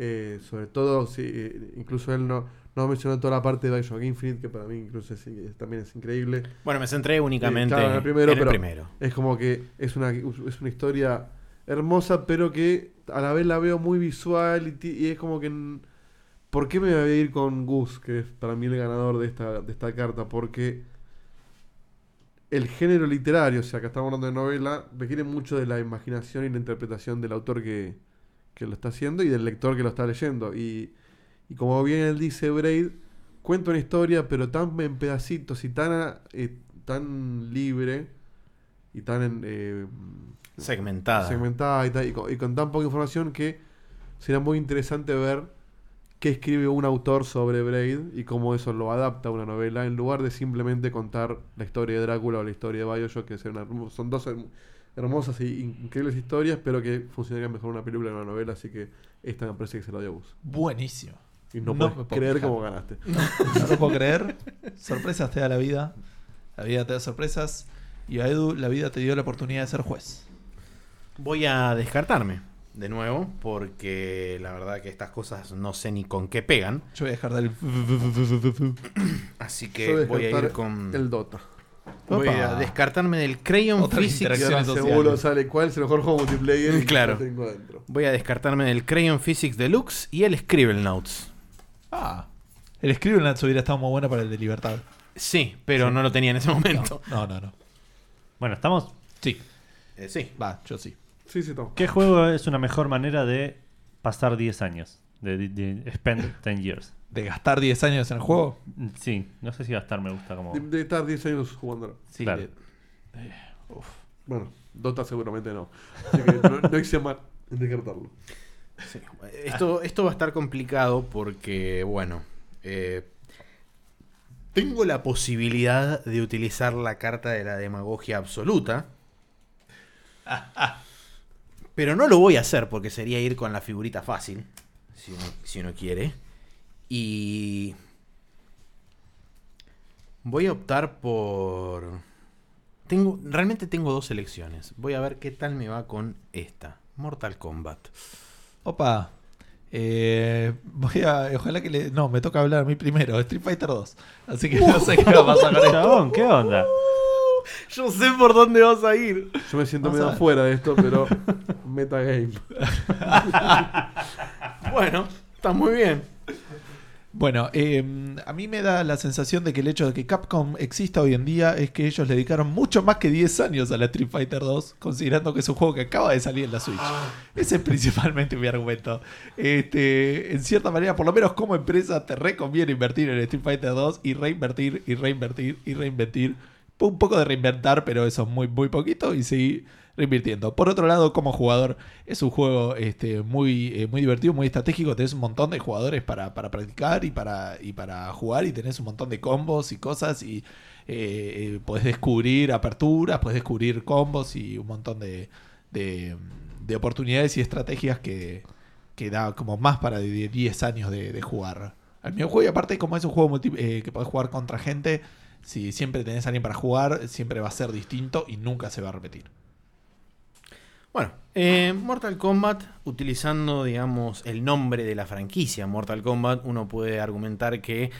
Eh, sobre todo, si, eh, incluso él no, no mencionó toda la parte de Bioshock Infinite, que para mí incluso es- es- también es increíble. Bueno, me centré únicamente claro, en el primero, en el pero- primero. Es como que es una, es una historia hermosa, pero que a la vez la veo muy visual y, es como que... ¿Por qué me voy a ir con Gus, que es para mí el ganador de esta, de esta carta? Porque el género literario, o sea, que estamos hablando de novela, requiere mucho de la imaginación y la interpretación del autor que, que lo está haciendo y del lector que lo está leyendo. Y, y como bien él dice, Braid, cuenta una historia, pero tan en pedacitos y tan, eh, tan libre y tan eh, Segmentada. segmentada y, ta- y con, y con tan poca información que sería muy interesante ver qué escribe un autor sobre Braid y cómo eso lo adapta a una novela en lugar de simplemente contar la historia de Drácula o la historia de Bioshock, que son, dos herm- hermosas e increíbles historias, pero que funcionarían mejor una película que una novela, así que esta me parece que se la dio a Gus. Buenísimo. Y no, No puedo creer cómo ganaste. *laughs* No lo puedo creer. Sorpresas te da la vida. La vida te da sorpresas. Y a Edu, la vida te dio la oportunidad de ser juez. Voy a descartarme de nuevo, porque la verdad que estas cosas no sé ni con qué pegan. Yo voy a dejar del. *clears throat* Así que voy a voy a ir descartar con. El Dota. Voy a descartarme del Crayon Otra Physics. Seguro sale cuál es el mejor juego multiplayer Claro. lo tengo adentro. Voy a descartarme del Crayon Physics Deluxe y el Scribble Notes. Ah. El Scribblenauts hubiera estado muy bueno para el de Libertad. Sí, pero no lo tenía en ese momento. No, no, no. Bueno, estamos. Sí. Eh, sí. Va, yo sí. Sí, sí, toma. ¿Qué juego es una mejor manera de pasar 10 años? De, de- de spend 10 years. ¿De gastar 10 años en el juego? Mm, Sí, no sé si gastar me gusta como. De, de estar 10 años jugándolo. Sí. Claro. de- eh, uf. Bueno, Dota seguramente no. Así que no, no hice mal en descartarlo. Sí. Esto, esto va a estar complicado porque, bueno, eh, tengo la posibilidad de utilizar la carta de la demagogia absoluta. *laughs* Pero no lo voy a hacer porque sería ir con la figurita fácil, si uno, si uno quiere. Y voy a optar por... Tengo, realmente tengo dos elecciones. Voy a ver qué tal me va con esta. Mortal Kombat. Opa. Eh, voy a. Ojalá que le. No, me toca hablar a mí primero. Street Fighter 2. Así que no sé qué va a pasar con *laughs* esto. Chabón, ¿qué onda? *laughs* Yo sé por dónde vas a ir. Yo me siento medio afuera de esto, pero *laughs* metagame. *laughs* Bueno, está muy bien. Bueno, eh, a mí me da la sensación de que el hecho de que Capcom exista hoy en día es que ellos le dedicaron mucho más que 10 años a la Street Fighter 2, considerando que es un juego que acaba de salir en la Switch. Ese es principalmente mi argumento. Este, en cierta manera, por lo menos como empresa, te recomiendo invertir en Street Fighter 2 y reinvertir y reinvertir y reinvertir. Un poco de reinventar, pero eso es muy, muy poquito y seguir reinvirtiendo. Por otro lado, como jugador, es un juego este, muy, eh, muy divertido, muy estratégico. Tenés un montón de jugadores para, para practicar y para, y para jugar y tenés un montón de combos y cosas y eh, eh, podés descubrir aperturas, podés descubrir combos y un montón de, de, de oportunidades y estrategias que, que da como más para de 10 años de, jugar al mismo juego. Y aparte, como es un juego eh, que podés jugar contra gente, si siempre tenés a alguien para jugar, siempre va a ser distinto y nunca se va a repetir. Bueno, eh, Mortal Kombat, utilizando, digamos, el nombre de la franquicia Mortal Kombat, uno puede argumentar que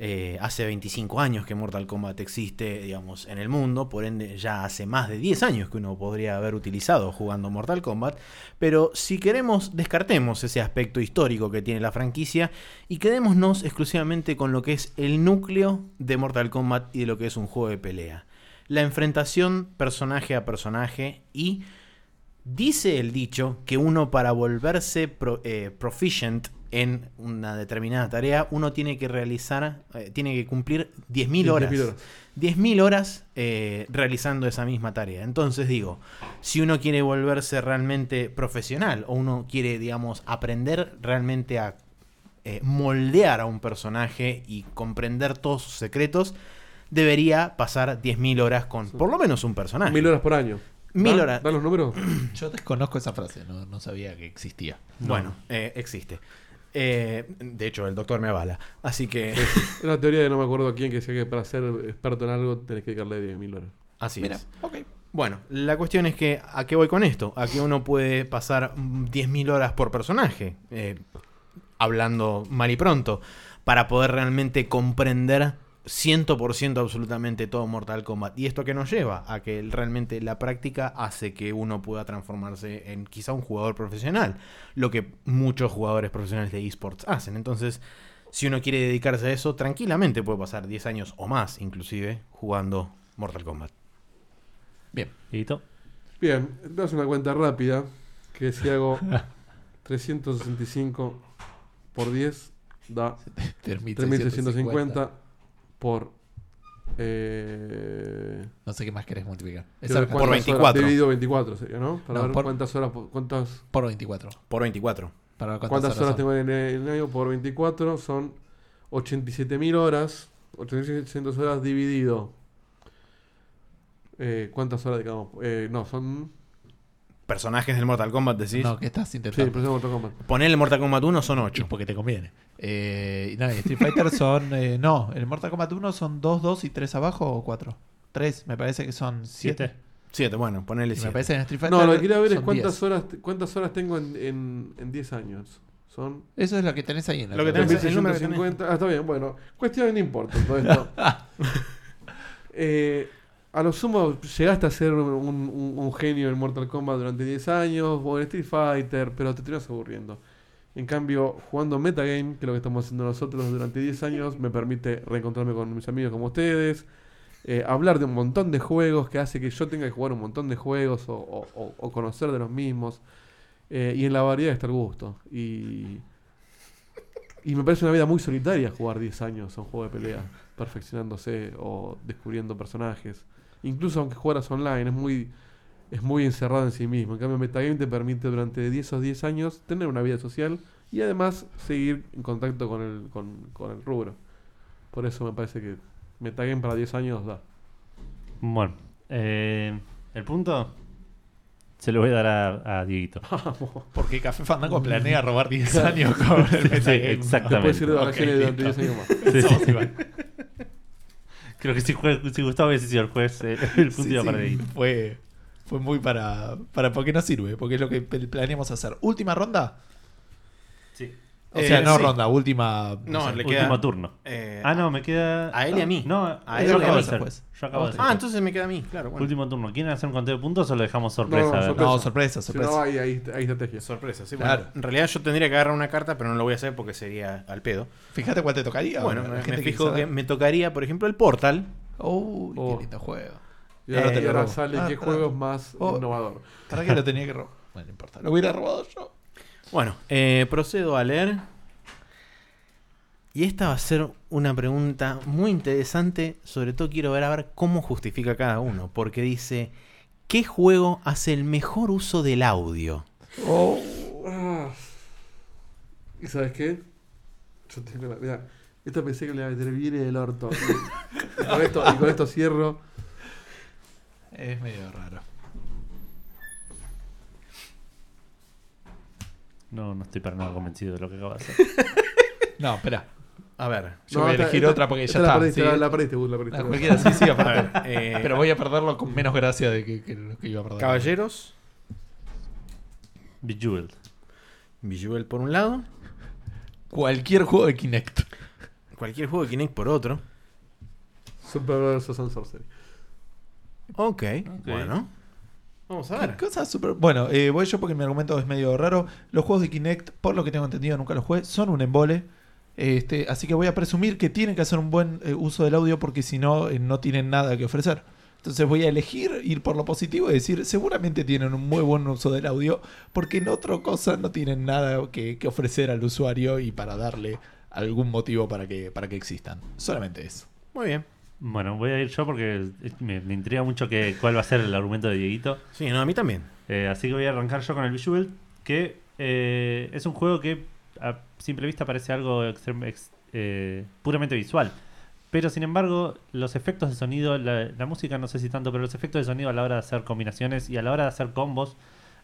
eh, hace 25 años que Mortal Kombat existe, digamos, en el mundo, por ende ya hace más de 10 años que uno podría haber utilizado jugando Mortal Kombat, pero si queremos, descartemos ese aspecto histórico que tiene la franquicia y quedémonos exclusivamente con lo que es el núcleo de Mortal Kombat y de lo que es un juego de pelea. La enfrentación personaje a personaje y Dice el dicho que uno para volverse eh, proficient en una determinada tarea, uno tiene que realizar, eh, tiene que cumplir 10.000 horas. 10.000 horas. 10.000 horas eh, realizando esa misma tarea. Entonces digo, si uno quiere volverse realmente profesional o uno quiere, digamos, aprender realmente a eh, moldear a un personaje y comprender todos sus secretos, debería pasar 10.000 horas con por lo menos un personaje. Mil horas por año. Mil ¿Dan- horas. ¿Dan los números? Yo desconozco esa frase, no, no sabía que existía. Bueno, eh, existe. Eh, de hecho, el doctor me avala. Así que. Es *laughs* una teoría de no me acuerdo quién que decía que para ser experto en algo tenés que dedicarle 10.000 horas. Así Mira, es. ok. Bueno, la cuestión es que, ¿a qué voy con esto? A que uno puede pasar mm, 10.000 horas por personaje, eh, hablando mal y pronto, para poder realmente comprender 100% absolutamente todo Mortal Kombat. Y esto que nos lleva a que realmente la práctica hace que uno pueda transformarse en quizá un jugador profesional, lo que muchos jugadores profesionales de esports hacen. Entonces, si uno quiere dedicarse a eso, tranquilamente puede pasar 10 años o más, inclusive, jugando Mortal Kombat. Bien. Listo. Bien, das una cuenta rápida que si hago *laughs* 365 por 10 da *laughs* 3650 por eh, No sé qué más querés multiplicar. Esa- Por cuántas 24. horas dividido 24 sería, ¿no? Para No, ver por- cuántas horas cuántas Por 24. Por 24. Para ver cuántas horas son. tengo en el año por 24 son 87.000 horas, 8600 horas dividido eh, ¿Cuántas horas digamos? Eh, no, son. Personajes del Mortal Kombat, decís. No, que estás Sí, intentando. pero es Mortal Kombat. Poner el Mortal Kombat 1 son Y 8. porque te conviene. Eh, y nada, y Street Fighter son. *laughs* eh, no, el Mortal Kombat 1 son 2, 2 y 3 abajo o 4. 3, me parece que son 7. 7, bueno, ponerle Y me 7. parece en Street Fighter. No, lo que quería ver es son cuántas 10. horas, cuántas horas tengo en, en, en 10 años. Son Eso es lo que tenés ahí en la Lo que tabla. tenés- el número que tenés. 1650. Ah, está bien, bueno. Cuestión no importa todo esto. *laughs* *laughs* Eh, a lo sumo llegaste a ser un, genio en Mortal Kombat durante 10 años, o en Street Fighter, pero te terminas aburriendo. En cambio, jugando Metagame, que es lo que estamos haciendo nosotros durante 10 años, me permite reencontrarme con mis amigos como ustedes, eh, hablar de un montón de juegos que hace que yo tenga que jugar un montón de juegos o conocer de los mismos. Eh, y en la variedad está el gusto. Y, y me parece una vida muy solitaria jugar 10 años a un juego de pelea, perfeccionándose o descubriendo personajes. Incluso aunque jugaras online, es muy, es muy encerrado en sí mismo. En cambio, Metagame te permite durante 10 o 10 años tener una vida social y además seguir en contacto con el, con, con el rubro. Por eso me parece que Metagame para 10 años da. Bueno, eh, el punto se lo voy a dar a, a Dieguito. *laughs* Porque Café Fandango *laughs* planea robar 10 años con el Sí, metagame. exactamente. Después ir de vacaciones durante listo. 10 años más. *laughs* Sí, sí. Creo que si, si Gustavo hubiese sido el juez, eh, el punto Sí, iba para fue, fue muy para, para. Porque no sirve, porque es lo que planeamos hacer. Última ronda. Sí. O sea, Eh, no sí. ronda, última. No, sé. le Último queda- turno. Eh, Ah, no, me queda. A él y a mí. No, A yo él y a acabo de mí. hacer. Pues. Yo acabo de hacer. Ah, entonces me queda a mí, claro. Bueno. Último turno. ¿Quieren hacer un conteo de puntos o lo dejamos sorpresa? No, sorpresa, Si sorpresa. no, hay, hay, hay estrategia. Sorpresa, sí. Claro. bueno, en realidad yo tendría que agarrar una carta, pero no lo voy a hacer porque sería al pedo. Fíjate cuál te tocaría. bueno, la me, gente me fijo que saber. me tocaría, por ejemplo, el Portal. Uy, Oh. qué lindo juego. Y ahora, Eh, y ahora robo. sale Ah, qué juego es más Oh. innovador. ¿Para qué lo tenía que robar? Bueno, no importa. Lo hubiera robado yo. Bueno, eh, procedo a leer. Y esta va a ser una pregunta muy interesante. Sobre todo quiero ver a ver cómo justifica cada uno. Porque dice: ¿Qué juego hace el mejor uso del audio? Ah. ¿Y sabes qué? Yo tengo la. Mira, esta pensé que le iba a meter bien en el orto. Y, y con esto, y con esto cierro. Es medio raro. No, no estoy para nada convencido de lo que acaba de hacer. *laughs* No, espera. A ver. Yo voy a elegir esta- otra porque esta ya la está. Perdiste, sí. la, la perdiste, la perdiste. Ah, cualquiera, sí, sí, *laughs* A aparte. ver, eh, Pero voy a perderlo con menos gracia de que, que lo que iba a perder. Caballeros. Bejeweled. Visual por un lado. Cualquier juego de Kinect. Cualquier juego de Kinect por otro. Super Brothers and Sorcery. Ok, bueno. Vamos a ver. Bueno, eh, voy yo porque mi argumento es medio raro. Los juegos de Kinect, por lo que tengo entendido, nunca los jugué, son un embole. Este, así que voy a presumir que tienen que hacer un buen eh, uso del audio porque si no, eh, no tienen nada que ofrecer. Entonces voy a elegir ir por lo positivo y decir, seguramente tienen un muy buen uso del audio porque en otra cosa no tienen nada que, que ofrecer al usuario y para darle algún motivo para que, para que existan. Solamente eso. Muy bien. Bueno, voy a ir yo porque me, me intriga mucho que, cuál va a ser el argumento de Dieguito. Sí, no, a mí también. Eh, así que voy a arrancar yo con el Visual, que eh, es un juego que a simple vista parece algo ex- eh, puramente visual. Pero sin embargo, los efectos de sonido, la, la música no sé si tanto, pero los efectos de sonido a la hora de hacer combinaciones y a la hora de hacer combos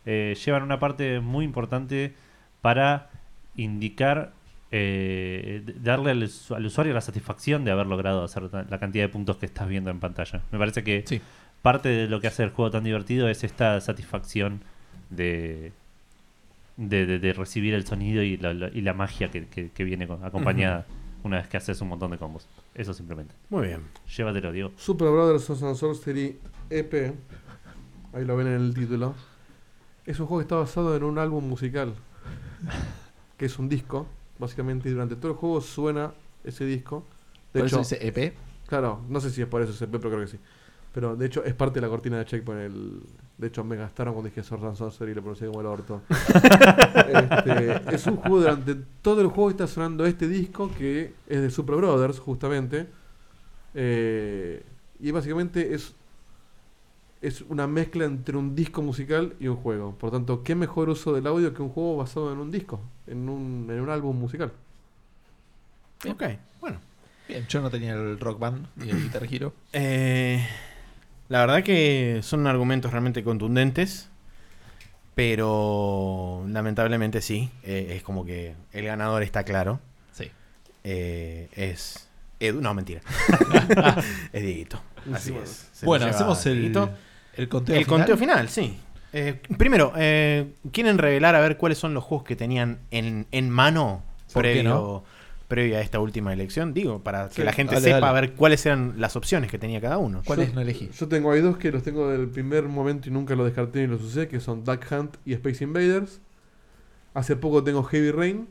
eh, llevan una parte muy importante para indicar, eh, darle al, usu- al usuario la satisfacción de haber logrado hacer la cantidad de puntos que estás viendo en pantalla. Me parece que Sí. parte de lo que hace el juego tan divertido es esta satisfacción de, de, de- de recibir el sonido y la, la- y la magia que, que- que viene con- acompañada una vez que haces un montón de combos. Eso simplemente. Muy bien. Llévatelo, Diego. Super Brothers and Sorcery EP. Ahí lo ven en el título. Es un juego que está basado en un álbum musical. Que es un disco, básicamente. Y durante todo el juego suena ese disco. De Por hecho, eso dice EP. Claro, no sé si es por eso ese EP, pero creo que sí. Pero de hecho es parte de la cortina de Checkpoint. El... De hecho me gastaron cuando dije Sword and Sorcery y lo pronuncié como el orto. *laughs* Este, es un juego durante todo el juego está sonando este disco que es de Super Brothers, justamente. Eh, y básicamente es, es una mezcla entre un disco musical y un juego. Por tanto, ¿qué mejor uso del audio que un juego basado en un disco? En un, en un álbum musical. Ok, bueno. Bien, yo no tenía el rock band ni el Guitar Hero. Eh, la verdad que son argumentos realmente contundentes, pero lamentablemente sí, eh, es como que el ganador está claro. Sí. Eh, es Edu, no, mentira. *laughs* es Dieguito. Así es. Se Bueno, hacemos el, Dieguito. El conteo El final. conteo final, sí. Eh, primero, eh, ¿quieren revelar a ver cuáles son los juegos que tenían en, en mano ¿Por qué previo, no? previo a esta última elección? Digo, para que la gente dale, sepa dale. a ver cuáles eran las opciones que tenía cada uno. ¿Cuáles no elegí? Yo tengo ahí dos que los tengo del primer momento y nunca los descarté ni los usé, que son Duck Hunt y Space Invaders. Hace poco tengo Heavy Rain.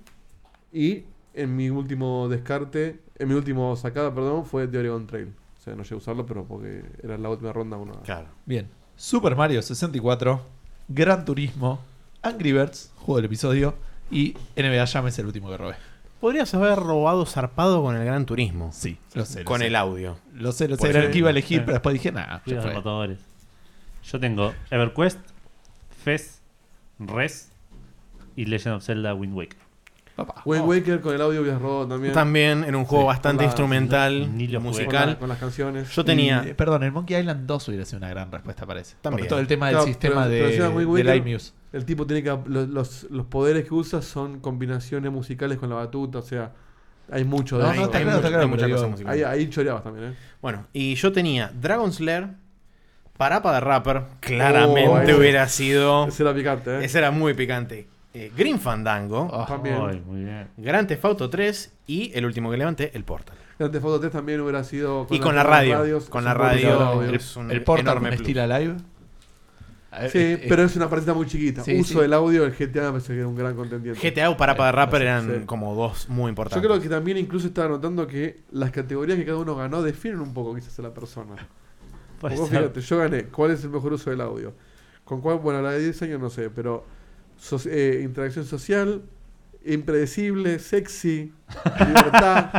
Y en mi último descarte, en mi último sacada, perdón, fue The Oregon Trail. O sea, no llegué a usarlo, pero porque era la última ronda uno. Claro. Bien. Super Mario 64, Gran Turismo, Angry Birds, juego del episodio, y NBA Jam es el último que robé. Podrías haber robado zarpado con el Gran Turismo. Sí, lo sé. lo Con sé. el audio. Lo sé, lo sé. Era el que iba a elegir, Eh. pero después dije, nada. Yo tengo EverQuest, Fez, Res y Legend of Zelda Wind Waker. Papá. Wind Oh. Waker con el audio robado también. También en un juego Sí, bastante con la- instrumental, ni lo jugué. con, musical. la- con las canciones. Yo tenía. Y, perdón, el Monkey Island 2 hubiera sido una gran respuesta, parece. También. Por todo el tema del Claro, sistema pero- pero de, Waker- iMuse. El tipo tiene que. Los, los, los poderes que usa son combinaciones musicales con la batuta, o sea. Hay mucho de No, hay- no, eso. está hay claro, mucha- está claro, hay mucha pero cosa digo, musical. Ahí, ahí choreabas también, ¿eh? Bueno, y yo tenía Dragon Slayer, Parapa de Rapper, claramente Oh, ese- hubiera sido. Ese era picante, ¿eh? Ese era muy picante. Eh, Green Fandango, Oh, También. Muy bien. Grand Theft Auto 3 y el último que levanté, el Portal. Grand Theft Auto 3 también hubiera sido. y con la radio. radios, con la radio un el Portal con estilo live. Sí, Eh, eh, pero es una partita muy chiquita. sí, Uso sí. del audio, el GTA me parece que era un gran contendiente. GTA o Parapa de Rapper Sí, eran sí. como dos muy Yo importantes. creo que también incluso estaba notando que las categorías que cada uno ganó definen un poco quizás a la persona. Ser. fíjate, yo gané. ¿Cuál es el mejor uso del audio? ¿Con cuál? Bueno, la de 10 años no sé, pero so- eh, interacción social, impredecible, sexy, *laughs* libertad.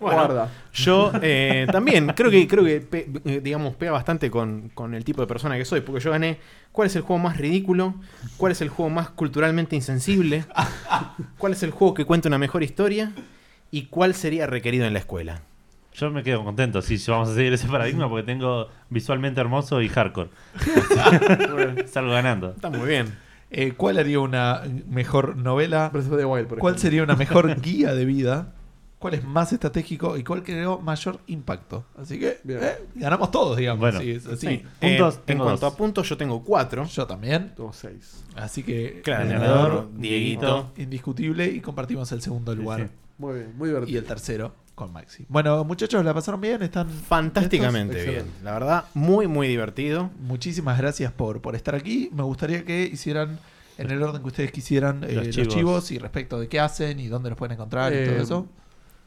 Bueno, Guarda. Yo eh, también creo que, creo que pe- eh, digamos, pega bastante con, con el tipo de persona que soy, porque yo gané cuál es el juego más ridículo, cuál es el juego más culturalmente insensible, cuál es el juego que cuenta una mejor historia y cuál sería requerido en la escuela. Yo me quedo contento si vamos a seguir ese paradigma porque tengo visualmente hermoso y hardcore. *laughs* Salgo ganando. Está muy bien. Eh, ¿Cuál haría una mejor novela? Breath of the Wild, por ¿Cuál sería una mejor *laughs* guía de vida? ¿Cuál es más estratégico? ¿Y cuál creó mayor impacto? Así que eh, ganamos todos, digamos. Bueno. Sí, es así. Sí. Puntos, Eh, en cuanto dos. a puntos, yo tengo cuatro. Yo también. Tengo 6. Así que Claro, ganador, Dieguito. indiscutible y compartimos el segundo lugar sí. Muy bien, muy y divertido. el tercero con Maxi. Bueno, muchachos, ¿la pasaron bien? ¿Están Fantásticamente Estos, bien. La verdad, muy, muy divertido. Muchísimas gracias por, por estar aquí. Me gustaría que hicieran en el orden que ustedes quisieran eh, Los los, chivos. y respecto de qué hacen y dónde los pueden encontrar y Eh, todo eso.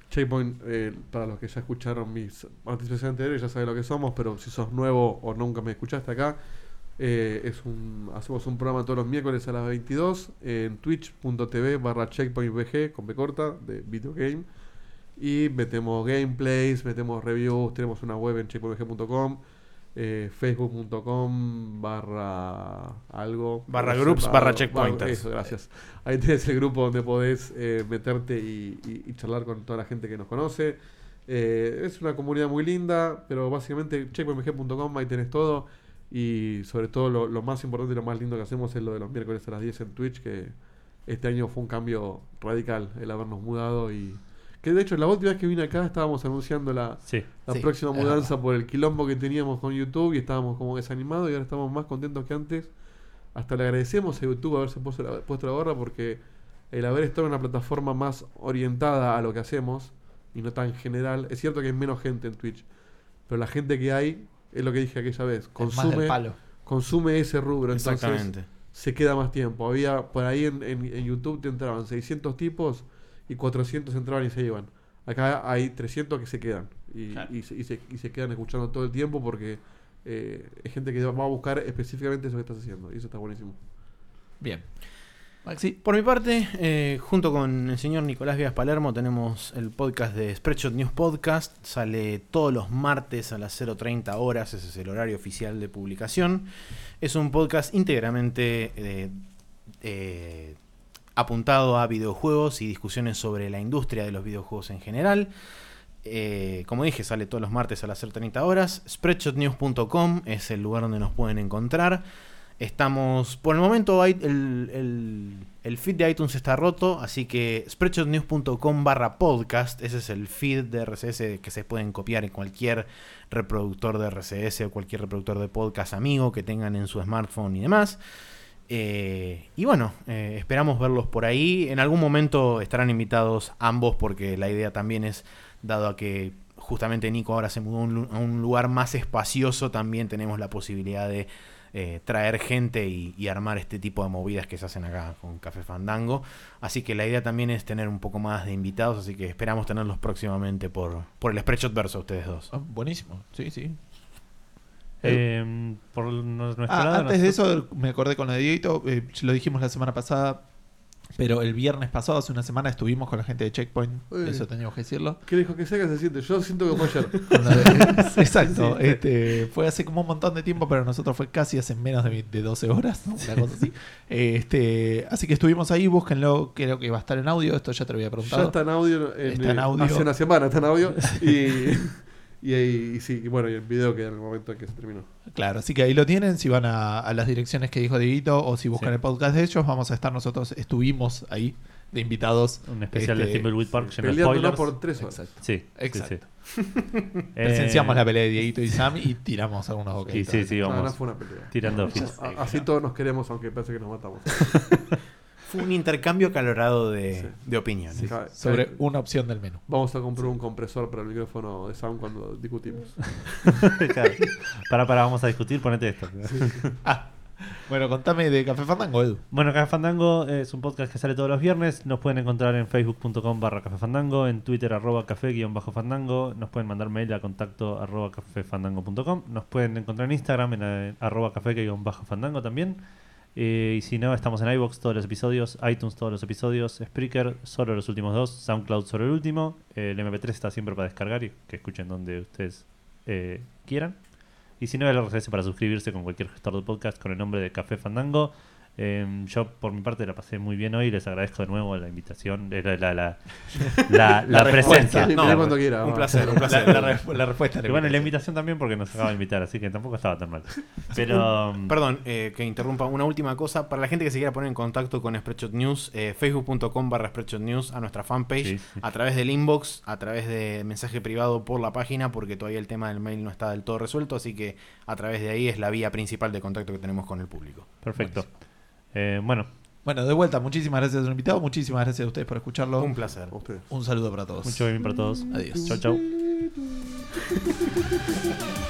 Checkpoint, eh, para los que ya escucharon mis participaciones anteriores, ya saben lo que somos, pero si sos nuevo o nunca me escuchaste acá, eh, es un, hacemos un programa todos los miércoles a las 22 en twitch.tv barra checkpointvg con B corta de video game. Y metemos gameplays, metemos reviews, tenemos una web en checkpointvg.com, eh, facebook.com barra algo. Barra no sé, groups, barra checkpointers. Eso, gracias. Ahí tenés el grupo donde podés eh, meterte y, y- y charlar con toda la gente que nos conoce. Eh, es una comunidad muy linda, pero básicamente checkpointmg.com, ahí tenés todo. Y sobre todo lo, lo más importante y lo más lindo que hacemos es lo de los miércoles a las 10 en Twitch, que este año fue un cambio radical el habernos mudado y... Que de hecho la última vez que vine acá estábamos anunciando la, Sí. la Sí, próxima mudanza por el quilombo que teníamos con YouTube y estábamos como desanimados y ahora estamos más contentos que antes. Hasta le agradecemos a YouTube haberse puesto la, puesto la gorra porque el haber estado en una plataforma más orientada a lo que hacemos y no tan general. Es cierto que hay menos gente en Twitch, pero la gente que hay, es lo que dije aquella vez, Es más del consume, palo. consume ese rubro. Entonces Exactamente. se queda más tiempo. Había por ahí en, en- en YouTube te entraban 600 tipos y 400 entraban y se iban. Acá hay 300 que se quedan y, Claro. y se, y se- y se quedan escuchando todo el tiempo porque eh, es gente que va a buscar específicamente eso que estás haciendo y eso está buenísimo. Bien. Maxi. Por mi parte, eh, junto con el señor Nicolás Vías Palermo, tenemos el podcast de Spreadshot News Podcast. Sale todos los martes a las 0.30 horas, ese es el horario oficial de publicación. Es un podcast íntegramente eh, eh, apuntado a videojuegos y discusiones sobre la industria de los videojuegos en general. Eh, como dije, sale todos los martes a las 0.30 horas. Spreadshotnews.com es el lugar donde nos pueden encontrar. Estamos, por el momento, el, feed de iTunes está roto, así que spreadshotnews.com barra podcast, ese es el feed de RCS que se pueden copiar en cualquier reproductor de RCS o cualquier reproductor de podcast amigo que tengan en su smartphone y demás. Eh, y bueno, eh, esperamos verlos por ahí. En algún momento estarán invitados ambos porque la idea también es, dado a que justamente Nico ahora se mudó a un lugar más espacioso, también tenemos la posibilidad de eh, traer gente y, y armar este tipo de movidas que se hacen acá con Café Fandango. Así que la idea también es tener un poco más de invitados, así que esperamos tenerlos próximamente por, por el Spreadshot Verso, ustedes dos. Ah, buenísimo, sí, sí. Eh, por nuestro Ah, lado, antes de eso, me acordé con lo de Dieguito, eh, lo dijimos la semana pasada, pero el viernes pasado, hace una semana, estuvimos con la gente de Checkpoint, Uy. eso teníamos que decirlo. ¿Qué dijo que sea que se siente? Yo siento que fue ayer. *laughs* *laughs* *laughs* Exacto, Sí. este, fue hace como un montón de tiempo, pero nosotros fue casi hace menos de, de 12 horas, ¿no? una cosa así. Este, así que estuvimos ahí, búsquenlo, creo que va a estar en audio, esto ya te lo había Ya preguntado. está en audio. En, Está en eh, audio. Hace una semana está en audio. Y, y, y sí, y bueno, y el video queda en el momento en que se terminó. Claro, así que ahí lo tienen. Si van a, a las direcciones que dijo Dieguito o si buscan Sí. el podcast de ellos, vamos a estar nosotros, estuvimos ahí de invitados. un especial de este, Thimbleweed Park lleno de Peleándonos spoilers. por tres horas. Exacto. Sí, Exacto. sí, sí. *laughs* Presenciamos Eh, la pelea de Dieguito y Sam y tiramos algunos Sí, bocaditos. sí, sí, No, no vamos fue una pelea. tirando Así todos nos queremos, aunque parece que nos matamos. *laughs* Fue un intercambio calorado de, Sí. de opiniones. Sí, sobre una opción del menú. Vamos a comprar un compresor para el micrófono de Sound cuando discutimos. *laughs* Claro. Para, para, vamos a discutir, ponete esto. Ah, bueno, contame de Café Fandango, Edu. Bueno, Café Fandango es un podcast que sale todos los viernes. Nos pueden encontrar en facebook.com barra Café Fandango, en twitter arroba café guion bajo fandango. Nos pueden mandar mail a contacto arroba cafefandango.com. Nos pueden encontrar en Instagram en eh, arroba café guion bajo fandango también. Eh, y si no, estamos en iBox todos los episodios, iTunes todos los episodios, Spreaker solo los últimos dos, SoundCloud solo el último. Eh, el MP3 está siempre para descargar y que escuchen donde ustedes eh, quieran. Y si no, el RSS para suscribirse con cualquier gestor de podcast con el nombre de Café Fandango. Eh, yo, por mi parte, la pasé muy bien hoy. Les agradezco de nuevo la invitación, eh, la, la, la, *laughs* presencia. No, cuando quiera. Un placer, un La, placer. la re- la respuesta. Y bueno, la invitación también porque nos acaba de invitar, así que tampoco estaba tan mal. Pero. mm, Perdón, eh, que interrumpa una última cosa. Para la gente que se quiera poner en contacto con Spreadshot News, eh, facebook.com barra Spreadshot News a nuestra fanpage, Sí, sí. a través del inbox, a través de mensaje privado por la página, porque todavía el tema del mail no está del todo resuelto, así que a través de ahí es la vía principal de contacto que tenemos con el público. Perfecto. Eh, bueno, Bueno, de vuelta, muchísimas gracias a los invitados, muchísimas gracias a ustedes por escucharlo. Un placer. Un saludo para todos. mucho bien para todos. Adiós. Chau, chau. *laughs*